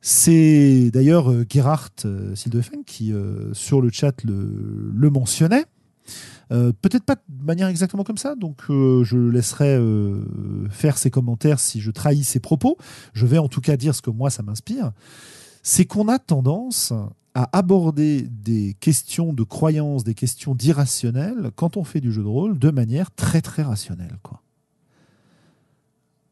C'est d'ailleurs euh, Gerhard Sildefen qui, sur le chat, le, mentionnait. Peut-être pas de manière exactement comme ça, donc je laisserai faire ses commentaires si je trahis ses propos. Je vais en tout cas dire ce que moi ça m'inspire c'est qu'on a tendance à aborder des questions de croyance, des questions d'irrationnel, quand on fait du jeu de rôle, de manière très très rationnelle. Quoi.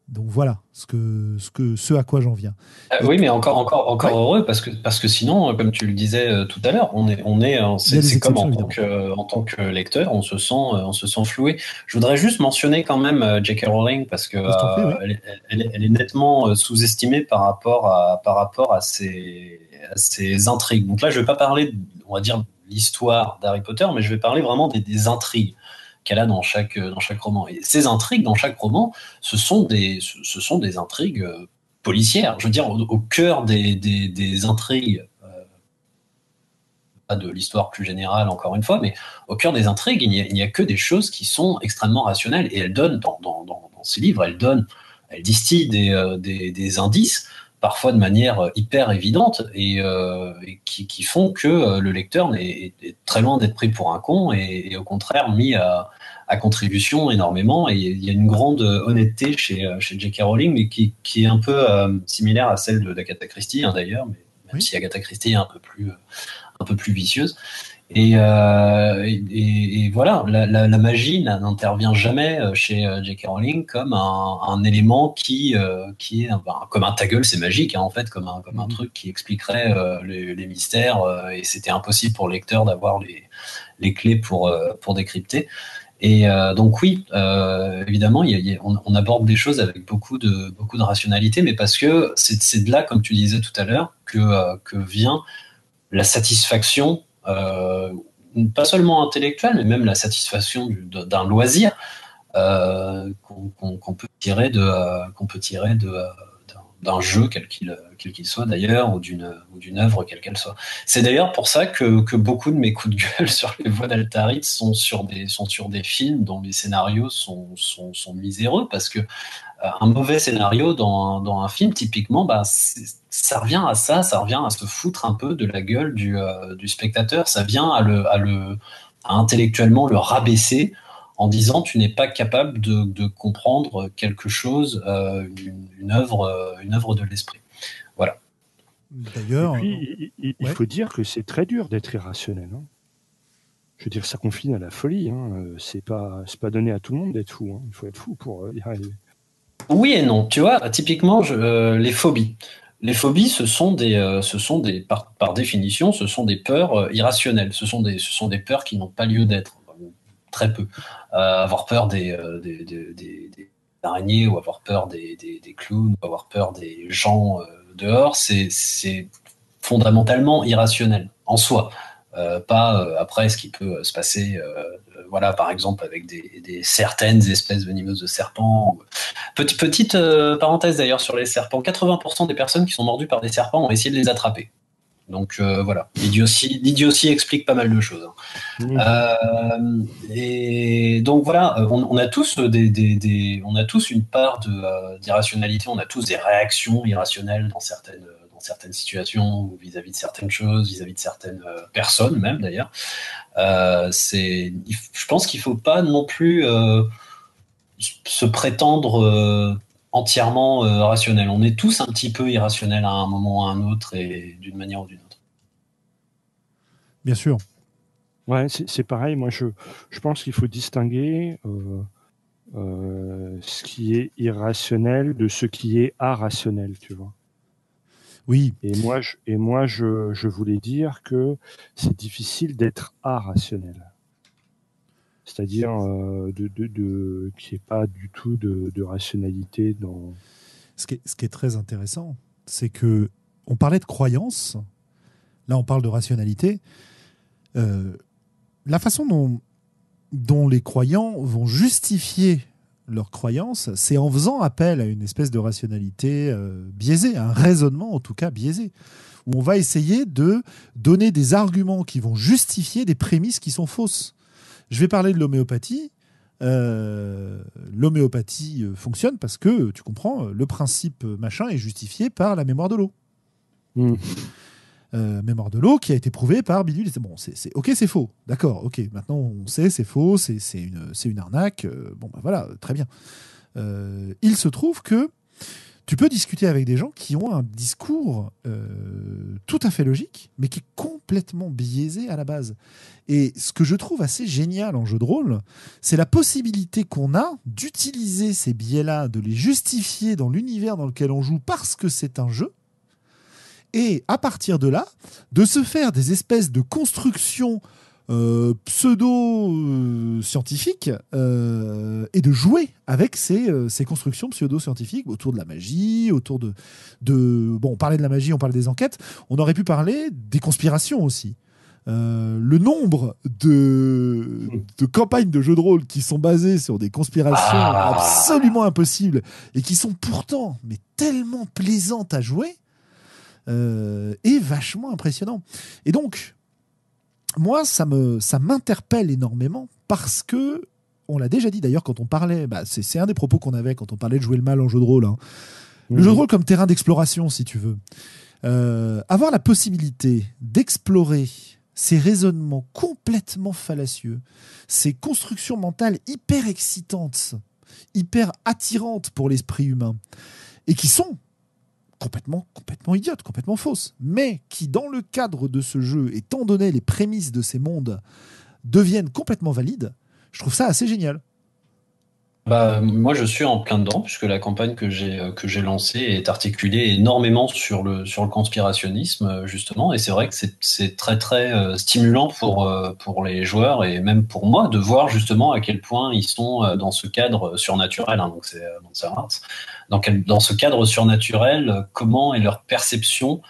Donc voilà ce, que, ce, que, ce à quoi j'en viens. Euh, oui, mais encore, encore, encore heureux parce que, parce que sinon, comme tu le disais euh, tout à l'heure, on est, on est, c'est comme en tant, que, en tant, que, lecteur, on se sent, euh, on se sent floué. Je voudrais juste mentionner quand même J.K. Rowling parce que elle, elle, est nettement sous-estimée par rapport à, par rapport à ses, à ses intrigues. Donc là, je vais pas parler, on va dire, l'histoire d'Harry Potter, mais je vais parler vraiment des, des intrigues qu'elle a dans chaque, dans chaque roman. Et ces intrigues dans chaque roman, ce sont des, intrigues euh, policières. Je veux dire, au, cœur des, intrigues, euh, pas de l'histoire plus générale encore une fois, mais au cœur des intrigues, il n'y a, que des choses qui sont extrêmement rationnelles. Et elle donne, dans, dans, ces livres, elle donne, elle distille euh, des indices parfois de manière hyper évidente et, euh, qui, qui, font que euh, le lecteur est, est très loin d'être pris pour un con et, et au contraire mis à, à, contribution énormément. Et il y a une grande honnêteté chez, euh, chez J.K. Rowling, mais qui, qui est un peu euh, similaire à celle d'Agatha Christie hein, d'ailleurs, mais même si Agatha Christie est un peu plus, un peu plus vicieuse. Euh, et, et, voilà, la, la, la magie n'intervient jamais euh, chez euh, J.K. Rowling comme un, un élément qui, qui est comme un ta gueule, c'est magique hein, en fait, comme un, comme un mm-hmm. truc qui expliquerait les, les, mystères et c'était impossible pour le lecteur d'avoir les, les clés pour, pour décrypter. Et donc oui, évidemment, y a, y a, on, on, aborde des choses avec beaucoup de beaucoup de rationalité, mais parce que c'est de là, comme tu disais tout à l'heure, que que vient la satisfaction pas seulement intellectuelle, mais même la satisfaction d'un loisir euh, qu'on peut tirer de euh, qu'on peut tirer de d'un jeu quel qu'il soit d'ailleurs ou d'une ou d'une œuvre quelle qu'elle soit. C'est d'ailleurs pour ça que, que beaucoup de mes coups de gueule sur les voix d'Altarit sont sur des sont sur des films dont les scénarios sont sont, sont miséreux parce que un mauvais scénario dans, dans un film typiquement bah ça revient à ça, ça revient à se foutre un peu de la gueule du, euh, du spectateur, ça vient à le, à le à intellectuellement le rabaisser en disant tu n'es pas capable de, de, comprendre quelque chose, euh, une, une, œuvre, euh, une œuvre de l'esprit. Voilà. D'ailleurs, il, il ouais. faut dire que c'est très dur d'être irrationnel. Hein. Je veux dire, ça confine à la folie. Hein. C'est pas, c'est pas donné à tout le monde d'être fou. Hein. Il faut être fou pour y arriver. Oui et non. Tu vois, typiquement, euh, les phobies. Les phobies, ce sont des, euh, ce sont des par, définition, ce sont des peurs euh, irrationnelles. Ce sont des, ce sont des peurs qui n'ont pas lieu d'être, très peu. Avoir peur des, des, araignées ou avoir peur des, clowns ou avoir peur des gens dehors, c'est fondamentalement irrationnel en soi. pas après ce qui peut se passer voilà, par exemple avec des, certaines espèces venimeuses de serpents. Petite, petite parenthèse d'ailleurs sur les serpents, 80% des personnes qui sont mordues par des serpents ont essayé de les attraper. Donc voilà, l'idiotie explique pas mal de choses. Hein. Et donc voilà, on, a tous des, on a tous une part d'irrationalité, on a tous des réactions irrationnelles dans certaines certaines situations ou vis-à-vis de certaines choses, vis-à-vis de certaines euh, personnes même d'ailleurs. Euh, c'est, je pense qu'il faut pas non plus euh, se prétendre entièrement rationnel. On est tous un petit peu irrationnels à un moment ou à un autre et d'une manière ou d'une autre. Bien sûr. Ouais, c'est pareil. Moi, je, je pense qu'il faut distinguer ce qui est irrationnel de ce qui est irrationnel, tu vois. Oui. Et moi, je, et moi je, je voulais dire que c'est difficile d'être rationnel. C'est-à-dire euh, de, de, de qu'il n'y ait pas du tout de, de rationalité dans. Ce qui est, ce qui est très intéressant, c'est que on parlait de croyance, là on parle de rationalité. Euh, la façon dont, dont les croyants vont justifier leur croyance, c'est en faisant appel à une espèce de rationalité euh, biaisée, un raisonnement en tout cas biaisé, où on va essayer de donner des arguments qui vont justifier des prémices qui sont fausses. Je vais parler de l'homéopathie. Euh, l'homéopathie euh, fonctionne parce que, tu comprends, le principe machin est justifié par la mémoire de l'eau. Mmh. Euh, mémoire de l'eau qui a été prouvé par Bidule. Bon, c'est ok, c'est faux. D'accord, ok. Maintenant, on sait, c'est faux, c'est une, arnaque. Euh, bon, ben voilà, très bien. Euh, il se trouve que tu peux discuter avec des gens qui ont un discours tout à fait logique, mais qui est complètement biaisé à la base. Et ce que je trouve assez génial en jeu de rôle, c'est la possibilité qu'on a d'utiliser ces biais-là, de les justifier dans l'univers dans lequel on joue parce que c'est un jeu, et à partir de là, de se faire des espèces de constructions euh, pseudo-scientifiques euh, et de jouer avec ces, euh, ces constructions pseudo-scientifiques autour de la magie, autour de, de... Bon, on parlait de la magie, on parlait des enquêtes, on aurait pu parler des conspirations aussi. le nombre de, de, campagnes de jeux de rôle qui sont basées sur des conspirations ah. absolument impossibles et qui sont pourtant mais tellement plaisantes à jouer euh, est vachement impressionnant. Et donc, moi, ça me ça m'interpelle énormément parce que on l'a déjà dit d'ailleurs quand on parlait, bah, c'est un des propos qu'on avait quand on parlait de jouer le mal en jeu de rôle. Hein. Le jeu de rôle comme terrain d'exploration, si tu veux. Euh, avoir la possibilité d'explorer ces raisonnements complètement fallacieux, ces constructions mentales hyper excitantes, hyper attirantes pour l'esprit humain, et qui sont complètement, complètement idiote, complètement fausse, mais qui, dans le cadre de ce jeu, étant donné les prémices de ces mondes, deviennent complètement valides, je trouve ça assez génial. Bah, moi, je suis en plein dedans, puisque la campagne que j'ai euh, lancée est articulée énormément sur le sur le conspirationnisme euh, justement, et c'est vrai que c'est très très euh, stimulant pour pour les joueurs et même pour moi de voir justement à quel point ils sont dans ce cadre surnaturel. Hein, donc c'est dans dans ce cadre surnaturel, comment est leur perception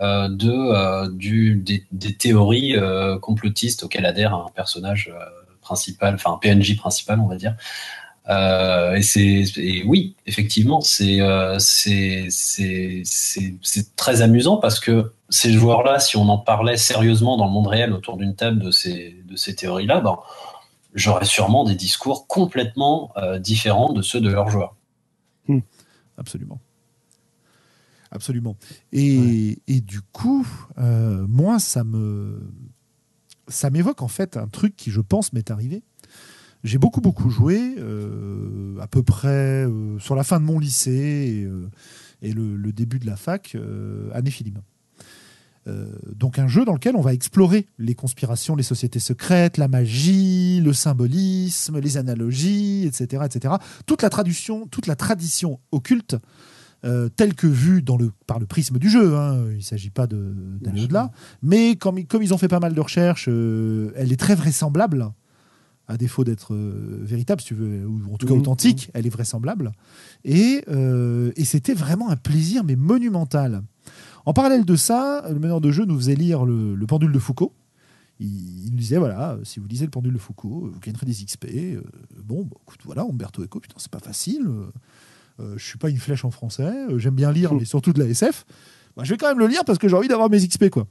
de du des, théories complotistes auxquelles adhère un personnage principal, enfin un PNJ principal, on va dire. Euh, et c'est oui, effectivement, euh, c'est c'est très amusant parce que ces joueurs-là, si on en parlait sérieusement dans le monde réel autour d'une table de ces de ces théories-là, ben, j'aurais sûrement des discours complètement euh, différents de ceux de leurs joueurs. Absolument. Absolument. Et, et du coup, moi, ça me ça m'évoque en fait un truc qui, je pense, m'est arrivé j'ai beaucoup beaucoup joué, euh, à peu près euh, sur la fin de mon lycée et, euh, le, début de la fac à Néphilim. donc un jeu dans lequel on va explorer les conspirations, les sociétés secrètes, la magie, le symbolisme, les analogies, etc., etc. Toute la tradition, toute la tradition occulte telle que vue dans le, par le prisme du jeu. Hein. Il ne s'agit pas d'aller au-delà. Mais comme, comme, ils ont fait pas mal de recherches, elle est très vraisemblable à défaut d'être euh, véritable, si tu veux, ou en tout cas mhm. authentique, elle est vraisemblable. Euh, et, c'était vraiment un plaisir, mais monumental. En parallèle de ça, le meneur de jeu nous faisait lire le, Pendule de Foucault, il, nous disait voilà, si vous lisez le pendule de Foucault, vous gagnerez des XP. bon, bah, écoute, voilà, Umberto Eco, putain, c'est pas facile. je suis pas une flèche en français. J'aime bien lire, mais surtout de la SF. Bah, je vais quand même le lire parce que j'ai envie d'avoir mes XP, quoi.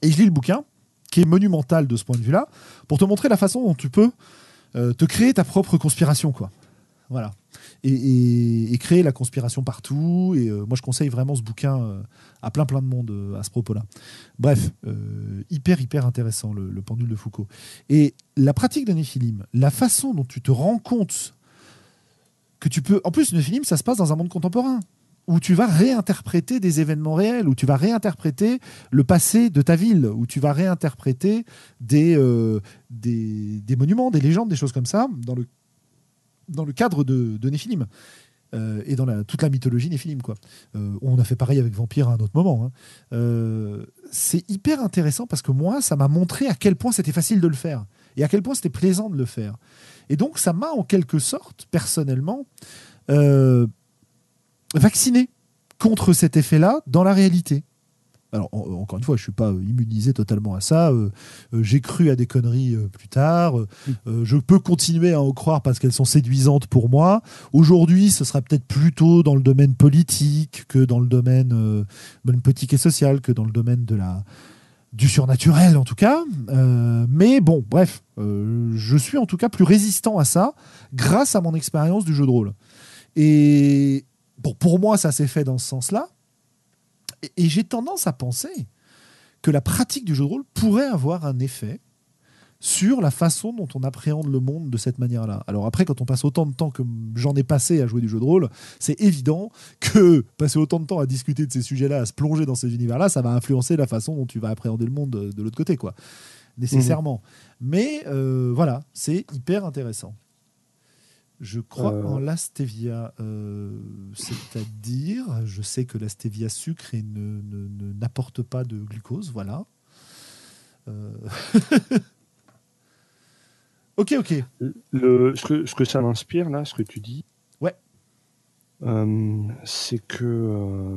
Et je lis le bouquin, qui est monumental de ce point de vue-là, pour te montrer la façon dont tu peux te créer ta propre conspiration, quoi. Voilà et, créer la conspiration partout. Et euh, moi, je conseille vraiment ce bouquin euh, à plein plein de monde euh, à ce propos-là. Bref, hyper hyper intéressant le, pendule de Foucault. Et la pratique de Néphilim, la façon dont tu te rends compte que tu peux. En plus, Néphilim, ça se passe dans un monde contemporain où tu vas réinterpréter des événements réels, où tu vas réinterpréter le passé de ta ville, où tu vas réinterpréter des, des, des, monuments, des légendes, des choses comme ça, dans le dans le cadre de, de Néphilim. Euh, et dans toute la mythologie Néphilim. Quoi. Euh, on a fait pareil avec Vampire à un autre moment. Hein. Euh, c'est hyper intéressant parce que moi, ça m'a montré à quel point c'était facile de le faire et à quel point c'était plaisant de le faire. Et donc, ça m'a en quelque sorte, personnellement, vacciné contre cet effet-là dans la réalité. Alors, encore une fois, je ne suis pas euh, immunisé totalement à ça. Euh, euh, j'ai cru à des conneries plus tard. Mm. je peux continuer à en croire parce qu'elles sont séduisantes pour moi. Aujourd'hui, ce sera peut-être plutôt dans le domaine politique que dans le domaine politique et social, que dans le domaine de la, du surnaturel, en tout cas. mais bon, bref, je suis en tout cas plus résistant à ça grâce à mon expérience du jeu de rôle. Et bon, pour moi, ça s'est fait dans ce sens-là. Et, j'ai tendance à penser que la pratique du jeu de rôle pourrait avoir un effet sur la façon dont on appréhende le monde de cette manière-là. Alors après, quand on passe autant de temps que j'en ai passé à jouer du jeu de rôle, c'est évident que passer autant de temps à discuter de ces sujets-là, à se plonger dans ces univers-là, ça va influencer la façon dont tu vas appréhender le monde de, l'autre côté, quoi. Nécessairement. Mhm. Mais euh, voilà, c'est hyper intéressant. Je crois en euh. l'astévia, euh, c'est-à-dire, je sais que l'astévia sucre et ne, n'apporte pas de glucose, voilà. Euh. ok, ok. Le, ce, que, ce que ça m'inspire, là, ce que tu dis, ouais. c'est que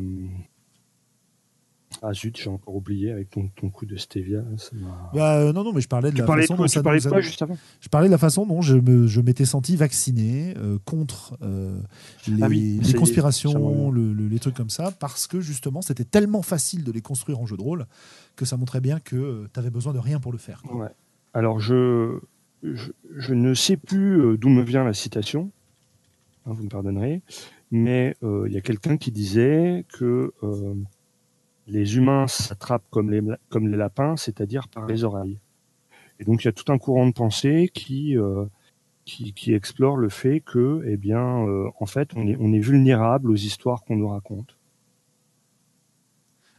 ah zut, j'ai encore oublié avec ton, ton coup de stevia. bah, euh, non, non, mais je parlais de la façon dont ça parlais de quoi juste avant? Je parlais de la façon dont je, me, je m'étais senti vacciné euh, contre euh, les, ah les conspirations, le, les trucs comme ça, parce que justement, c'était tellement facile de les construire en jeu de rôle que ça montrait bien que tu avais besoin de rien pour le faire. Ouais. Alors, je, je, je, ne sais plus d'où me vient la citation, hein, vous me pardonnerez, mais il y a quelqu'un qui disait que les humains s'attrapent comme les, comme les lapins, c'est-à-dire par les oreilles. Et donc il y a tout un courant de pensée qui, euh, qui, qui, explore le fait que, eh bien, euh, en fait, on est, on est vulnérable aux histoires qu'on nous raconte.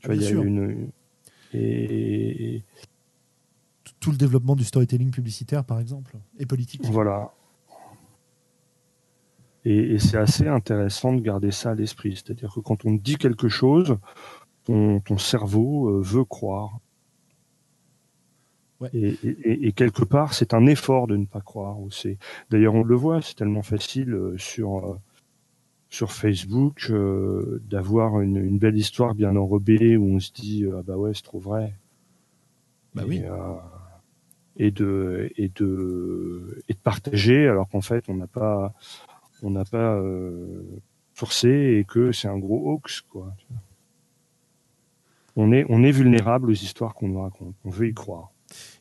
Tu vois, il y a une et tout le développement du storytelling publicitaire, par exemple, et politique. Voilà. Et, et c'est assez intéressant de garder ça à l'esprit. C'est-à-dire que quand on dit quelque chose, ton, cerveau euh, veut croire. Et, quelque part, c'est un effort de ne pas croire. D'ailleurs, on le voit, c'est tellement facile euh, sur euh, sur Facebook d'avoir une, belle histoire bien enrobée où on se dit ah bah ouais c'est trop vrai. Bah oui. Et, de et de et de partager alors qu'en fait on n'a pas on n'a pas forcé et que c'est un gros hoax quoi on est, on est vulnérable aux histoires qu'on nous raconte. On veut y croire.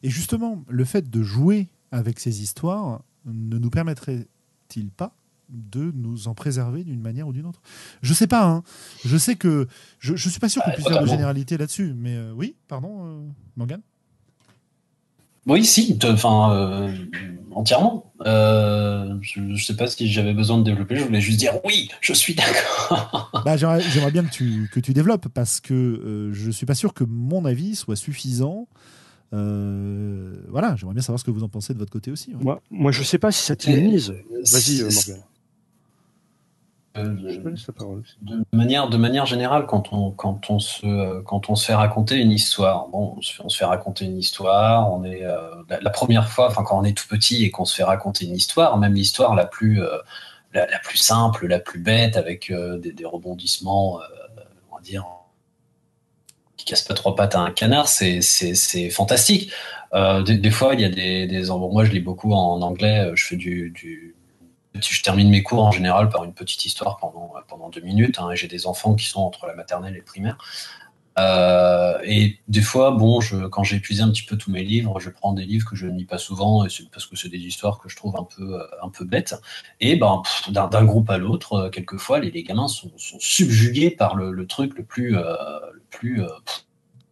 Et justement, le fait de jouer avec ces histoires ne nous permettrait-il pas de nous en préserver d'une manière ou d'une autre? Je sais pas. Hein. Je sais que je, je suis pas sûr qu'on puisse faire de généralité là-dessus. Mais euh, oui, pardon, euh, Morgan. Oui, si, enfin, euh, entièrement. Euh, je ne sais pas si j'avais besoin de développer, je voulais juste dire oui, je suis d'accord. bah, J'aimerais bien que tu, que tu développes parce que euh, je ne suis pas sûr que mon avis soit suffisant. voilà, j'aimerais bien savoir ce que vous en pensez de votre côté aussi. Moi, moi, je ne sais pas si ça t'immunise. Vas-y, Morgan. Euh, de manière, de manière générale, quand on, quand, on se, quand on se fait raconter une histoire, bon, on se fait, on se fait raconter une histoire, on est euh, la, première fois, enfin quand on est tout petit et qu'on se fait raconter une histoire, même l'histoire la plus, euh, la, plus simple, la plus bête, avec des, des, rebondissements, on va dire, qui casse pas trois pattes à un canard, c'est fantastique. Euh, des, fois, il y a des, des moi je lis beaucoup en anglais, je fais du, du je termine mes cours en général par une petite histoire pendant, pendant deux minutes. Hein, j'ai des enfants qui sont entre la maternelle et le primaire. Euh, et des fois, bon, quand j'ai épuisé un petit peu tous mes livres, je prends des livres que je ne lis pas souvent, parce que c'est des histoires que je trouve un peu, euh, un peu bêtes. Et ben, d'un groupe à l'autre, euh, quelquefois, les, les, gamins sont, subjugués par le, truc le plus, euh, le plus,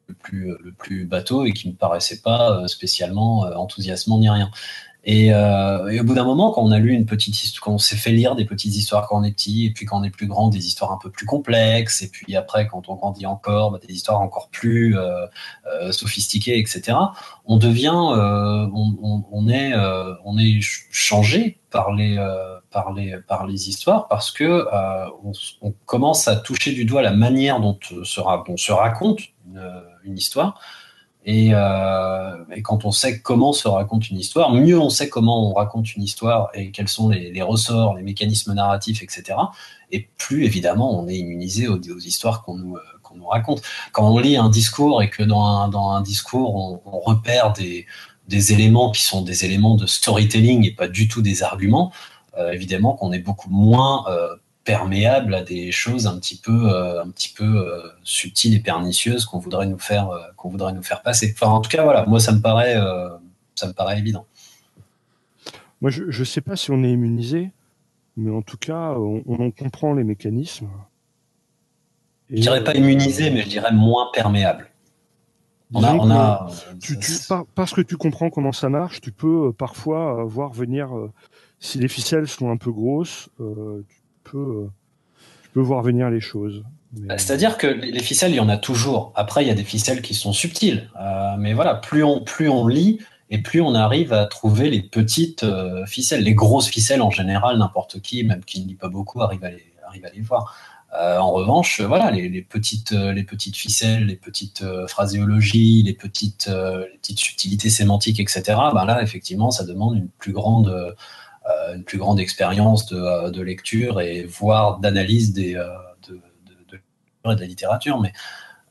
le plus, le plus bateau et qui me paraissait pas spécialement enthousiasmant ni rien. Euh, et, au bout d'un moment, quand on a lu une petite quand on s'est fait lire des petites histoires quand on est petit, et puis quand on est plus grand, des histoires un peu plus complexes, et puis après, quand on grandit encore, bah, des histoires encore plus euh, euh, sophistiquées, etc. On devient, on, est, on est changé par les, par les, par les histoires parce que on, commence à toucher du doigt la manière dont se, se raconte une histoire euh, et, quand on sait comment se raconte une histoire, mieux on sait comment on raconte une histoire et quels sont les, ressorts, les mécanismes narratifs, etc. Et plus évidemment on est immunisé aux, histoires qu'on nous, euh, qu'on nous raconte. Quand on lit un discours et que dans un, discours on, repère des, éléments qui sont des éléments de storytelling et pas du tout des arguments, euh, évidemment qu'on est beaucoup moins perméable à des choses un petit peu, euh, un petit peu euh, subtiles et pernicieuses qu'on voudrait nous faire, euh, qu'on voudrait nous faire passer. Enfin, en tout cas, voilà, moi ça me paraît, ça me paraît évident. Moi, je ne sais pas si on est immunisé, mais en tout cas, on, on comprend les mécanismes. Je je dirais pas immunisé, mais je dirais moins perméable. On a, on a, tu, parce que tu comprends comment ça marche, tu peux parfois voir venir si les ficelles sont un peu grosses, tu peux voir venir les choses. Bah, c'est-à-dire que les ficelles, il y en a toujours. Après, il y a des ficelles qui sont subtiles. Euh, mais voilà, plus on, plus on lit et plus on arrive à trouver les petites euh, ficelles. Les grosses ficelles, en général, n'importe qui, même qui ne lit pas beaucoup, arrive à les, arrive à les voir. en revanche, voilà, les, petites, les petites ficelles, les petites phraséologies, les petites, petites subtilités sémantiques, etc. Ben là, effectivement, ça demande une plus grande euh, une plus grande expérience de, euh, lecture et voire d'analyse euh, de, de, de, la littérature, mais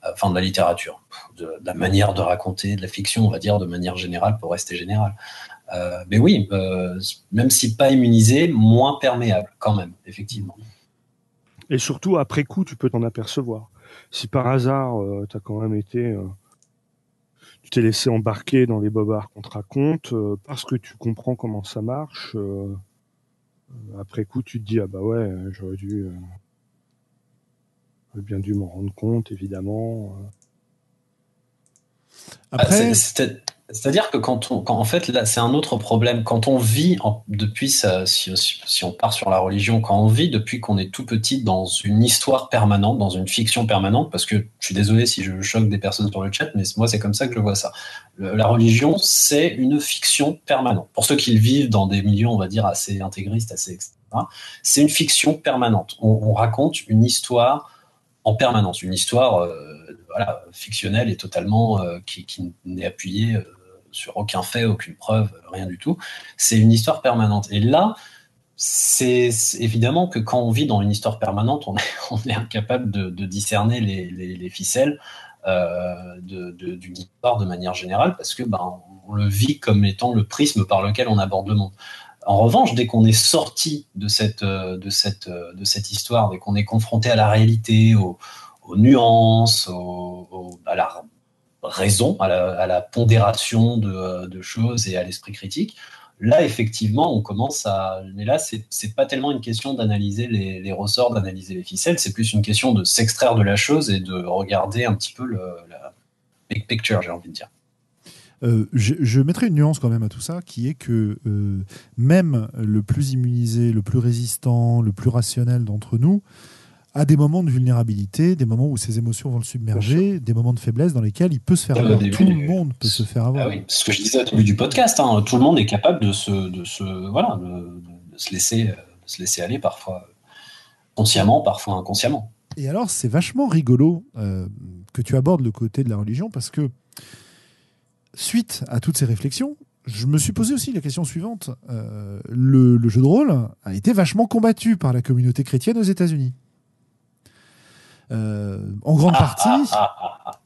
enfin de la littérature, de, la manière de raconter, de la fiction, on va dire, de manière générale, pour rester général. Euh, mais oui, euh, même si pas immunisé, moins perméable quand même, effectivement. Et surtout, après coup, tu peux t'en apercevoir. Si par hasard, euh, tu as quand même été tu t'es laissé embarquer dans les bobards qu'on te raconte euh, parce que tu comprends comment ça marche. Euh, euh, après coup, tu te dis ah bah ouais, j'aurais dû, j'aurais bien dû m'en rendre compte, évidemment. Après, ah, c'est-à-dire que quand on, en fait, là, c'est un autre problème. Quand on vit depuis, si, on part sur la religion, quand on vit depuis qu'on est tout petit dans une histoire permanente, dans une fiction permanente, parce que je suis désolé si je choque des personnes sur le chat, mais moi, c'est comme ça que je vois ça. la religion, c'est une fiction permanente. Pour ceux qui vivent dans des milieux, on va dire, assez intégristes, assez, etc., c'est une fiction permanente. On, on, raconte une histoire en permanence, une histoire euh, fictionnelle et totalement euh, qui, qui n'est appuyée euh, sur aucun fait, aucune preuve, rien du tout. C'est une histoire permanente. Et là, c'est évidemment que quand on vit dans une histoire permanente, on est, incapable de, discerner les, les, les ficelles euh, d'une histoire de manière générale parce que ben, on le vit comme étant le prisme par lequel on aborde le monde. En revanche, dès qu'on est sorti de cette, de cette, de cette histoire, dès qu'on est confronté à la réalité, aux, aux nuances, aux, à la raison, à la, pondération de, choses et à l'esprit critique. Là, effectivement, on commence à. Mais là, c'est pas tellement une question d'analyser les, ressorts, d'analyser les ficelles, c'est plus une question de s'extraire de la chose et de regarder un petit peu le, la big picture, j'ai envie de dire. Euh, je, je, mettrai une nuance quand même à tout ça, qui est que euh, même le plus immunisé, le plus résistant, le plus rationnel d'entre nous, à des moments de vulnérabilité, des moments où ses émotions vont le submerger, des moments de faiblesse dans lesquels il peut se faire avoir. Tout le monde peut se faire avoir. Ah oui, ce que je disais au début du podcast, hein, tout le monde est capable de se, de se, voilà, de, se, laisser, de se laisser aller parfois consciemment, parfois inconsciemment. Et alors, c'est vachement rigolo euh, que tu abordes le côté de la religion parce que, suite à toutes ces réflexions, je me suis posé aussi la question suivante. Euh, le, le, jeu de rôle a été vachement combattu par la communauté chrétienne aux États-Unis. En grande Ah, partie. ah,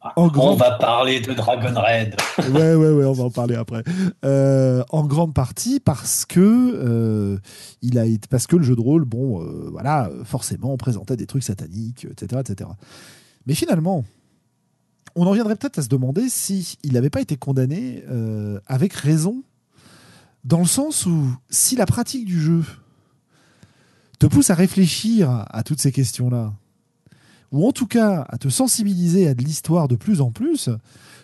ah, On va parler de Dragon Raid. ouais, ouais, ouais, on va en parler après. Euh, en grande partie parce que euh, il a été, parce que le jeu de rôle, bon, euh, voilà, forcément, on présentait des trucs sataniques, etc., etc. Mais finalement, on en viendrait peut-être à se demander si il n'avait pas été condamné euh, avec raison, dans le sens où si la pratique du jeu te pousse à réfléchir à toutes ces questions-là, ou en tout cas à te sensibiliser à de l'histoire de plus en plus,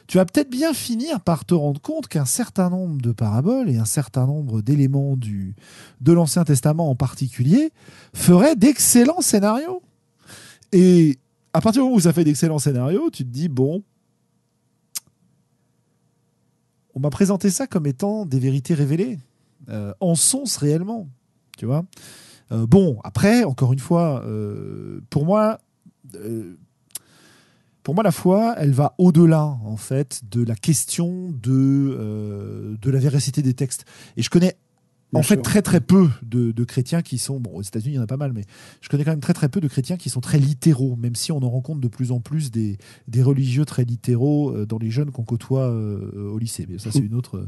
tu vas peut-être bien finir par te rendre compte qu'un certain nombre de paraboles et un certain nombre d'éléments du, de l'Ancien Testament en particulier feraient d'excellents scénarios. Et à partir du moment où ça fait d'excellents scénarios, tu te dis, bon, on m'a présenté ça comme étant des vérités révélées. Euh, en sens réellement, tu vois. Euh, bon, après, encore une fois, euh, pour moi, euh, pour moi, la foi, elle va au-delà, en fait, de la question de, euh, de la véracité des textes. Et je connais, en fait, très très peu de, de chrétiens qui sont, bon, aux États-Unis, il y en a pas mal, mais je connais quand même très très peu de chrétiens qui sont très littéraux, même si on en rencontre de plus en plus des, des religieux très littéraux euh, dans les jeunes qu'on côtoie au lycée. Mais ça, c'est une autre,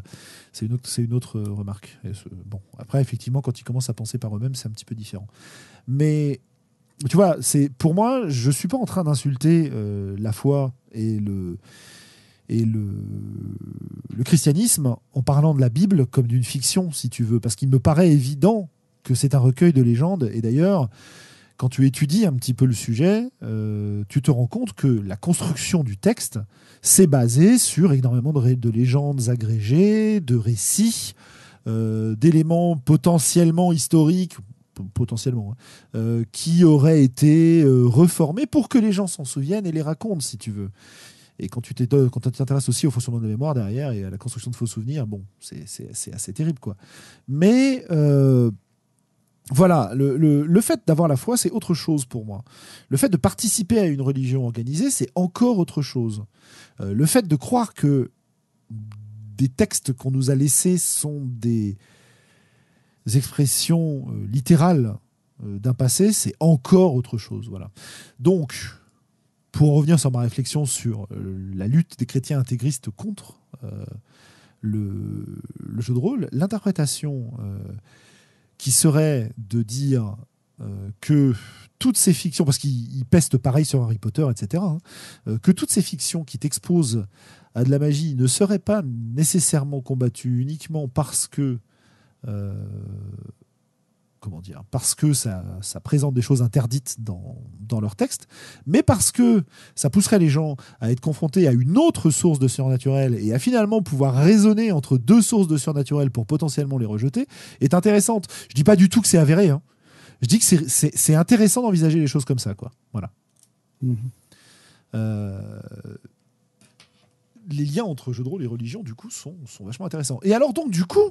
c'est une autre, c'est une autre remarque. Et bon, après, effectivement, quand ils commencent à penser par eux-mêmes, c'est un petit peu différent. Mais tu vois, c'est pour moi, je suis pas en train d'insulter euh, la foi et le et le, christianisme en parlant de la Bible comme d'une fiction, si tu veux, parce qu'il me paraît évident que c'est un recueil de légendes. Et d'ailleurs, quand tu étudies un petit peu le sujet, euh, tu te rends compte que la construction du texte s'est basée sur énormément de, légendes agrégées, de récits, euh, d'éléments potentiellement historiques, potentiellement, hein, euh, qui auraient été euh, reformés pour que les gens s'en souviennent et les racontent, si tu veux. Et quand tu t'intéresses aussi au fonctionnement de la mémoire derrière et à la construction de faux souvenirs, bon, c'est- assez terrible, quoi. Mais euh, voilà, le, fait d'avoir la foi, c'est autre chose pour moi. Le fait de participer à une religion organisée, c'est encore autre chose. Le fait de croire que des textes qu'on nous a laissés sont des expressions euh, littérales euh, d'un passé, c'est encore autre chose. Voilà. Donc, pour revenir sur ma réflexion sur euh, la lutte des chrétiens intégristes contre le, jeu de rôle, l'interprétation qui serait de dire que toutes ces fictions, parce qu'ils ils pestent pareil sur Harry Potter, etc., hein, que toutes ces fictions qui t'exposent à de la magie ne seraient pas nécessairement combattues uniquement parce que comment dire, parce que ça, ça présente des choses interdites dans, dans leur texte, mais parce que ça pousserait les gens à être confrontés à une autre source de surnaturel et à finalement pouvoir raisonner entre deux sources de surnaturel pour potentiellement les rejeter, est intéressante. Je dis pas du tout que c'est avéré, hein. je dis que c'est- intéressant d'envisager les choses comme ça, quoi. Voilà. Mhm. Euh, les liens entre jeux de rôle et religion, du coup, sont, sont vachement intéressants. Et alors, donc, du coup,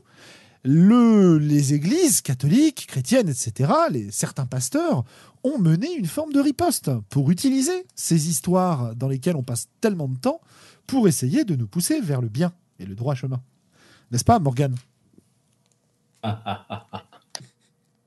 le, les églises catholiques, chrétiennes, etc., les, certains pasteurs ont mené une forme de riposte pour utiliser ces histoires dans lesquelles on passe tellement de temps pour essayer de nous pousser vers le bien et le droit chemin. N'est-ce pas, Morgane?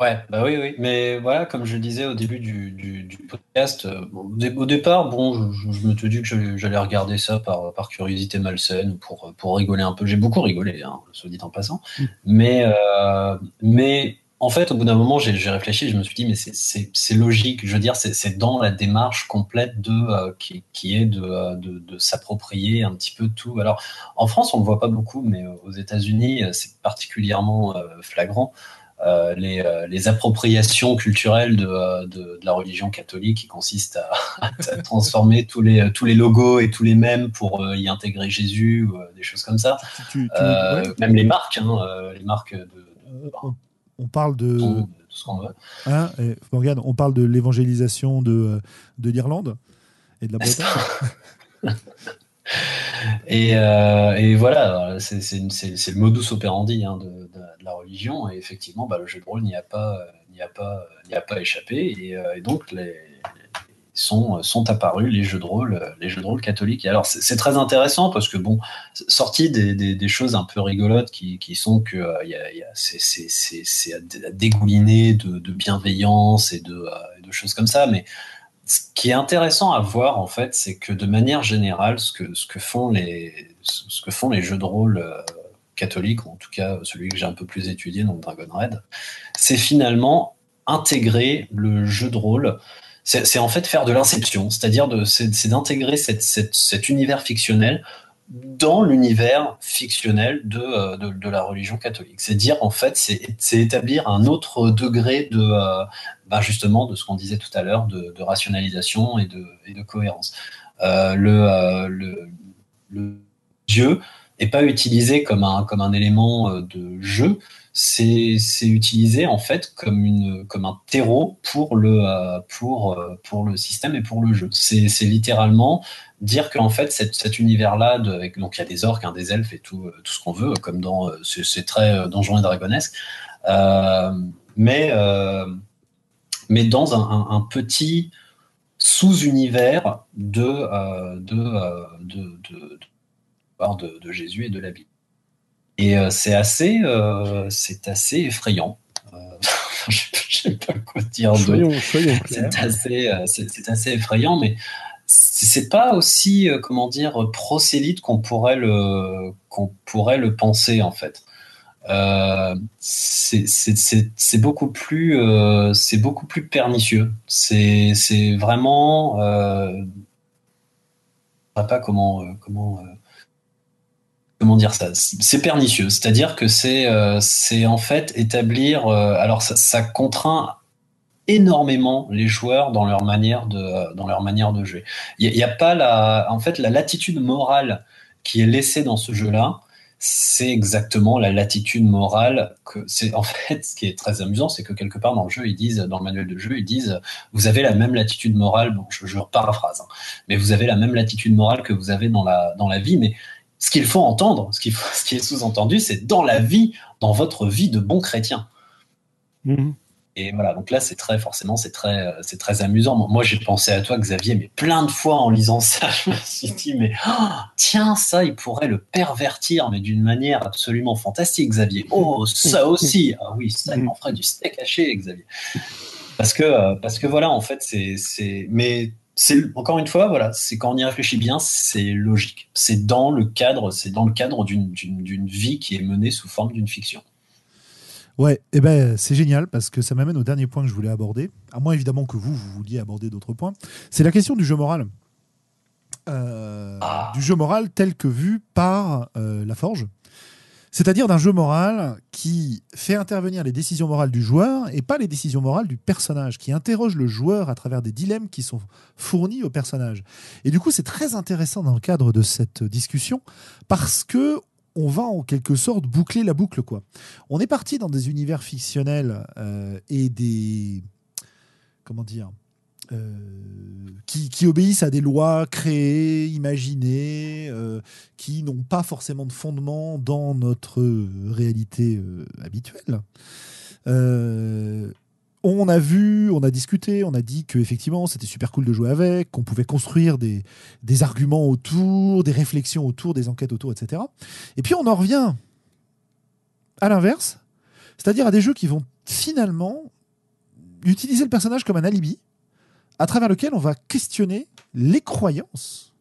Ouais, bah oui, oui. Mais voilà, comme je le disais au début du, du, du podcast, euh, bon, au dé- au départ, bon, je, me suis dit que j'allais- regarder ça par, par curiosité malsaine ou pour, pour rigoler un peu. J'ai beaucoup rigolé, hein, soit dit en passant. Mais, euh, mais en fait, au bout d'un moment, j'ai réfléchi, je me suis dit, mais c'est- logique. Je veux dire, c'est dans la démarche complète de euh, qui, qui est de, de, de s'approprier un petit peu tout. Alors, en France, on le voit pas beaucoup, mais aux États-Unis, c'est particulièrement flagrant. Euh, les, euh, les appropriations culturelles de, euh, de, de la religion catholique qui consiste à, à transformer tous les, tous les logos et tous les mèmes pour euh, y intégrer Jésus ou des choses comme ça. Tu- tu- tu- ouais. Même les marques, hein, les marques de, on, on parle de, tout ce qu'on veut. hein, Morgane, on parle de l'évangélisation de, de l'Irlande et de la Bretagne. Et, euh, et voilà, c'est le modus operandi hein, de, la religion. Et effectivement, bah, le jeu de rôle n'y a pas, n'y a pas, n'y a pas échappé. Et, euh, donc, les, sont, apparus les jeux de rôle, les jeux de rôle catholiques. Et alors, c'est très intéressant parce que bon, sorti des, choses un peu rigolotes qui, sont que euh, c'est- à dé- à dégouliner de, bienveillance et de, de choses comme ça, mais ce qui est intéressant à voir, en fait, c'est que de manière générale, ce que, ce que, font, les, ce que font les jeux de rôle euh, catholiques, ou en tout cas celui que j'ai un peu plus étudié, donc Dragon Red, c'est finalement intégrer le jeu de rôle. C'est en fait faire de l'inception, c'est-à-dire c'est d'intégrer cet univers fictionnel dans l'univers fictionnel de, euh, de, de, la religion catholique. C'est dire, en fait, c'est établir un autre degré de, euh, bah justement, de ce qu'on disait tout à l'heure, de, rationalisation et de, et de cohérence. Euh, le, le, Dieu n'est pas utilisé comme un, comme un élément de jeu, c'est utilisé en fait comme, une, comme un terreau pour le, pour, pour le système et pour le jeu. C'est littéralement dire qu'en fait cet, univers-là, donc il y a des orques, hein, des elfes et tout, tout ce qu'on veut, comme dans euh, c'est très euh, donjon et dragonesque, euh, mais mais dans un, petit sous-univers de de, de, de, Jésus et de la Bible. Et c'est assez c'est assez effrayant. je sais pas quoi dire. C'est assez, c'est assez effrayant, mais c'est pas aussi euh, comment dire prosélyte qu'on pourrait le pourrait le penser en fait. Euh, c'est beaucoup plus euh, beaucoup plus pernicieux. C'est vraiment euh, je sais pas comment euh, comment comment dire ça. C'est pernicieux, c'est-à-dire que c'est c'est en fait établir alors ça contraint énormément les joueurs dans leur manière de, dans leur manière de jouer. Il n'y a, pas la, en fait, la latitude morale qui est laissée dans ce jeu-là. C'est exactement la latitude morale que c'est en fait ce qui est très amusant, c'est que quelque part dans le jeu ils disent dans le manuel de jeu ils disent vous avez la même latitude morale bon je, je paraphrase hein, mais vous avez la même latitude morale que vous avez dans la dans la vie mais ce qu'il faut entendre ce, qu'il faut, ce qui est sous-entendu c'est dans la vie dans votre vie de bon chrétien mmh. Et voilà, donc là, c'est très, forcément, c'est très, c'est très amusant. Moi, j'ai pensé à toi, Xavier, mais plein de fois en lisant ça, je me suis dit, mais oh, tiens, ça, il pourrait le pervertir, mais d'une manière absolument fantastique, Xavier. Oh, ça aussi. Ah oui, ça, il m'en ferait du steak haché, Xavier. Parce que, euh, parce que voilà, en fait, c'est, c'est, mais c'est encore une fois, voilà, c'est quand on y réfléchit bien, c'est logique. C'est dans le cadre, c'est dans le cadre d'une, d'une, d'une vie qui est menée sous forme d'une fiction. Ouais, et eh ben c'est génial parce que ça m'amène au dernier point que je voulais aborder. À moins évidemment que vous, vous vouliez aborder d'autres points. C'est la question du jeu moral. Euh, ah. Du jeu moral tel que vu par euh, la Forge. C'est-à-dire d'un jeu moral qui fait intervenir les décisions morales du joueur et pas les décisions morales du personnage, qui interroge le joueur à travers des dilemmes qui sont fournis au personnage. Et du coup, c'est très intéressant dans le cadre de cette discussion parce que on va en quelque sorte boucler la boucle. quoi. On est parti dans des univers fictionnels euh, et des. Comment dire euh, qui, obéissent à des lois créées, imaginées, euh, qui n'ont pas forcément de fondement dans notre réalité habituelle on a vu, on a discuté, on a dit que effectivement c'était super cool de jouer avec, qu'on pouvait construire des, arguments autour, des réflexions autour, des enquêtes autour, etc. Et puis on en revient à l'inverse, c'est-à-dire à des jeux qui vont finalement utiliser le personnage comme un alibi, à travers lequel on va questionner les croyances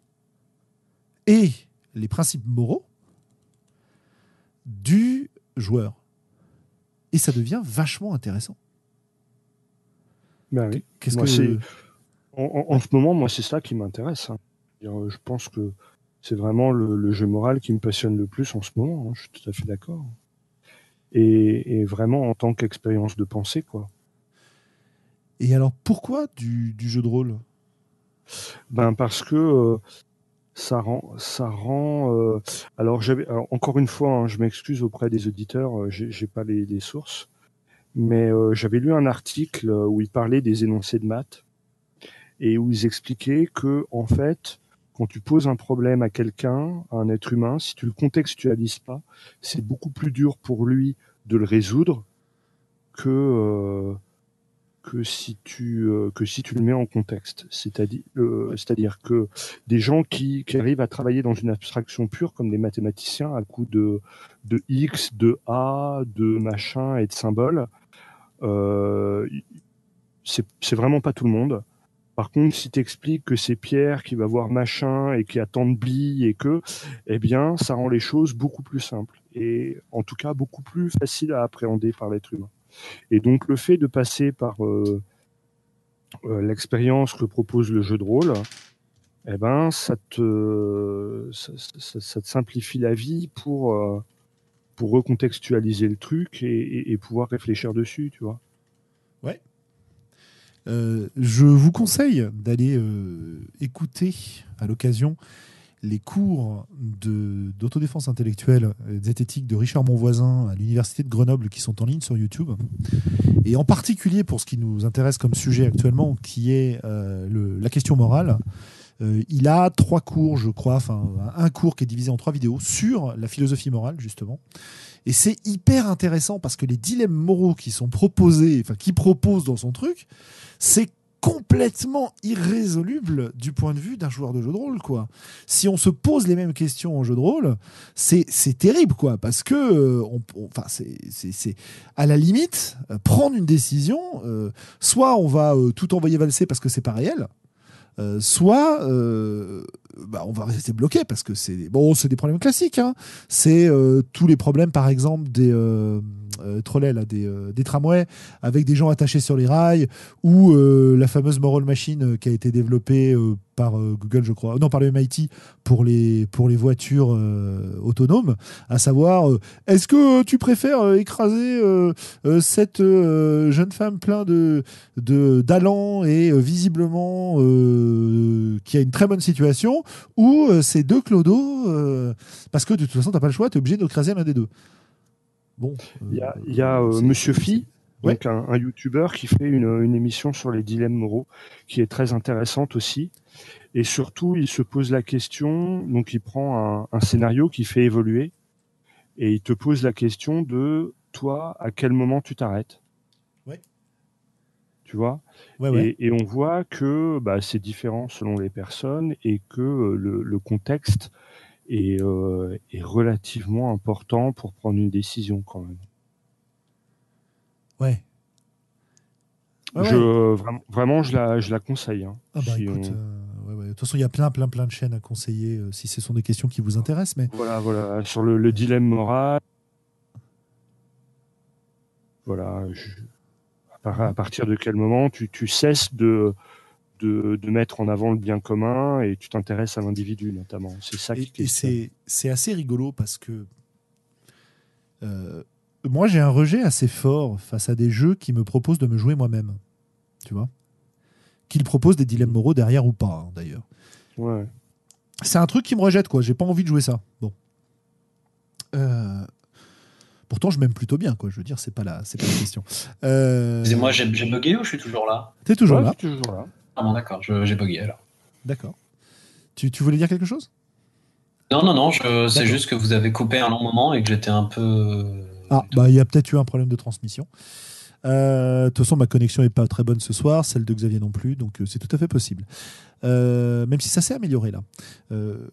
et les principes moraux du joueur. Et ça devient vachement intéressant. Ben oui. Qu'est-ce que en, ce moment, moi, c'est ça qui m'intéresse. Hein. Je pense que c'est vraiment le, jeu moral qui me passionne le plus en ce moment. Hein. Je suis tout à fait d'accord. Et, vraiment en tant qu'expérience de pensée, quoi. Et alors, pourquoi du, jeu de rôle? Ben parce que euh, ça rend, ça rend. Euh, alors, j'avais, encore une fois, hein, je m'excuse auprès des auditeurs, euh, j'ai pas les sources mais euh, j'avais lu un article où ils parlaient des énoncés de maths et où ils expliquaient que en fait, quand tu poses un problème à quelqu'un, à un être humain, si tu le contextualises pas, c'est beaucoup plus dur pour lui de le résoudre que euh, que si tu euh, que si tu le mets en contexte. C'est-à-dire c'est-à-dire que des gens qui, qui arrivent à travailler dans une abstraction pure comme des mathématiciens à coup de de x, de a, de machin et de symboles, euh, c'est vraiment pas tout le monde. Par contre, si tu expliques que c'est Pierre qui va voir machin et qui a tant de billes et que, eh bien, ça rend les choses beaucoup plus simples et en tout cas beaucoup plus faciles à appréhender par l'être humain. Et donc, le fait de passer par euh, euh, l'expérience que propose le jeu de rôle, eh ben, ça te, ça, te simplifie la vie pour, euh, recontextualiser le truc et, pouvoir réfléchir dessus, tu vois. Ouais, euh, je vous conseille d'aller euh, écouter à l'occasion les cours d'autodéfense intellectuelle et zététique de Richard Monvoisin à l'université de Grenoble qui sont en ligne sur YouTube. Et en particulier pour ce qui nous intéresse comme sujet actuellement, qui est euh, la question morale. Il a trois cours, je crois, enfin un cours qui est divisé en trois vidéos sur la philosophie morale justement. Et c'est hyper intéressant parce que les dilemmes moraux qui sont proposés, enfin qui propose dans son truc, c'est complètement irrésoluble du point de vue d'un joueur de jeu de rôle quoi. Si on se pose les mêmes questions en jeu de rôle, c'est c'est terrible quoi parce que euh, enfin c'est c'est à la limite euh, prendre une décision euh, soit on va tout envoyer valser parce que c'est pas réel soit bah, on va rester bloqué parce que c'est bon c'est des problèmes classiques hein. c'est tous les problèmes par exemple des euh, trolley, là, des, euh, des, tramways, avec des gens attachés sur les rails, ou euh, la fameuse Moral Machine qui a été développée par Google, je crois, non, par le MIT pour les, pour les voitures autonomes, à savoir, est-ce que tu préfères écraser cette jeune femme plein de, et visiblement qui a une très bonne situation, ou ces deux clodos, parce que de toute façon, tu n'as pas le choix, tu es obligé d'écraser l'un des deux? Bon, il y a, euh, euh, Monsieur Phi, donc un, un YouTuber qui fait une, émission sur les dilemmes moraux, qui est très intéressante aussi. Et surtout, il se pose la question, donc il prend un, scénario qui fait évoluer, et il te pose la question de toi, à quel moment tu t'arrêtes? Ouais. Tu vois? Et, on voit que bah, c'est différent selon les personnes et que euh, le contexte euh, est, relativement important pour prendre une décision quand même. Ouais. je, Vraiment, je la, je la conseille. Hein. Ah bah, écoute, euh, De toute façon, il y a plein, plein, plein de chaînes à conseiller euh, si ce sont des questions qui vous intéressent. Mais... Voilà, voilà. Sur le, dilemme moral. Voilà. À, partir de quel moment tu, tu cesses de, de, mettre en avant le bien commun et tu t'intéresses à l'individu notamment. C'est ça qui Et, et c'est assez rigolo parce que euh, moi j'ai un rejet assez fort face à des jeux qui me proposent de me jouer moi-même. Tu vois Qu'ils proposent des dilemmes moraux derrière ou pas hein, d'ailleurs. Ouais. C'est un truc qui me rejette quoi. J'ai pas envie de jouer ça. Bon. Euh, pourtant, je m'aime plutôt bien, quoi. Je veux dire, c'est pas la, c'est pas la question. Euh... moi j'ai bugué ou je suis toujours là T'es toujours là. toujours là. Ah bon, d'accord, j'ai bugué alors. D'accord. Tu, tu, voulais dire quelque chose? Non, non, non, c'est juste que vous avez coupé un long moment et que j'étais un peu. Ah, bah il y a peut-être eu un problème de transmission. Euh, de toute façon, ma connexion n'est pas très bonne ce soir, celle de Xavier non plus, donc euh, c'est tout à fait possible. Euh, même si ça s'est amélioré là.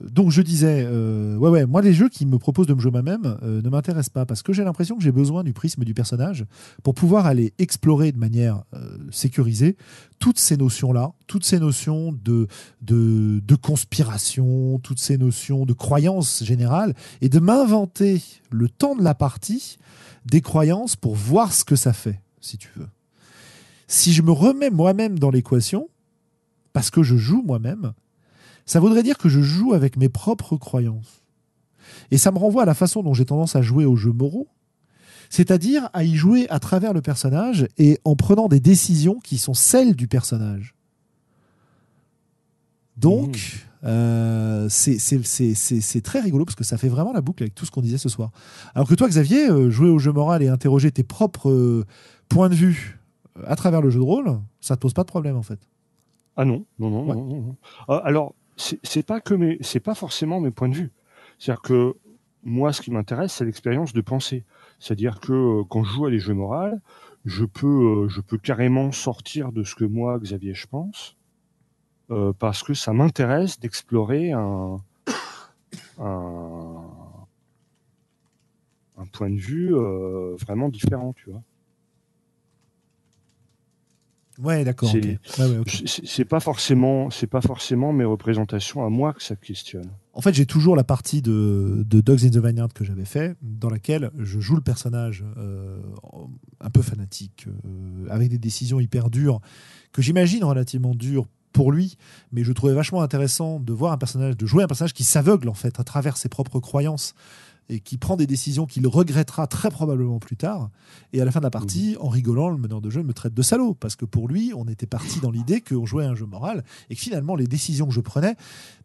donc je disais, ouais, ouais, moi les jeux qui me proposent de me jouer moi-même ne m'intéressent pas parce que j'ai l'impression que j'ai besoin du prisme du personnage pour pouvoir aller explorer de manière sécurisée toutes ces notions-là, toutes ces notions de, de, de, conspiration, toutes ces notions de croyances générales, et de m'inventer le temps de la partie des croyances pour voir ce que ça fait si tu veux. Si je me remets moi-même dans l'équation, parce que je joue moi-même, ça voudrait dire que je joue avec mes propres croyances. Et ça me renvoie à la façon dont j'ai tendance à jouer aux jeux moraux, c'est-à-dire à y jouer à travers le personnage et en prenant des décisions qui sont celles du personnage. Donc, mmh. euh, c'est très rigolo parce que ça fait vraiment la boucle avec tout ce qu'on disait ce soir. Alors que toi, Xavier, euh, jouer au jeu moral et interroger tes propres euh, point de vue à travers le jeu de rôle, ça te pose pas de problème en fait. Ah non, non, non, non, non. Ah, alors, c'est pas que mes, c'est pas forcément mes points de vue. C'est-à-dire que moi, ce qui m'intéresse, c'est l'expérience de pensée. C'est-à-dire que euh, quand je joue à des jeux moraux, je peux, euh, je peux carrément sortir de ce que moi, Xavier, je pense, parce que ça m'intéresse d'explorer un, un, un, point de vue vraiment différent, tu vois. Ouais, d'accord. C'est- ok. Ouais, ouais, ok. C'est c'est pas forcément, c'est pas forcément mes représentations à moi que ça questionne. En fait, j'ai toujours la partie de, de Dogs in the Vineyard que j'avais fait, dans laquelle je joue le personnage euh, un peu fanatique, euh, avec des décisions hyper dures, que j'imagine relativement dures pour lui, mais je trouvais vachement intéressant de voir un personnage, de jouer un personnage qui s'aveugle en fait à travers ses propres croyances et qui prend des décisions qu'il regrettera très probablement plus tard. Et à la fin de la partie, en rigolant, le meneur de jeu me traite de salaud parce que pour lui, on était parti dans l'idée qu'on jouait à un jeu moral et que finalement les décisions que je prenais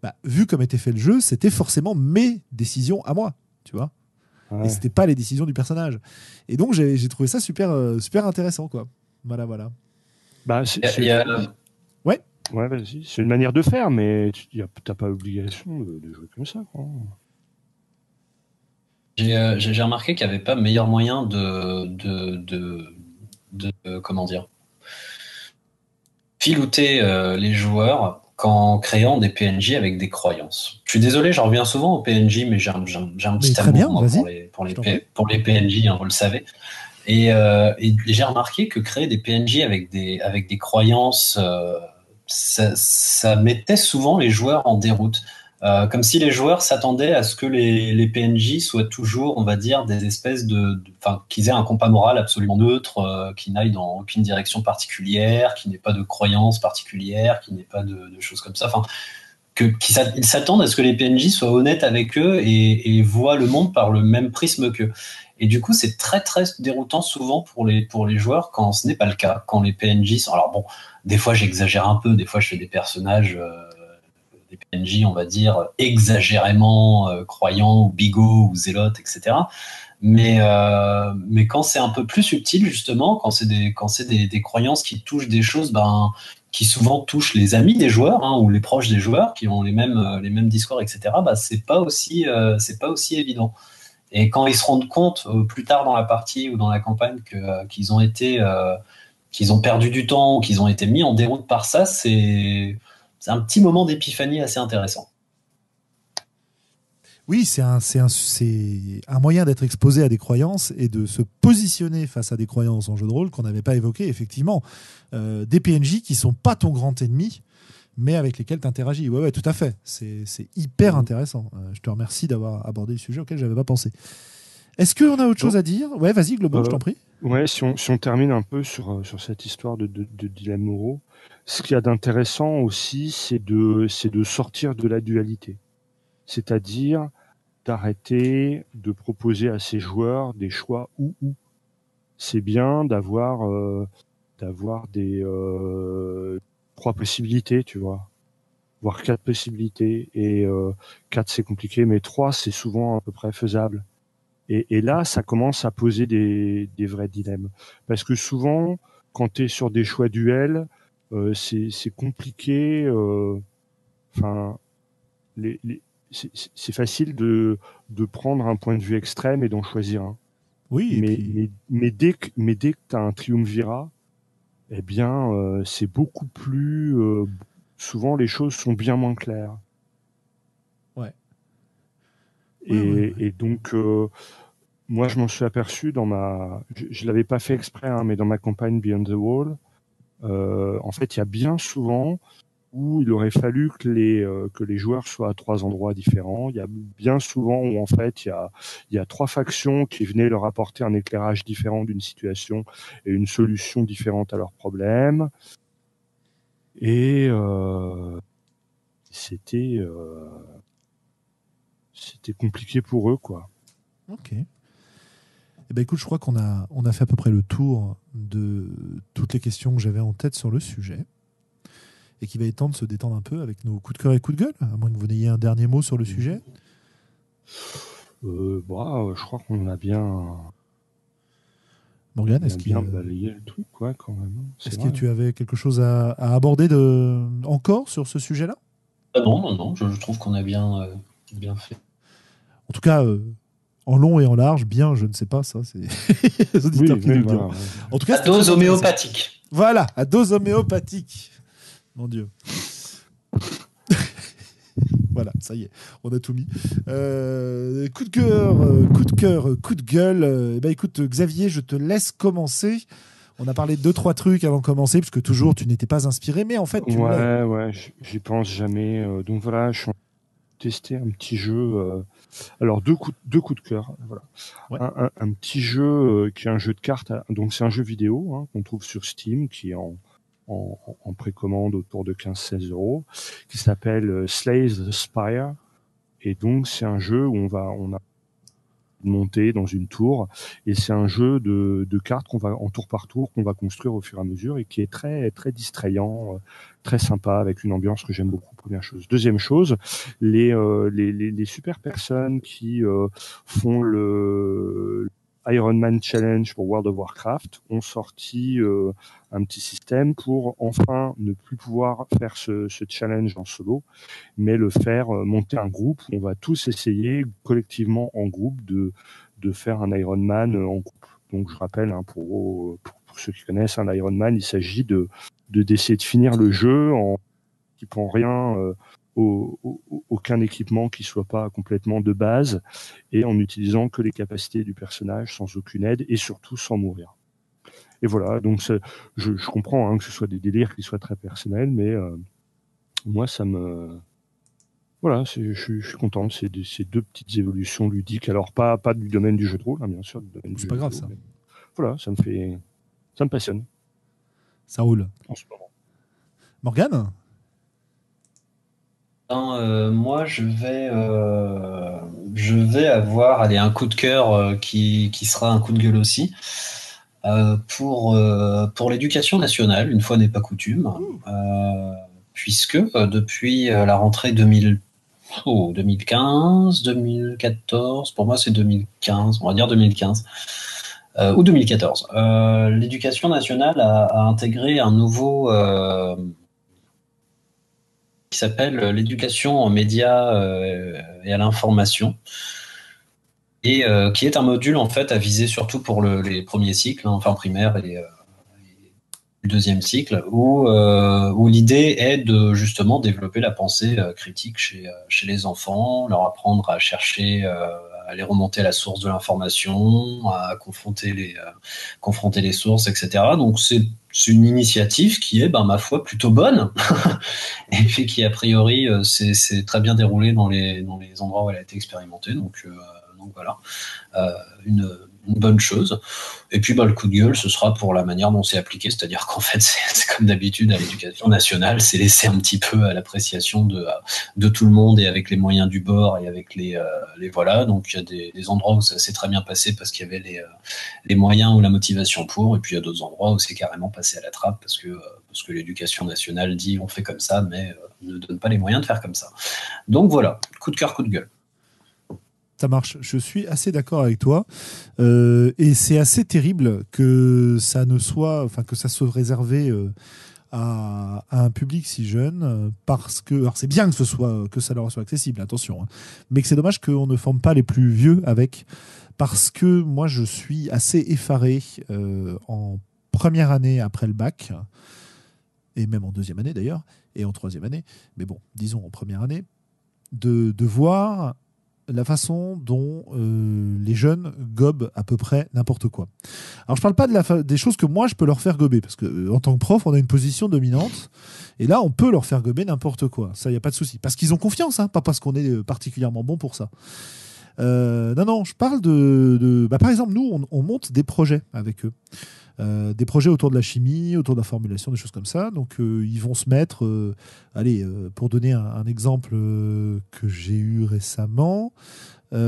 bah, vu comme était fait le jeu, c'était forcément mes décisions à moi, tu vois. Ouais. Et c'était pas les décisions du personnage. Et donc j'ai trouvé ça super, euh, super intéressant, quoi. Voilà, voilà. Bah, c'est- y a- ouais, une manière de faire, mais tu t'as pas obligation de, de jouer comme ça. quoi. J'ai euh, j'ai- remarqué qu'il n'y avait pas meilleur moyen de, de, de, de- euh, comment dire, filouter euh, les joueurs qu'en créant des PNJ avec des croyances. Je suis désolé, j'en reviens souvent aux PNJ, mais j'ai un, un- petit amour bien, moi, pour, les, pour, les P- pour PNJ, hein, vous le savez. Et, euh, et j'ai remarqué que créer des PNJ avec des, avec des croyances, ça, ça mettait souvent les joueurs en déroute. Euh, comme si les joueurs s'attendaient à ce que les, PNJ soient toujours, on va dire, des espèces de, enfin, qu'ils aient un compas moral absolument neutre, euh, qui n'aille dans aucune direction particulière, qui n'ait pas de croyances particulières, qui n'ait pas de, choses comme ça. Enfin, qu'ils s'a- ils s'attendent à ce que les PNJ soient honnêtes avec eux et, et voient le monde par le même prisme qu'eux. Et du coup, c'est très très déroutant souvent pour les pour les joueurs quand ce n'est pas le cas, quand les PNJ sont. Alors bon, des fois j'exagère un peu, des fois je fais des personnages, euh, des PNJ, on va dire exagérément euh, croyants ou bigots ou zélotes, etc. Mais euh, mais quand c'est un peu plus subtil justement, quand c'est des des, croyances qui touchent des choses, ben qui souvent touchent les amis des joueurs hein, ou les proches des joueurs qui ont les mêmes euh, les mêmes discours, etc. Bah c'est pas aussi pas aussi évident. Et quand ils se rendent compte plus tard dans la partie ou dans la campagne qu'ils ont été, qu'ils ont perdu du temps ou qu'ils ont été mis en déroute par ça, c'est, c'est un petit moment d'épiphanie assez intéressant. Oui, c'est un, un, un moyen d'être exposé à des croyances et de se positionner face à des croyances en jeu de rôle qu'on n'avait pas évoquées, effectivement. Euh, des PNJ qui sont pas ton grand ennemi, mais avec lesquels tu interagis. Ouais, ouais, tout à fait. C'est, hyper intéressant. Euh, je te remercie d'avoir abordé le sujet auquel j'avais pas pensé. Est-ce qu'on a autre chose à dire? Ouais, vas-y, Globo, je Euh, t'en prie. Ouais, si on, si on termine un peu sur, euh, sur cette histoire de, de, de dilemme moraux, ce qu'il y a d'intéressant aussi, c'est de, c'est de sortir de la dualité. C'est-à-dire d'arrêter de proposer à ses joueurs des choix ou ou. C'est bien d'avoir euh, d'avoir des euh, trois possibilités, tu vois, voire quatre possibilités. Et euh, quatre c'est compliqué, mais trois c'est souvent à peu près faisable. Et, et là, ça commence à poser des, des vrais dilemmes. Parce que souvent, quand tu es sur des choix duels, euh, c'est compliqué. euh, Enfin, les, les- c'est- facile de, de prendre un point de vue extrême et d'en choisir un. Oui, et Mais, puis- mais, mais dès que, mais dès que tu as un triumvirat, eh bien, euh, c'est beaucoup plus. euh, souvent, les choses sont bien moins claires. Ouais. Et, Ouais, ouais, ouais. et donc, euh, moi, je m'en suis aperçu dans ma. Je, je l'avais pas fait exprès, hein, mais dans ma campagne Beyond the Wall, euh, en fait, il y a bien souvent où il aurait fallu que les euh, que les joueurs soient à trois endroits différents. Il y a bien souvent où en fait il y a il y a trois factions qui venaient leur apporter un éclairage différent d'une situation et une solution différente à leurs problèmes. Et euh, c'était euh, c'était compliqué pour eux quoi. Ok. Eh ben écoute, je crois qu'on a, on a fait à peu près le tour de toutes les questions que j'avais en tête sur le sujet. Et qu'il va être temps de se détendre un peu avec nos coups de cœur et coups de gueule, à moins que vous n'ayez un dernier mot sur le sujet. Euh, bah, je crois qu'on a bien, Morgane, est-ce, qu'il y bien a- balayé le truc quoi quand même. hein. C'est est-ce que tu avais quelque chose à, à aborder de, encore sur ce sujet-là? Ah non, non, non, je, je trouve qu'on a bien, euh, bien fait. En tout cas, euh, en long et en large, bien, je ne sais pas, ça, c'est Oui, oui, voilà. En tout cas, À dose homéopathique. Voilà, à dose homéopathique. Mon Dieu. voilà, ça y est, on a tout mis. Euh, coup de cœur, euh, coup de cœur, coup de gueule. Euh, bah écoute, Xavier, je te laisse commencer. On a parlé de deux, trois trucs avant de commencer, puisque toujours tu n'étais pas inspiré, mais en fait, tu Ouais, ouais, j'y pense jamais. Donc voilà, je suis tester un petit jeu. euh, alors, deux coups, deux coups de cœur. Voilà. Ouais. Un, un- un petit jeu euh, qui est un jeu de cartes. à- Donc, c'est un jeu vidéo hein, qu'on trouve sur Steam, qui est en, en, en précommande autour de 15-16 euros, qui s'appelle euh, Slay the Spire. Et donc, c'est un jeu où on va, on a monter dans une tour. Et c'est un jeu de, de cartes qu'on va en tour par tour qu'on va construire au fur et à mesure et qui est très très distrayant euh, très sympa avec une ambiance que j'aime beaucoup première chose. Deuxième chose les euh, les, les, les super personnes qui euh, font le Iron Man Challenge pour World of Warcraft ont sorti euh, un petit système pour enfin ne plus pouvoir faire ce, ce challenge en solo, mais le faire euh, monter un groupe on va tous essayer collectivement en groupe de, de faire un Iron Man euh, en groupe. Donc je rappelle, hein, pour, pour, ceux qui connaissent un Iron Man, il s'agit de de- d'essayer de finir le jeu en équipant rien, euh, au- au- aucun équipement qui soit pas complètement de base et en utilisant que les capacités du personnage sans aucune aide et surtout sans mourir. Et voilà, donc je, je comprends hein, que ce soit des délires qui soient très personnels, mais euh, moi ça me voilà, je, suis- je suis content. C'est des- ces deux petites évolutions ludiques. Alors pas pas du domaine du jeu de rôle, hein, bien sûr. C'est pas de grave, rôle, ça. Voilà, ça me fait, ça me passionne Ça roule. en ce moment. Morgane? Ben, euh, moi, je vais, euh, je vais avoir allez, un coup de cœur euh, qui, qui sera un coup de gueule aussi pour, pour l'éducation nationale, une fois n'est pas coutume, puisque depuis la rentrée 2000, oh, 2015, 2014, pour moi c'est 2015, on va dire 2015. euh, ou 2014. Euh, L'éducation nationale a, a intégré un nouveau, qui s'appelle l'éducation aux médias euh, et à l'information. Et euh, qui est un module en fait à viser surtout pour le- les premiers cycles, hein, enfin primaire et, euh, le deuxième cycle, où, euh, où l'idée est de justement développer la pensée euh, critique chez, euh, chez les enfants, leur apprendre à chercher, euh, aller remonter à la source de l'information, à confronter les, euh, sources, etc. Donc c'est une initiative qui est, ben, ma foi, plutôt bonne et qui a priori euh, s'est très bien déroulé dans les, endroits où elle a été expérimentée. Donc, euh, voilà, une, une bonne chose. Et puis bah, le coup de gueule, ce sera pour la manière dont c'est appliqué, c'est-à-dire qu'en fait, c'est comme d'habitude à l'éducation nationale, c'est laissé un petit peu à l'appréciation de, tout le monde et avec les moyens du bord et avec les, euh, voilà. Donc il y a des, endroits où ça s'est très bien passé parce qu'il y avait les, euh, les moyens ou la motivation pour, et puis il y a d'autres endroits où c'est carrément passé à la trappe parce que, euh, parce que l'éducation nationale dit on fait comme ça, mais ne donne pas les moyens de faire comme ça. Donc voilà, coup de cœur, coup de gueule. Ça marche. Je suis assez d'accord avec toi. Euh, et c'est assez terrible que ça ne soit, enfin que ça soit réservé euh, à, un public si jeune, euh, parce que, alors c'est bien que ce soit que ça leur soit accessible, attention, hein, mais que c'est dommage qu'on ne forme pas les plus vieux avec, parce que moi je suis assez effaré en première année après le bac et même en deuxième année d'ailleurs et en troisième année, mais bon, disons en première année, de, de voir la façon dont euh, les jeunes gobent à peu près n'importe quoi. Alors je parle pas des choses que moi je peux leur faire gober parce que euh, en tant que prof on a une position dominante et là on peut leur faire gober n'importe quoi. Ça y a pas de souci parce qu'ils ont confiance, hein, pas parce qu'on est euh, particulièrement bon pour ça. Non non, je parle de, bah, par exemple nous on monte des projets avec eux. Euh, des projets autour de la chimie, autour de la formulation, des choses comme ça. Donc, euh, ils vont se mettre, euh, allez, pour donner un, exemple que j'ai eu récemment, ils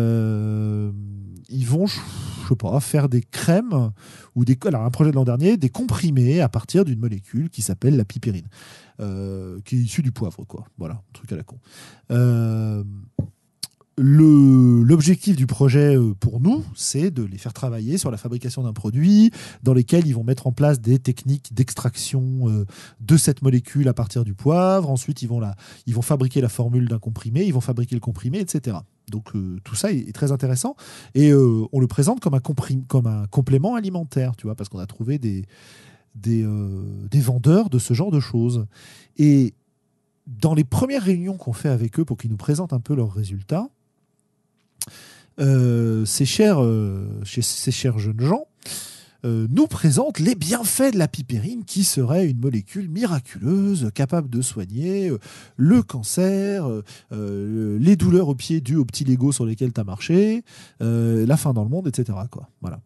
vont, je sais pas, faire des crèmes ou des, alors un projet de l'an dernier, des comprimés à partir d'une molécule qui s'appelle la pipérine, qui est issue du poivre, quoi. Voilà, un truc à la con. L'objectif du projet euh, pour nous, c'est de les faire travailler sur la fabrication d'un produit dans lesquels ils vont mettre en place des techniques d'extraction euh, de cette molécule à partir du poivre. Ensuite, ils vont, la, ils vont fabriquer la formule d'un comprimé, ils vont fabriquer le comprimé, etc. Donc euh, tout ça est, très intéressant et euh, on le présente comme un, comme un complément alimentaire, tu vois, parce qu'on a trouvé des, des, euh, des vendeurs de ce genre de choses. Et dans les premières réunions qu'on fait avec eux pour qu'ils nous présentent un peu leurs résultats, euh, ces, chers, euh, chez ces chers jeunes gens euh, nous présente les bienfaits de la pipérine qui serait une molécule miraculeuse capable de soigner le cancer, les douleurs aux pieds dues aux petits Lego sur lesquels tu as marché, la fin dans le monde, etc. Quoi. Voilà.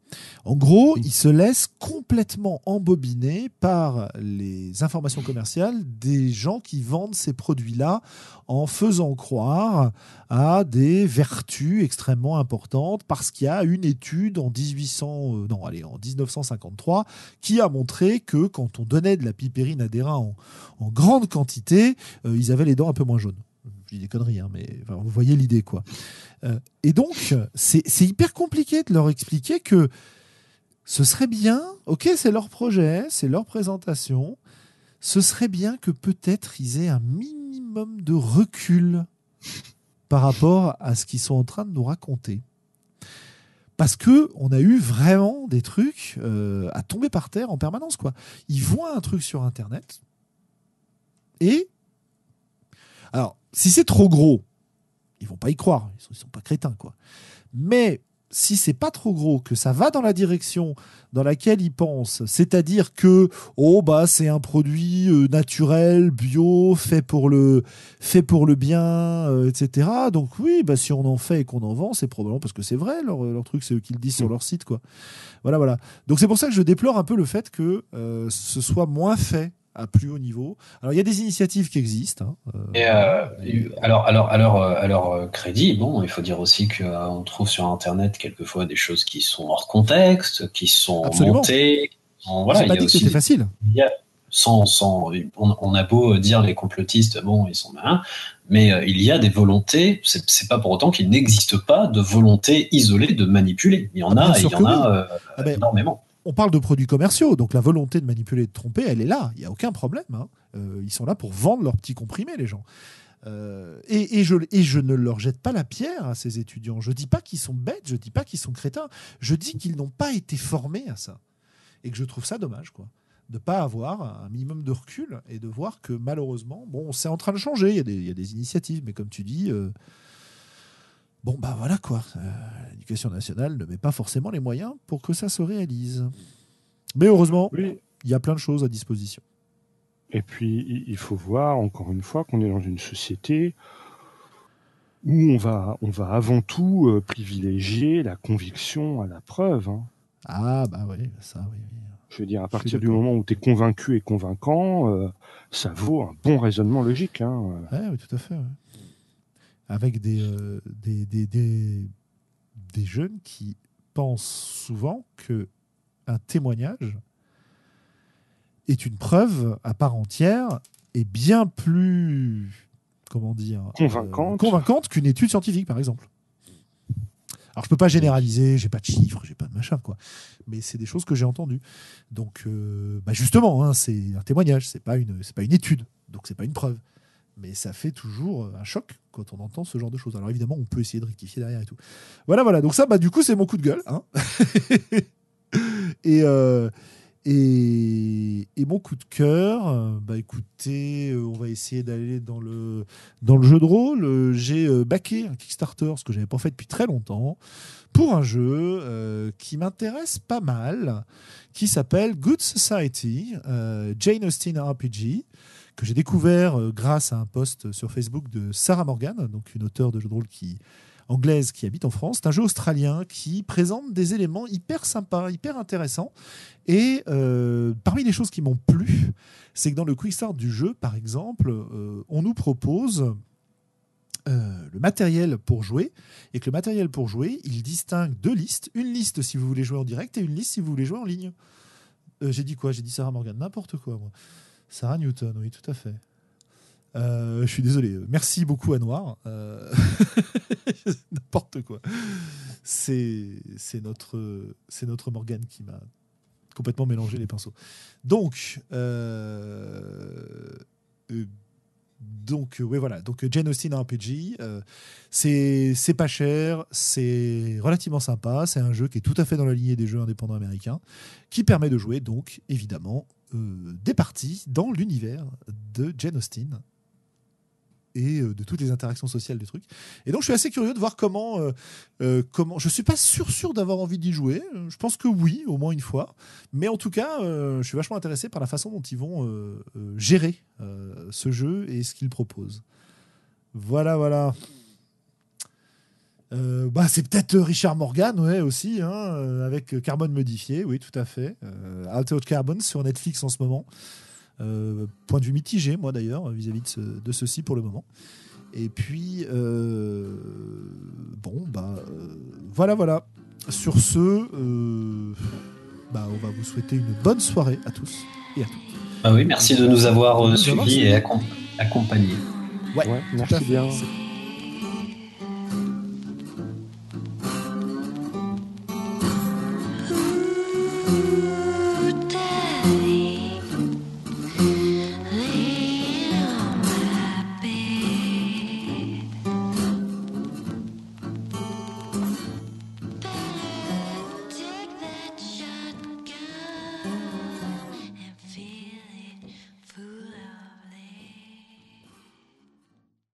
En gros, il se laisse complètement embobiner par les informations commerciales des gens qui vendent ces produits-là en faisant croire à des vertus extrêmement importantes parce qu'il y a une étude en 1800, non, allez, en 19 1953, qui a montré que quand on donnait de la pipérine à des rats en, grande quantité, euh, ils avaient les dents un peu moins jaunes. Je dis des conneries, hein, mais vous voyez l'idée, quoi. Euh, et donc, c'est hyper compliqué de leur expliquer que ce serait bien, ok, c'est leur projet, c'est leur présentation, ce serait bien que peut-être ils aient un minimum de recul par rapport à ce qu'ils sont en train de nous raconter parce que on a eu vraiment des trucs euh, à tomber par terre en permanence quoi. Ils voient un truc sur internet et alors si c'est trop gros, ils vont pas y croire, ils sont, sont pas crétins quoi. Mais si c'est pas trop gros, que ça va dans la direction dans laquelle ils pensent, c'est-à-dire que oh bah c'est un produit euh, naturel, bio, fait pour le fait pour le bien, euh, etc. Donc oui, bah si on en fait et qu'on en vend, c'est probablement parce que c'est vrai leur, leur truc, c'est eux qui le disent sur mm. leur site quoi. Voilà voilà. Donc c'est pour ça que je déplore un peu le fait que euh, ce soit moins fait à plus haut niveau. Alors il y a des initiatives qui existent. Hein, euh, euh, alors, alors, alors, euh, alors, crédit, bon, il faut dire aussi qu'on trouve sur Internet quelquefois des choses qui sont hors contexte, qui sont montées. voilà, pas dit que c'était facile. sans, sans, on, a beau dire les complotistes, bon, ils sont malins, mais il y a des volontés. C'est pas pour autant qu'il n'existe pas de volonté isolée de manipuler. Il y en a, il y en a ah ben, énormément on parle de produits commerciaux, donc la volonté de manipuler et de tromper, elle est là. Il n'y a aucun problème. Hein. Euh, ils sont là pour vendre leurs petits comprimés, les gens. Euh, et, je, ne leur jette pas la pierre à ces étudiants. Je ne dis pas qu'ils sont bêtes, je ne dis pas qu'ils sont crétins. Je dis qu'ils n'ont pas été formés à ça. Et que je trouve ça dommage, quoi. De pas avoir un minimum de recul et de voir que malheureusement, bon, c'est en train de changer. Il y, a des, initiatives, mais comme tu dis, euh, Bon, bah voilà quoi. Euh, l'éducation nationale ne met pas forcément les moyens pour que ça se réalise. Mais heureusement, il y a plein de choses à disposition. Et puis, il faut voir, encore une fois, qu'on est dans une société où on va, on va avant tout euh, privilégier la conviction à la preuve. Hein. Ah, bah oui, ça, oui. Je veux dire, à partir du moment où tu es convaincu et convaincant, euh, ça vaut un bon raisonnement logique. Hein. oui, tout à fait avec euh, des, des, des, des, jeunes qui pensent souvent que un témoignage est une preuve à part entière et bien plus comment dire euh, convaincante, convaincante qu'une étude scientifique par exemple. Alors je peux pas généraliser, j'ai pas de chiffres, j'ai pas de machin quoi, mais c'est des choses que j'ai entendues. Donc euh, bah justement, hein, c'est un témoignage, c'est pas une c'est pas une étude, donc c'est pas une preuve mais ça fait toujours un choc quand on entend ce genre de choses. Alors évidemment, on peut essayer de rectifier derrière et tout. Voilà, voilà. Donc ça, bah, du coup, c'est mon coup de gueule. Hein. et, euh, et, et, mon coup de cœur, bah écoutez, euh, on va essayer d'aller dans le, dans le jeu de rôle. J'ai euh, backé un Kickstarter, ce que j'avais pas fait depuis très longtemps, pour un jeu qui m'intéresse pas mal, qui s'appelle Good Society, Jane Austen RPG que j'ai découvert euh, grâce à un post sur Facebook de Sarah Morgan, donc une auteure de jeux de rôle qui, anglaise qui habite en France. C'est un jeu australien qui présente des éléments hyper sympas, hyper intéressants. Et euh, parmi les choses qui m'ont plu, c'est que dans le quick start du jeu, par exemple, euh, on nous propose le matériel pour jouer et que le matériel pour jouer, il distingue deux listes. Une liste si vous voulez jouer en direct et une liste si vous voulez jouer en ligne. j'ai dit quoi? J'ai dit Sarah Morgan, n'importe quoi moi. Sarah Newton, oui, tout à fait. Euh, je suis désolé. Merci beaucoup à Noir. Euh, n'importe quoi. C'est notre, notre Morgane qui m'a complètement mélangé les pinceaux. Donc, euh, donc oui, voilà. Donc Jane Austen RPG, c'est pas cher, c'est relativement sympa. C'est un jeu qui est tout à fait dans la lignée des jeux indépendants américains, qui permet de jouer donc évidemment des parties dans l'univers de Jane Austen. et de toutes les interactions sociales du truc. Et donc je suis assez curieux de voir comment, comment. Je suis pas sûr sûr d'avoir envie d'y jouer. Je pense que oui, au moins une fois. Mais en tout cas, je suis vachement intéressé par la façon dont ils vont gérer ce jeu et ce qu'ils proposent. Voilà, voilà. Bah, c'est peut-être Richard Morgan, ouais, aussi, hein, avec Carbone modifié, oui, tout à fait. Euh, Altered Carbon sur Netflix en ce moment. Euh, point de vue mitigé, moi d'ailleurs, vis-à-vis de, de, ceci pour le moment. Et puis, euh, bon, bah, voilà, voilà. Sur ce, bah, on va vous souhaiter une bonne soirée à tous et à toutes. Ah oui, merci de nous avoir suivis et accompagnés. Ouais, ouais merci bien.